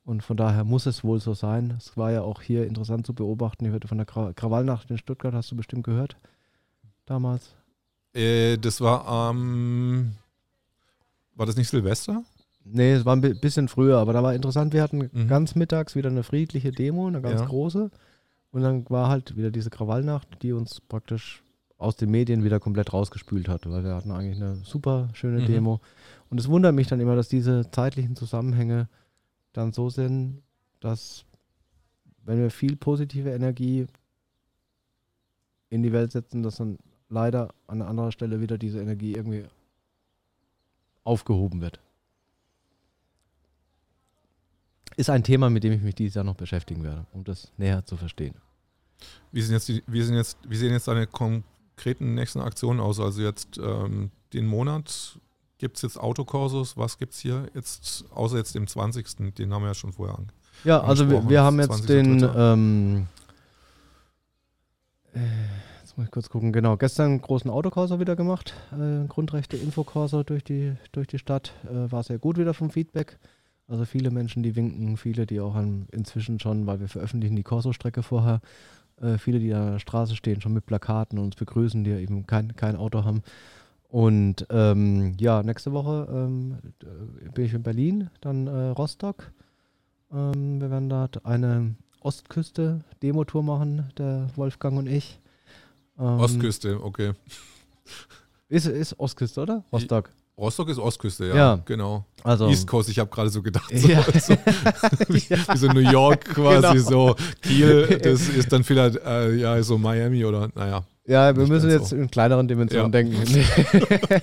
Und von daher muss es wohl so sein. Es war ja auch hier interessant zu beobachten. Ich hörte von der Kra Krawallnacht in Stuttgart, hast du bestimmt gehört damals. Äh, das war am. war das nicht Silvester? Nee, es war ein bi- bisschen früher, aber da war interessant, wir hatten Mhm. ganz mittags wieder eine friedliche Demo, eine ganz Ja. große. Und dann war halt wieder diese Krawallnacht, die uns praktisch aus den Medien wieder komplett rausgespült hat, weil wir hatten eigentlich eine super schöne Mhm. Demo. Und es wundert mich dann immer, dass diese zeitlichen Zusammenhänge dann so sind, dass wenn wir viel positive Energie in die Welt setzen, dass dann leider an anderer Stelle wieder diese Energie irgendwie aufgehoben wird. Ist ein Thema, mit dem ich mich dieses Jahr noch beschäftigen werde, um das näher zu verstehen. Wie, sind jetzt die, wie, sind jetzt, wie sehen jetzt deine konkreten nächsten Aktionen aus? Also jetzt ähm, den Monat gibt es jetzt Autokursus. Was gibt es hier jetzt, außer jetzt dem 20. Den haben wir ja schon vorher an. Ja, also wir, wir haben jetzt 20.03.. den, ähm, äh, jetzt muss ich kurz gucken, genau, gestern einen großen Autokorso wieder gemacht, äh, Grundrechte Infokorso durch die, durch die Stadt, äh, war sehr gut wieder vom Feedback. Also viele Menschen, die winken, viele, die auch an, inzwischen schon, weil wir veröffentlichen die Korso-Strecke vorher, äh, viele, die an der Straße stehen, schon mit Plakaten und uns begrüßen, die eben kein, kein Auto haben. Und ähm, ja, nächste Woche ähm, äh, bin ich in Berlin, dann äh, Rostock. Ähm, wir werden dort eine Ostküste-Demo-Tour machen, der Wolfgang und ich. Ähm, Ostküste, okay. Ist, ist Ostküste, oder? Rostock. Rostock ist Ostküste, ja. Ja. Genau. Also, East Coast, ich habe gerade so gedacht, so, Ja. so, wie, wie so New York quasi, Genau. so Kiel, das ist dann vielleicht äh, ja so Miami oder naja. ja, wir müssen jetzt so. in kleineren Dimensionen denken,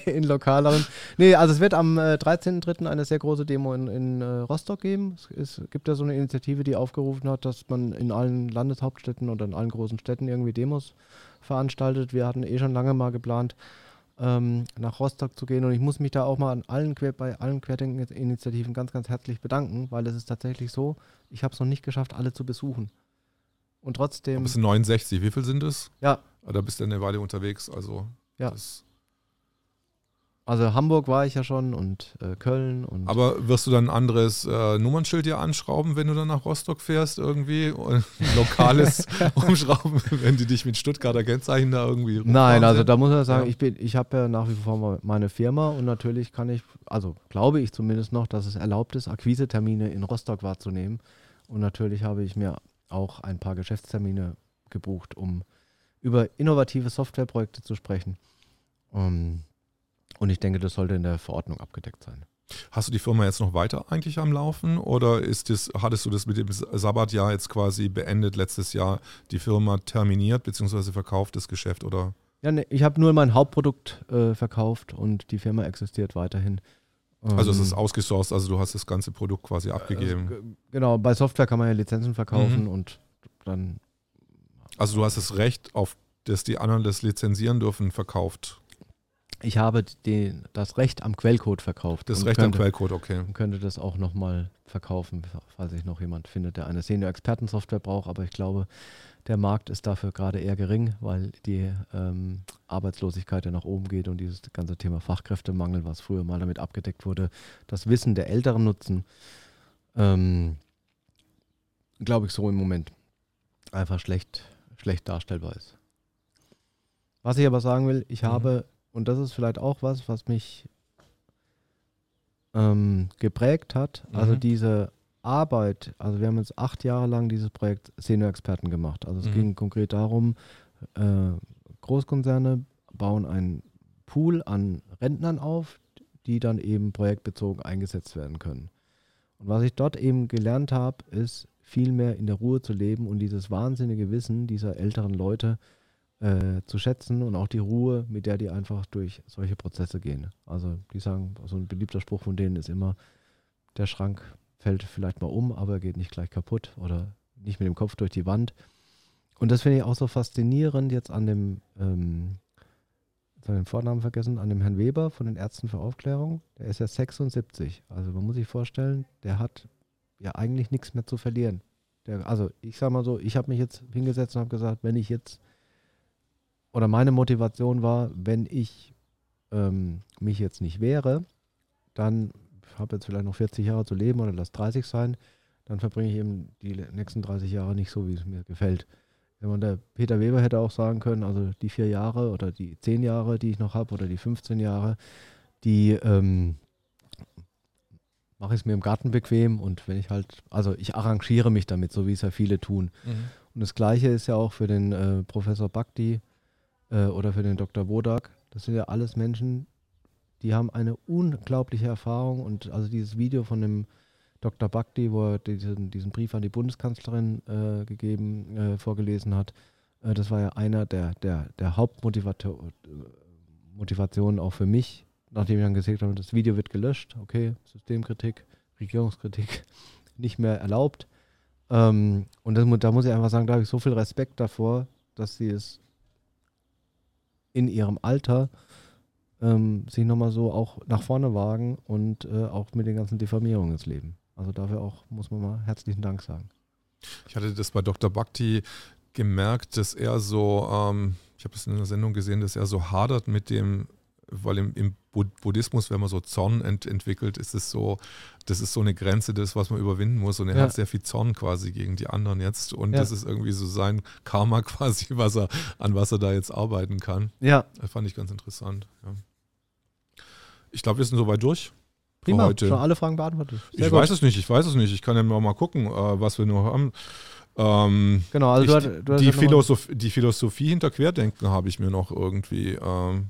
in lokaleren. Nee, also es wird am äh, 13.03. eine sehr große Demo in, in äh, Rostock geben. Es, es gibt ja so eine Initiative, die aufgerufen hat, dass man in allen Landeshauptstädten oder in allen großen Städten irgendwie Demos veranstaltet. Wir hatten eh schon lange mal geplant, ähm, nach Rostock zu gehen. Und ich muss mich da auch mal an allen Quer bei allen Querdenken-Initiativen ganz, ganz herzlich bedanken, weil es ist tatsächlich so, ich habe es noch nicht geschafft, alle zu besuchen. Und trotzdem, Das sind 69, wie viel sind es? ja, Ah, Da bist du eine Weile unterwegs, also Ja. das, also Hamburg war ich ja schon und äh, Köln und Aber wirst du dann ein anderes äh, Nummernschild dir anschrauben, wenn du dann nach Rostock fährst irgendwie? Und ein lokales umschrauben, wenn die dich mit Stuttgarter Kennzeichen da irgendwie Nein, also da muss man sagen, Ja. ich bin, ich habe ja nach wie vor meine Firma und natürlich kann ich, also glaube ich zumindest noch, dass es erlaubt ist, Akquisetermine in Rostock wahrzunehmen. Und natürlich habe ich mir auch ein paar Geschäftstermine gebucht, um über innovative Softwareprojekte zu sprechen. Um, und ich denke, das sollte in der Verordnung abgedeckt sein. Hast du die Firma jetzt noch weiter eigentlich am Laufen oder ist das, hattest du das mit dem Sabbatjahr jetzt quasi beendet, letztes Jahr die Firma terminiert bzw. verkauft das Geschäft oder? Ja, ne, ich habe nur mein Hauptprodukt äh, verkauft und die Firma existiert weiterhin. Also es Ähm, ist ausgesourced, also du hast das ganze Produkt quasi Also, abgegeben. g- genau, bei Software kann man ja Lizenzen verkaufen Mhm. und dann. Also du hast das Recht, auf das die anderen das lizenzieren dürfen, verkauft. Ich habe den, das Recht am Quellcode verkauft. Das Recht am könnte, Quellcode, okay. und könnte das auch nochmal verkaufen, falls sich noch jemand findet, der eine Senior-Experten-Software braucht. Aber ich glaube, der Markt ist dafür gerade eher gering, weil die ähm, Arbeitslosigkeit ja nach oben geht und dieses ganze Thema Fachkräftemangel, was früher mal damit abgedeckt wurde, das Wissen der Älteren nutzen, ähm, glaube ich, so im Moment einfach schlecht, schlecht darstellbar ist. Was ich aber sagen will, ich Mhm. habe, und das ist vielleicht auch was, was mich ähm, geprägt hat, also Mhm. diese Arbeit, also wir haben jetzt acht Jahre lang dieses Projekt Senior-Experten gemacht. Also es Mhm. ging konkret darum, äh, Großkonzerne bauen einen Pool an Rentnern auf, die dann eben projektbezogen eingesetzt werden können. Und was ich dort eben gelernt habe, ist viel mehr in der Ruhe zu leben und dieses wahnsinnige Wissen dieser älteren Leute äh, zu schätzen und auch die Ruhe, mit der die einfach durch solche Prozesse gehen. Also die sagen, so ein beliebter Spruch von denen ist immer, der Schrank fällt vielleicht mal um, aber er geht nicht gleich kaputt oder nicht mit dem Kopf durch die Wand. Und das finde ich auch so faszinierend jetzt an dem, ähm, jetzt habe ich den Vornamen vergessen, an dem Herrn Weber von den Ärzten für Aufklärung. Der ist ja 76. Also man muss sich vorstellen, der hat ja eigentlich nichts mehr zu verlieren. Der, also ich sage mal so, ich habe mich jetzt hingesetzt und habe gesagt, wenn ich jetzt oder meine Motivation war, wenn ich ähm, mich jetzt nicht wehre, dann habe jetzt vielleicht noch 40 Jahre zu leben oder lass 30 sein, dann verbringe ich eben die nächsten 30 Jahre nicht so, wie es mir gefällt. Wenn man der Peter Weber hätte auch sagen können, also die vier Jahre oder die zehn Jahre, die ich noch habe, oder die 15 Jahre, die ähm, mache ich es mir im Garten bequem und wenn ich halt, also ich arrangiere mich damit, so wie es ja viele tun. Mhm. Und das Gleiche ist ja auch für den äh, Professor Bhakti äh, oder für den Dr. Wodak. Das sind ja alles Menschen, die haben eine unglaubliche Erfahrung und also dieses Video von dem Dr. Bhakti, wo er diesen, diesen Brief an die Bundeskanzlerin äh, gegeben, äh, vorgelesen hat, äh, das war ja einer der, der, der Hauptmotivationen auch für mich, nachdem ich dann gesagt habe, das Video wird gelöscht, okay, Systemkritik, Regierungskritik nicht mehr erlaubt. Ähm, und das, da muss ich einfach sagen, da habe ich so viel Respekt davor, dass sie es in ihrem Alter ähm, sich nochmal so auch nach vorne wagen und äh, auch mit den ganzen Diffamierungen ins Leben. Also dafür auch muss man mal herzlichen Dank sagen. Ich hatte das bei Dr. Bhakti gemerkt, dass er so, ähm, ich habe es in einer Sendung gesehen, dass er so hadert mit dem, weil im, im Buddhismus, wenn man so Zorn ent entwickelt, ist es so, das ist so eine Grenze, das, was man überwinden muss. Und er Ja. hat sehr viel Zorn quasi gegen die anderen jetzt. Und Ja. das ist irgendwie so sein Karma quasi, was er, an was er da jetzt arbeiten kann. Ja, Das fand ich ganz interessant. Ja. Ich glaube, wir sind soweit durch. prima. heute. Schon alle Fragen beantwortet. Sehr ich gut. weiß es nicht, ich weiß es nicht. Ich kann ja mal gucken, äh, was wir noch haben. Ähm, Genau, also ich, du, hast- du hast die, ja noch mal- Philosoph die Philosophie hinter Querdenken habe ich mir noch irgendwie ähm,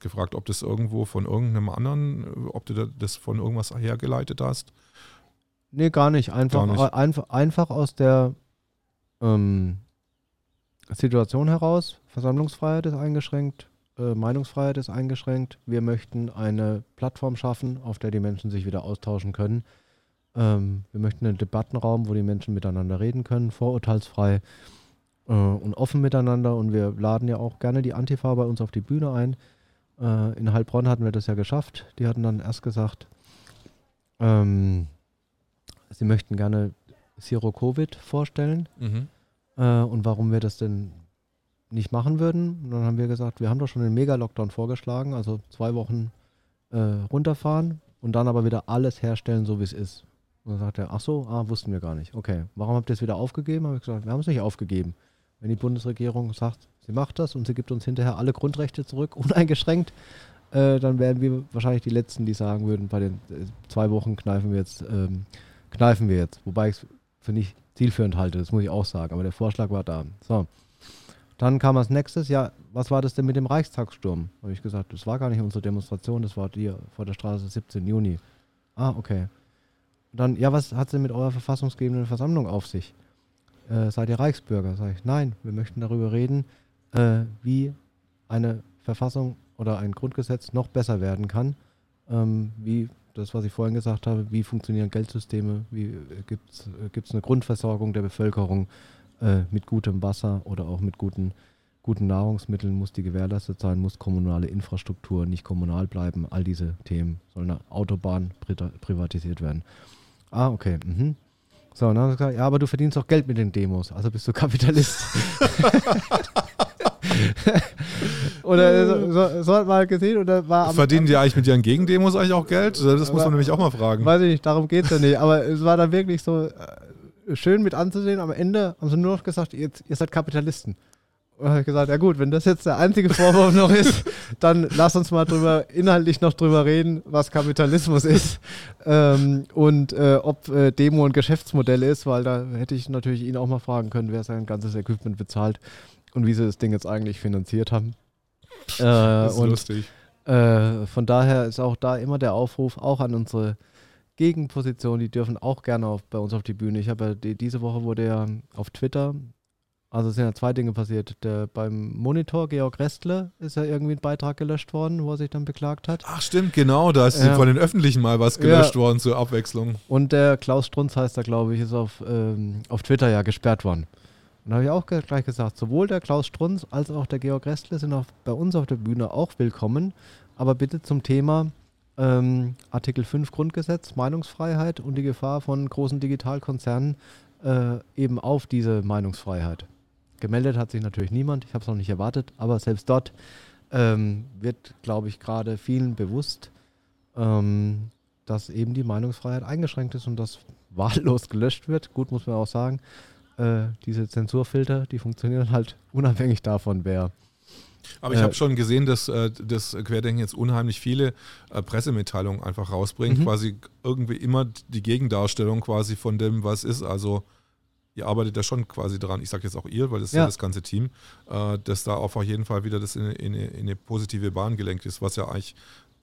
gefragt, ob das irgendwo von irgendeinem anderen, äh, ob du da- das von irgendwas hergeleitet hast. Nee, gar nicht. Einfach, Gar nicht. Einfach, einfach aus der ähm, Situation heraus. Versammlungsfreiheit ist eingeschränkt, äh, Meinungsfreiheit ist eingeschränkt. Wir möchten eine Plattform schaffen, auf der die Menschen sich wieder austauschen können. Ähm, wir möchten einen Debattenraum, wo die Menschen miteinander reden können, vorurteilsfrei äh, und offen miteinander. Und wir laden ja auch gerne die Antifa bei uns auf die Bühne ein. Äh, in Heilbronn hatten wir das ja geschafft. Die hatten dann erst gesagt, ähm, sie möchten gerne Zero Covid vorstellen äh, und warum wir das denn nicht machen würden. Und dann haben wir gesagt, wir haben doch schon den Mega-Lockdown vorgeschlagen, also zwei Wochen äh, runterfahren und dann aber wieder alles herstellen, so wie es ist. Und dann sagt er, ach so, ah, wussten wir gar nicht. Okay, warum habt ihr es wieder aufgegeben? Habe ich gesagt, wir haben es nicht aufgegeben. Wenn die Bundesregierung sagt, sie macht das und sie gibt uns hinterher alle Grundrechte zurück, uneingeschränkt, äh, dann wären wir wahrscheinlich die Letzten, die sagen würden, bei den äh, zwei Wochen kneifen wir jetzt, ähm, kneifen wir jetzt. Wobei ich es für nicht zielführend halte, das muss ich auch sagen. Aber der Vorschlag war da. So. Dann kam als nächstes, ja, was war das denn mit dem Reichstagssturm? Habe ich gesagt, das war gar nicht unsere Demonstration, das war die vor der Straße 17. Juni. Ah, okay. Dann, ja, was hat es denn mit eurer verfassungsgebenden Versammlung auf sich? Äh, seid ihr Reichsbürger? Sag ich, nein, wir möchten darüber reden, äh, wie eine Verfassung oder ein Grundgesetz noch besser werden kann. Ähm, wie das, was ich vorhin gesagt habe, wie funktionieren Geldsysteme, wie gibt es äh, eine Grundversorgung der Bevölkerung äh, mit gutem Wasser oder auch mit guten, guten Nahrungsmitteln, muss die gewährleistet sein, muss kommunale Infrastruktur nicht kommunal bleiben, all diese Themen. Soll eine Autobahn privatisiert werden. Ah, okay. Mhm. So, und dann haben sie gesagt, ja, aber du verdienst auch Geld mit den Demos, also bist du Kapitalist. oder so, so, so hat man halt gesehen dann war am- Verdienen die eigentlich mit ihren Gegendemos eigentlich auch Geld? Das muss man nämlich auch mal fragen. Weiß ich nicht, darum geht es ja nicht. Aber es war dann wirklich so äh, schön mit anzusehen. Am Ende haben sie nur noch gesagt, ihr, ihr seid Kapitalisten. Und habe ich gesagt, ja gut, wenn das jetzt der einzige Vorwurf noch ist, dann lass uns mal drüber, inhaltlich noch drüber reden, was Kapitalismus ist ähm, und äh, ob äh, Demo ein Geschäftsmodell ist, weil da hätte ich natürlich ihn auch mal fragen können, wer sein ganzes Equipment bezahlt und wie sie das Ding jetzt eigentlich finanziert haben. Äh, Das ist und lustig. äh, von daher ist auch da immer der Aufruf auch an unsere Gegenposition, die dürfen auch gerne auf, bei uns auf die Bühne. Ich habe ja die, diese Woche wurde ja auf Twitter, also es sind ja zwei Dinge passiert. Der, beim Monitor Georg Restle ist ja irgendwie ein Beitrag gelöscht worden, wo er sich dann beklagt hat. Ach stimmt, genau, da ist Ja. von den Öffentlichen mal was gelöscht worden zur Abwechslung. Und der Klaus Strunz heißt er, glaube ich, ist auf, ähm, auf Twitter ja gesperrt worden. Und da habe ich auch gleich gesagt, sowohl der Klaus Strunz als auch der Georg Restle sind auch bei uns auf der Bühne auch willkommen. Aber bitte zum Thema ähm, Artikel 5 Grundgesetz, Meinungsfreiheit und die Gefahr von großen Digitalkonzernen äh, eben auf diese Meinungsfreiheit. Gemeldet hat sich natürlich niemand. Ich habe es noch nicht erwartet, aber selbst dort ähm, wird, glaube ich, gerade vielen bewusst, ähm, dass eben die Meinungsfreiheit eingeschränkt ist und dass wahllos gelöscht wird. Gut, muss man auch sagen, äh, diese Zensurfilter, die funktionieren halt unabhängig davon, wer. Aber ich Äh, habe schon gesehen, dass äh, das Querdenken jetzt unheimlich viele äh, Pressemitteilungen einfach rausbringt, Mhm. quasi irgendwie immer die Gegendarstellung quasi von dem, was ist. Also ihr arbeitet da schon quasi dran, ich sage jetzt auch ihr, weil das ist ja, Ja. das ganze Team, äh, dass da auf jeden Fall wieder das in, eine- in, in eine positive Bahn gelenkt ist, was ja eigentlich,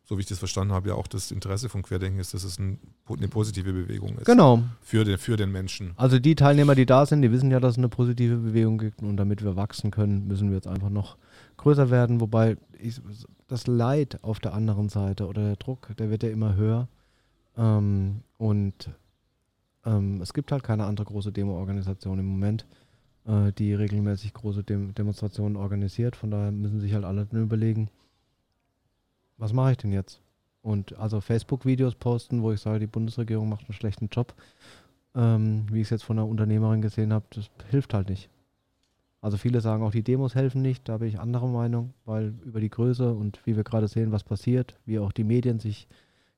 so wie ich das verstanden habe, ja auch das Interesse von Querdenken ist, dass es ein, eine positive Bewegung ist. Genau. Für den, für den Menschen. Also die Teilnehmer, die da sind, die wissen ja, dass es eine positive Bewegung gibt und damit wir wachsen können, müssen wir jetzt einfach noch größer werden. Wobei ich, das Leid auf der anderen Seite oder der Druck, der wird ja immer höher. Ähm, und ähm, es gibt halt keine andere große Demo-Organisation im Moment, äh, die regelmäßig große Dem Demonstrationen organisiert. Von daher müssen sich halt alle überlegen, was mache ich denn jetzt? Und also Facebook-Videos posten, wo ich sage, die Bundesregierung macht einen schlechten Job, ähm, wie ich es jetzt von einer Unternehmerin gesehen habe, das hilft halt nicht. Also viele sagen auch, die Demos helfen nicht, da bin ich anderer Meinung, weil über die Größe und wie wir gerade sehen, was passiert, wie auch die Medien sich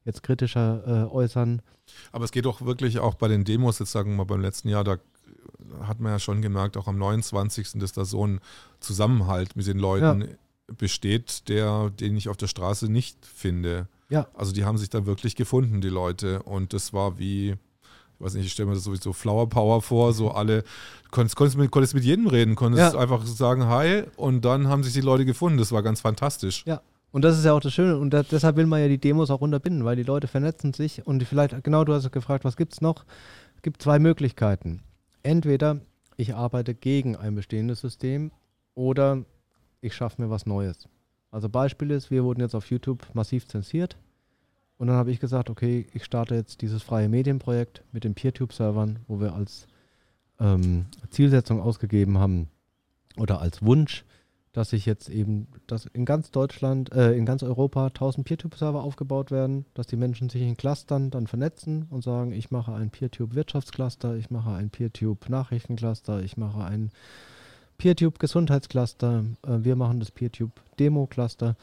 jetzt kritischer äh, äußern. Aber es geht doch wirklich auch bei den Demos, jetzt sagen wir mal beim letzten Jahr, da hat man ja schon gemerkt, auch am 29. dass da so ein Zusammenhalt mit den Leuten besteht, der, den ich auf der Straße nicht finde. Ja. Also die haben sich da wirklich gefunden, die Leute. Und das war wie, ich weiß nicht, ich stelle mir das sowieso Flower Power vor, so alle, konntest, konntest, mit, konntest mit jedem reden, konntest Ja. einfach sagen Hi und dann haben sich die Leute gefunden. Das war ganz fantastisch. Ja. Und das ist ja auch das Schöne. Und da, deshalb will man ja die Demos auch unterbinden, weil die Leute vernetzen sich. Und vielleicht, genau, du hast gefragt, was gibt es noch? Es gibt zwei Möglichkeiten. Entweder ich arbeite gegen ein bestehendes System oder ich schaffe mir was Neues. Also Beispiel ist, wir wurden jetzt auf YouTube massiv zensiert. Und dann habe ich gesagt, okay, ich starte jetzt dieses freie Medienprojekt mit den PeerTube-Servern, wo wir als ähm, Zielsetzung ausgegeben haben oder als Wunsch, dass sich jetzt eben, dass in ganz Deutschland, äh, in ganz Europa 1000 PeerTube-Server aufgebaut werden, dass die Menschen sich in Clustern dann vernetzen und sagen, ich mache ein PeerTube-Wirtschaftscluster, ich mache ein PeerTube-Nachrichtencluster, ich mache ein PeerTube-Gesundheitscluster, äh, wir machen das PeerTube-Demo-Cluster.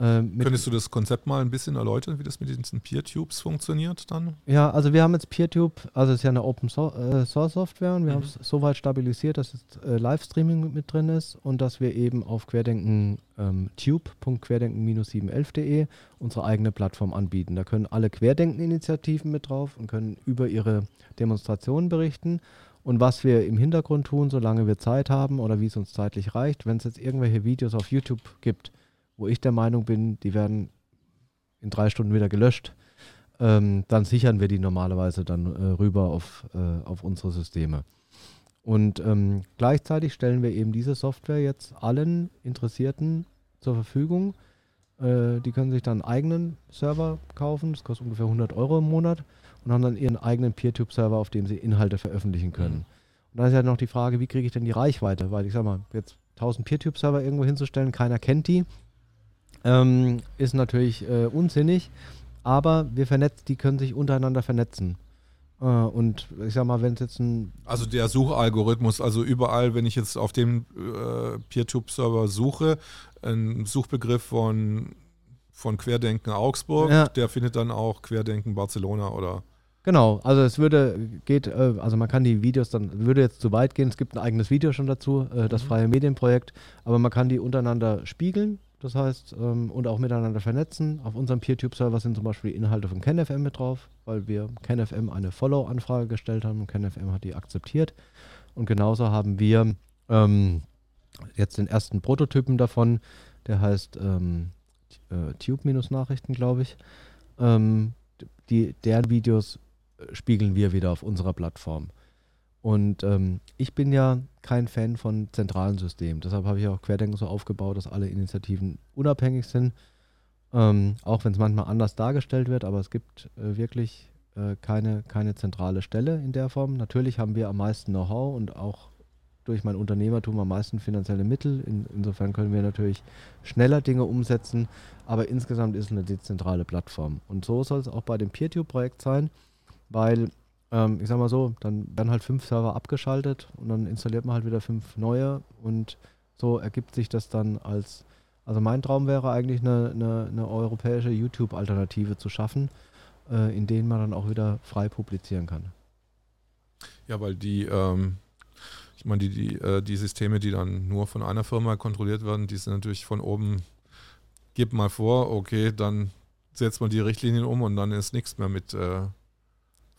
Äh, Könntest du das Konzept mal ein bisschen erläutern, wie das mit diesen Peer-Tubes funktioniert dann? Ja, also wir haben jetzt PeerTube, also es ist ja eine Open so äh, Source Software und wir Mhm. haben es so weit stabilisiert, dass jetzt äh, Livestreaming mit drin ist und dass wir eben auf Querdenken ähm, tube.querdenken-711.de unsere eigene Plattform anbieten. Da können alle Querdenken-Initiativen mit drauf und können über ihre Demonstrationen berichten. Und was wir im Hintergrund tun, solange wir Zeit haben oder wie es uns zeitlich reicht, wenn es jetzt irgendwelche Videos auf YouTube gibt, wo ich der Meinung bin, die werden in drei Stunden wieder gelöscht, ähm, dann sichern wir die normalerweise dann äh, rüber auf, äh, auf unsere Systeme. Und ähm, gleichzeitig stellen wir eben diese Software jetzt allen Interessierten zur Verfügung. Äh, die können sich dann einen eigenen Server kaufen, das kostet ungefähr 100 Euro im Monat und haben dann ihren eigenen PeerTube-Server, auf dem sie Inhalte veröffentlichen können. Und dann ist ja noch die Frage, wie kriege ich denn die Reichweite? Weil ich sag mal, jetzt 1000 PeerTube-Server irgendwo hinzustellen, keiner kennt die, ähm, ist natürlich äh, unsinnig. Aber wir vernetzen, die können sich untereinander vernetzen. Äh, und ich sag mal, wenn es jetzt ein Also der Suchalgorithmus, also überall, wenn ich jetzt auf dem äh, PeerTube-Server suche, einen Suchbegriff von, von Querdenken Augsburg, Ja. der findet dann auch Querdenken Barcelona oder Genau, also es würde, geht, äh, also man kann die Videos dann, würde jetzt zu weit gehen, es gibt ein eigenes Video schon dazu, äh, das Mhm. freie Medienprojekt, aber man kann die untereinander spiegeln, das heißt, ähm, und auch miteinander vernetzen. Auf unserem PeerTube-Server sind zum Beispiel Inhalte von KenFM mit drauf, weil wir KenFM eine Follow-Anfrage gestellt haben und KenFM hat die akzeptiert. Und genauso haben wir ähm, jetzt den ersten Prototypen davon, der heißt ähm, äh, Tube-Nachrichten, glaube ich. Ähm, die, deren Videos spiegeln wir wieder auf unserer Plattform. Und ähm, ich bin ja kein Fan von zentralen Systemen. Deshalb habe ich auch Querdenken so aufgebaut, dass alle Initiativen unabhängig sind. Ähm, auch wenn es manchmal anders dargestellt wird, aber es gibt äh, wirklich äh, keine, keine zentrale Stelle in der Form. Natürlich haben wir am meisten Know-how und auch durch mein Unternehmertum am meisten finanzielle Mittel. In, insofern können wir natürlich schneller Dinge umsetzen, aber insgesamt ist es eine dezentrale Plattform. Und so soll es auch bei dem PeerTube-Projekt sein, weil Ähm, ich sag mal so, dann werden halt fünf Server abgeschaltet und dann installiert man halt wieder fünf neue und so ergibt sich das dann als, also mein Traum wäre eigentlich eine, eine, eine europäische YouTube-Alternative zu schaffen, äh, in denen man dann auch wieder frei publizieren kann. Ja, weil die, ähm, ich meine, die, die, äh, die Systeme, die dann nur von einer Firma kontrolliert werden, die sind natürlich von oben, gib mal vor, okay, dann setzt man die Richtlinien um und dann ist nichts mehr mit äh,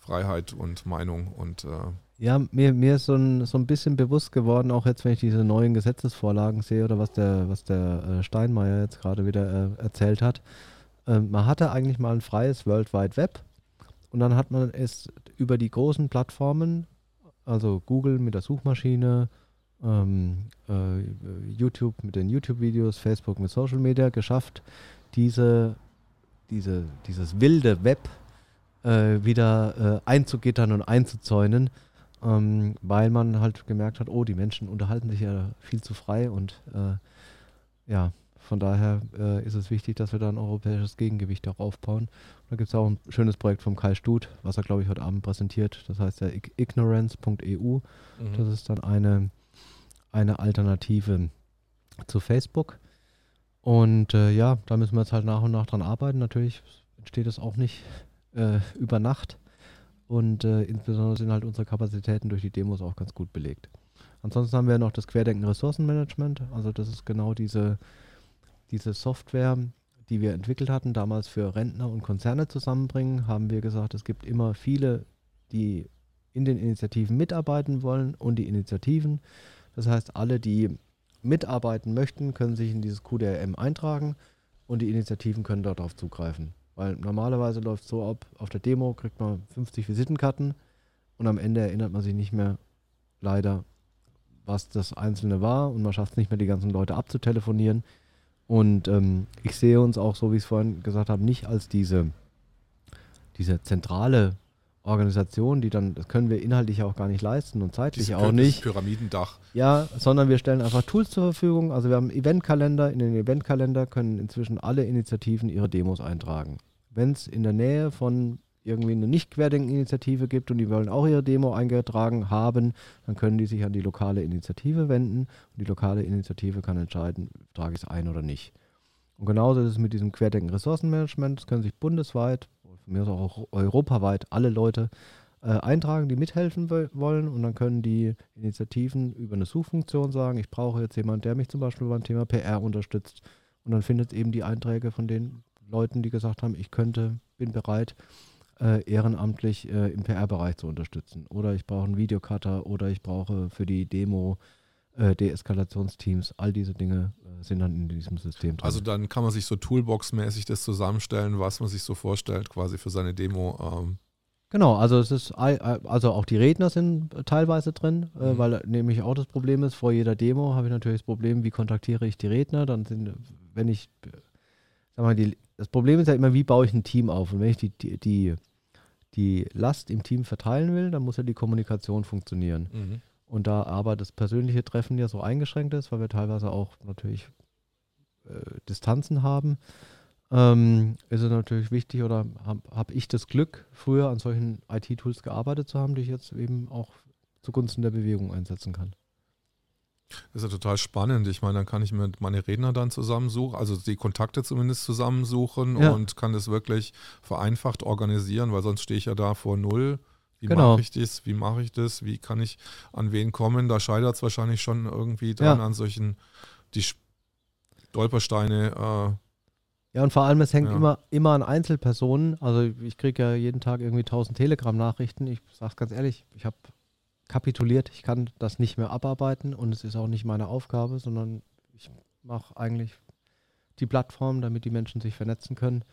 Freiheit und Meinung und äh, ja, mir, mir ist so ein, so ein bisschen bewusst geworden, auch jetzt, wenn ich diese neuen Gesetzesvorlagen sehe oder was der, was der äh, Steinmeier jetzt gerade wieder äh, erzählt hat. Ähm, man hatte eigentlich mal ein freies World Wide Web und dann hat man es über die großen Plattformen, also Google mit der Suchmaschine, ähm, äh, YouTube mit den YouTube-Videos, Facebook mit Social Media geschafft, diese, diese, dieses wilde Web äh, wieder äh, einzugittern und einzuzäunen ähm, weil man halt gemerkt hat, oh, die Menschen unterhalten sich ja viel zu frei und äh, ja, von daher äh, ist es wichtig, dass wir da ein europäisches Gegengewicht auch aufbauen. Und da gibt es auch ein schönes Projekt vom Kai Stut, was er, glaube ich, heute Abend präsentiert. Das heißt ja ignorance.eu. Mhm. Das ist dann eine, eine Alternative zu Facebook. Und äh, ja, da müssen wir jetzt halt nach und nach dran arbeiten. Natürlich entsteht das auch nicht äh, über Nacht. Und äh, insbesondere sind halt unsere Kapazitäten durch die Demos auch ganz gut belegt. Ansonsten haben wir noch das Querdenken Ressourcenmanagement. Also das ist genau diese, diese Software, die wir entwickelt hatten, damals für Rentner und Konzerne zusammenbringen, haben wir gesagt, es gibt immer viele, die in den Initiativen mitarbeiten wollen und die Initiativen. Das heißt, alle, die mitarbeiten möchten, können sich in dieses QDRM eintragen und die Initiativen können darauf zugreifen. Weil normalerweise läuft es so ab, auf der Demo kriegt man 50 Visitenkarten und am Ende erinnert man sich nicht mehr leider, was das Einzelne war und man schafft es nicht mehr, die ganzen Leute abzutelefonieren. Und ähm, ich sehe uns auch, so wie ich es vorhin gesagt habe, nicht als diese, diese zentrale Organisation, die dann, das können wir inhaltlich auch gar nicht leisten und zeitlich Diese auch nicht. Pyramidendach. Ja, sondern wir stellen einfach Tools zur Verfügung. Also wir haben einen Eventkalender. In den Eventkalender können inzwischen alle Initiativen ihre Demos eintragen. Wenn es in der Nähe von irgendwie eine Nicht-Querdenken-Initiative gibt und die wollen auch ihre Demo eingetragen haben, dann können die sich an die lokale Initiative wenden und die lokale Initiative kann entscheiden, trage ich es ein oder nicht. Und genauso ist es mit diesem Querdenken-Ressourcenmanagement. Das können sich bundesweit von mir auch europaweit alle Leute äh, eintragen, die mithelfen wollen und dann können die Initiativen über eine Suchfunktion sagen, ich brauche jetzt jemanden, der mich zum Beispiel beim Thema PR unterstützt und dann findet es eben die Einträge von den Leuten, die gesagt haben, ich könnte, bin bereit, äh, ehrenamtlich äh, im PR-Bereich zu unterstützen oder ich brauche einen Videocutter oder ich brauche für die Demo äh, Deeskalationsteams, all diese Dinge äh, sind dann in diesem System drin. Also dann kann man sich so Toolbox-mäßig das zusammenstellen, was man sich so vorstellt, quasi für seine Demo. Ähm. Genau, also es ist also auch die Redner sind teilweise drin, äh, mhm. weil nämlich auch das Problem ist, vor jeder Demo habe ich natürlich das Problem, wie kontaktiere ich die Redner, dann sind, wenn ich, mal, die, das Problem ist ja immer, wie baue ich ein Team auf und wenn ich die, die, die, die Last im Team verteilen will, dann muss ja die Kommunikation funktionieren. Mhm. Und da aber das persönliche Treffen ja so eingeschränkt ist, weil wir teilweise auch natürlich äh, Distanzen haben, ähm, ist es natürlich wichtig oder habe hab ich das Glück, früher an solchen IT-Tools gearbeitet zu haben, die ich jetzt eben auch zugunsten der Bewegung einsetzen kann. Das ist ja total spannend. Ich meine, dann kann ich mir meine Redner dann zusammensuchen, also die Kontakte zumindest zusammensuchen ja. und kann das wirklich vereinfacht organisieren, weil sonst stehe ich ja da vor Null wie genau. mache ich das? Wie mache ich das? Wie kann ich an wen kommen? Da scheitert es wahrscheinlich schon irgendwie dran ja. an solchen, die Stolpersteine. Äh, ja, und vor allem, es hängt ja. immer, immer an Einzelpersonen. Also ich kriege ja jeden Tag irgendwie 1000 Telegram-Nachrichten. Ich sage es ganz ehrlich, ich habe kapituliert. Ich kann das nicht mehr abarbeiten und es ist auch nicht meine Aufgabe, sondern ich mache eigentlich die Plattform, damit die Menschen sich vernetzen können.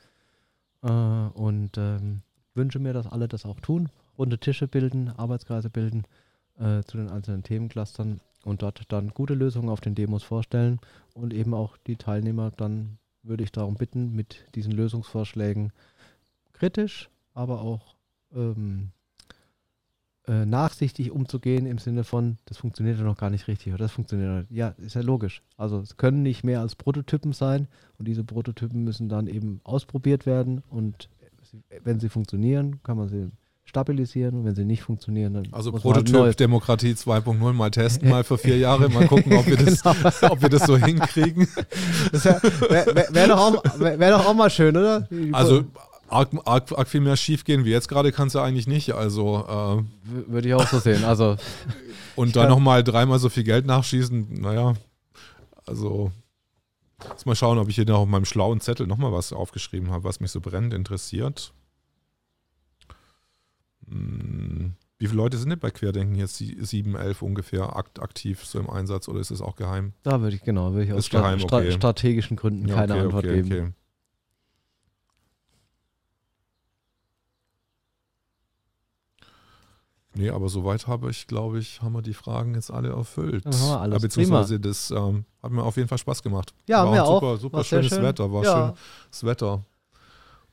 Äh, und ähm, wünsche mir, dass alle das auch tun runde Tische bilden, Arbeitskreise bilden äh, zu den einzelnen Themenclustern und dort dann gute Lösungen auf den Demos vorstellen und eben auch die Teilnehmer dann würde ich darum bitten, mit diesen Lösungsvorschlägen kritisch, aber auch ähm, äh, nachsichtig umzugehen im Sinne von, das funktioniert ja noch gar nicht richtig oder das funktioniert. Ja, ist ja logisch. Also es können nicht mehr als Prototypen sein und diese Prototypen müssen dann eben ausprobiert werden und wenn sie funktionieren, kann man sie stabilisieren und wenn sie nicht funktionieren, dann Also halt Prototyp neu- Demokratie 2.0 mal testen, mal für vier Jahre, mal gucken, ob wir das, Genau. ob wir das so hinkriegen. Wäre wär, wär, doch, auch- wär, wär doch auch mal schön, oder? Also arg, arg, arg viel mehr schief gehen wie jetzt gerade kann es ja eigentlich nicht. Also äh, Würde ich auch so sehen. Also, und dann nochmal dreimal so viel Geld nachschießen, naja, also jetzt mal schauen, ob ich hier noch auf meinem schlauen Zettel nochmal was aufgeschrieben habe, was mich so brennend interessiert. Hm, Wie viele Leute sind denn bei Querdenken jetzt? Sie- Sieben, elf ungefähr akt, aktiv so im Einsatz oder ist es auch geheim? da würde ich, genau, würde ich aus geheim, okay. strategischen Gründen keine okay, Antwort okay, geben. Nee, aber soweit habe ich, glaube ich, haben wir die Fragen jetzt alle erfüllt. Dann haben wir alles. Äh, Beziehungsweise das ähm, hat mir auf jeden Fall Spaß gemacht. Ja, war mir auch. super, super schönes schön. Wetter, war Ja. schönes Wetter.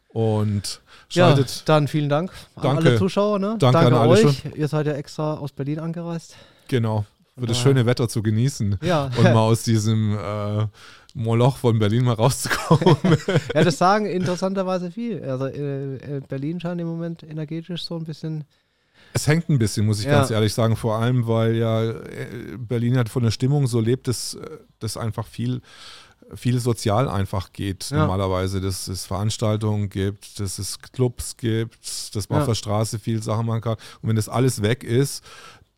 Und Ja, schaltet, dann vielen Dank an Danke. alle Zuschauer. Ne? Danke an alle euch. Ihr seid ja extra aus Berlin angereist. genau, für das schöne Wetter zu genießen Ja, und mal aus diesem äh, Moloch von Berlin mal rauszukommen. ja das sagen interessanterweise viel. Also äh, äh, Berlin scheint im Moment energetisch so ein bisschen. Es hängt ein bisschen, muss ich Ja. ganz ehrlich sagen, vor allem, weil ja äh, Berlin hat von der Stimmung so lebt, dass äh, das einfach viel, viel sozial einfach geht Ja. normalerweise, dass es Veranstaltungen gibt, dass es Clubs gibt, dass man Ja. auf der Straße viel Sachen machen kann. Und wenn das alles weg ist,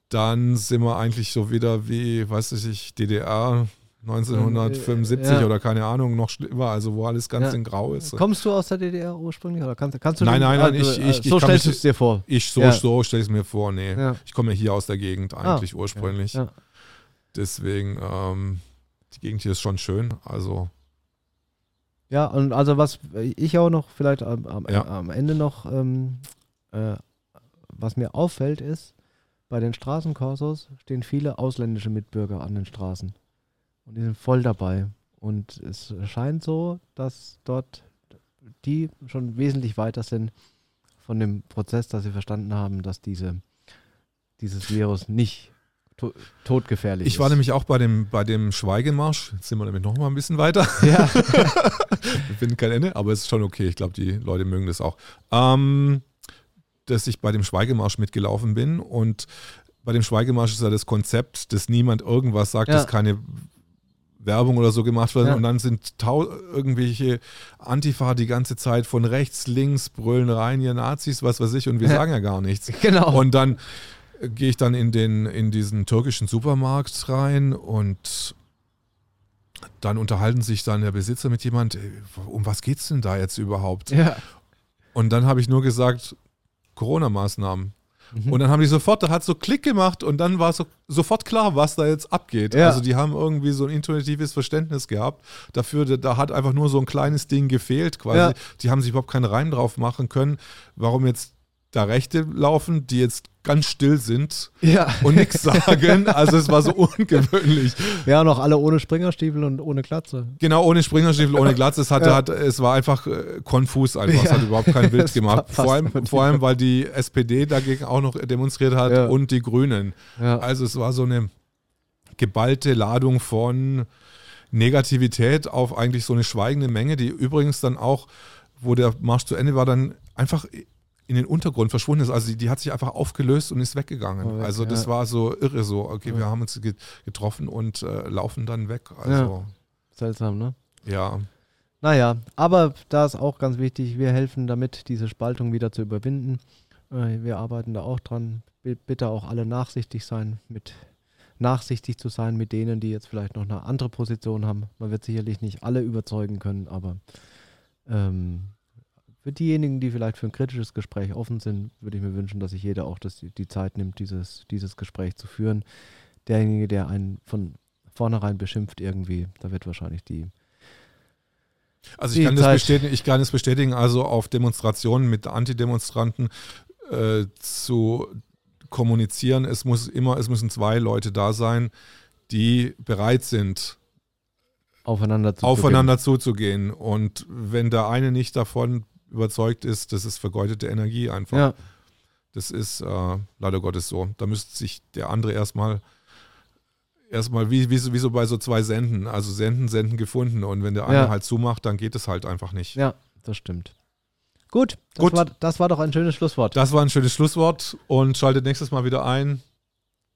dann sind wir eigentlich so wieder wie, weiß ich, DDR 1975 Ja. oder keine Ahnung, noch schlimmer, also wo alles ganz Ja. in Grau ist. Kommst du aus der DDR ursprünglich? Oder kannst, kannst du Nein, nein, nein, ah, ich- ich- äh, ich So kann stellst du es dir vor. Ich so, Ja. so stelle ich es mir vor, nee. Ich komme ja hier aus der Gegend eigentlich ursprünglich. Ja. Deswegen, ähm, die Gegend hier ist schon schön. Also, Ja, und also was ich auch noch vielleicht am, am, am Ende noch, ähm, äh, was mir auffällt, ist, bei den Straßenkorsos stehen viele ausländische Mitbürger an den Straßen. Und die sind voll dabei. Und es scheint so, dass dort die schon wesentlich weiter sind von dem Prozess, dass sie verstanden haben, dass diese, dieses Virus nicht to todgefährlich ist. ich war nämlich auch bei dem, bei dem Schweigemarsch. Jetzt sind wir nämlich noch mal ein bisschen weiter. Ja, Wir finden kein Ende, aber es ist schon okay. Ich glaube, die Leute mögen das auch. Ähm, dass ich bei dem Schweigemarsch mitgelaufen bin und bei dem Schweigemarsch ist ja das Konzept, dass niemand irgendwas sagt, Ja. dass keine Werbung oder so gemacht wird Ja. und dann sind irgendwelche Antifa die ganze Zeit von rechts, links, brüllen rein, ihr Nazis, was weiß ich und wir Ja. sagen ja gar nichts. genau. Und dann äh, gehe ich dann in, den, in diesen türkischen Supermarkt rein und dann unterhalten sich dann der Besitzer mit jemand, ey, um was geht's denn da jetzt überhaupt? ja. Und dann habe ich nur gesagt, Corona-Maßnahmen. Mhm. Und dann haben die sofort, da hat so Klick gemacht und dann war so, sofort klar, was da jetzt abgeht. Ja. Also die haben irgendwie so ein intuitives Verständnis gehabt dafür, da, da hat einfach nur so ein kleines Ding gefehlt quasi. Ja. Die haben sich überhaupt keinen Reim drauf machen können, warum jetzt da Rechte laufen, die jetzt ganz still sind ja. und nichts sagen. Also es war so ungewöhnlich. Ja, noch alle ohne Springerstiefel und ohne Glatze. Genau, ohne Springerstiefel, ohne Glatze. Es, hatte, Ja. hat, es war einfach äh, konfus einfach. Es Ja. hat überhaupt keinen Witz Das gemacht. Vor allem, vor allem, weil die SPD dagegen auch noch demonstriert hat und die Grünen. Also es war so eine geballte Ladung von Negativität auf eigentlich so eine schweigende Menge, die übrigens dann auch, wo der Marsch zu Ende war, dann einfach in den Untergrund verschwunden ist. Also die, die hat sich einfach aufgelöst und ist weggegangen. Weg, also das ja. war so irre so. Okay, Ja. wir haben uns ge- getroffen und äh, laufen dann weg. Also Seltsam, ne? ja. Naja, aber da ist auch ganz wichtig, wir helfen damit, diese Spaltung wieder zu überwinden. Äh, wir arbeiten da auch dran. Bitte auch alle nachsichtig sein, mit nachsichtig zu sein mit denen, die jetzt vielleicht noch eine andere Position haben. Man wird sicherlich nicht alle überzeugen können, aber ähm, für diejenigen, die vielleicht für ein kritisches Gespräch offen sind, würde ich mir wünschen, dass sich jeder auch das, die Zeit nimmt, dieses, dieses Gespräch zu führen. Derjenige, der einen von vornherein beschimpft irgendwie, da wird wahrscheinlich die Also ich kann, das bestätigen, ich kann es bestätigen, also auf Demonstrationen mit Antidemonstranten äh, zu kommunizieren, es muss immer, es müssen zwei Leute da sein, die bereit sind, aufeinander zu aufeinander zuzugehen. Und wenn der eine nicht davon überzeugt ist, das ist vergeudete Energie einfach. Ja, Das ist äh, leider Gottes so. Da müsste sich der andere erstmal erstmal wie, wie, so, wie so bei so zwei Senden, also Senden, Senden gefunden. Und wenn der eine Ja. halt zumacht, dann geht es halt einfach nicht. ja, das stimmt. Gut, das, Gut. War, das war doch ein schönes Schlusswort. Das war ein schönes Schlusswort und schaltet nächstes Mal wieder ein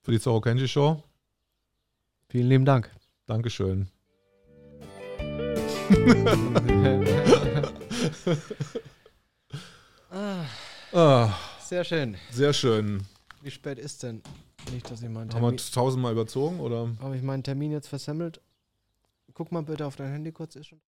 für die Zorro Kenji Show. Vielen lieben Dank. Dankeschön. Ah, Sehr schön. sehr schön. Wie spät ist denn? Nicht, dass ich meinen Haben wir Termin, tausendmal überzogen oder? habe ich meinen Termin jetzt versemmelt? Guck mal bitte auf dein Handy kurz, ist schon.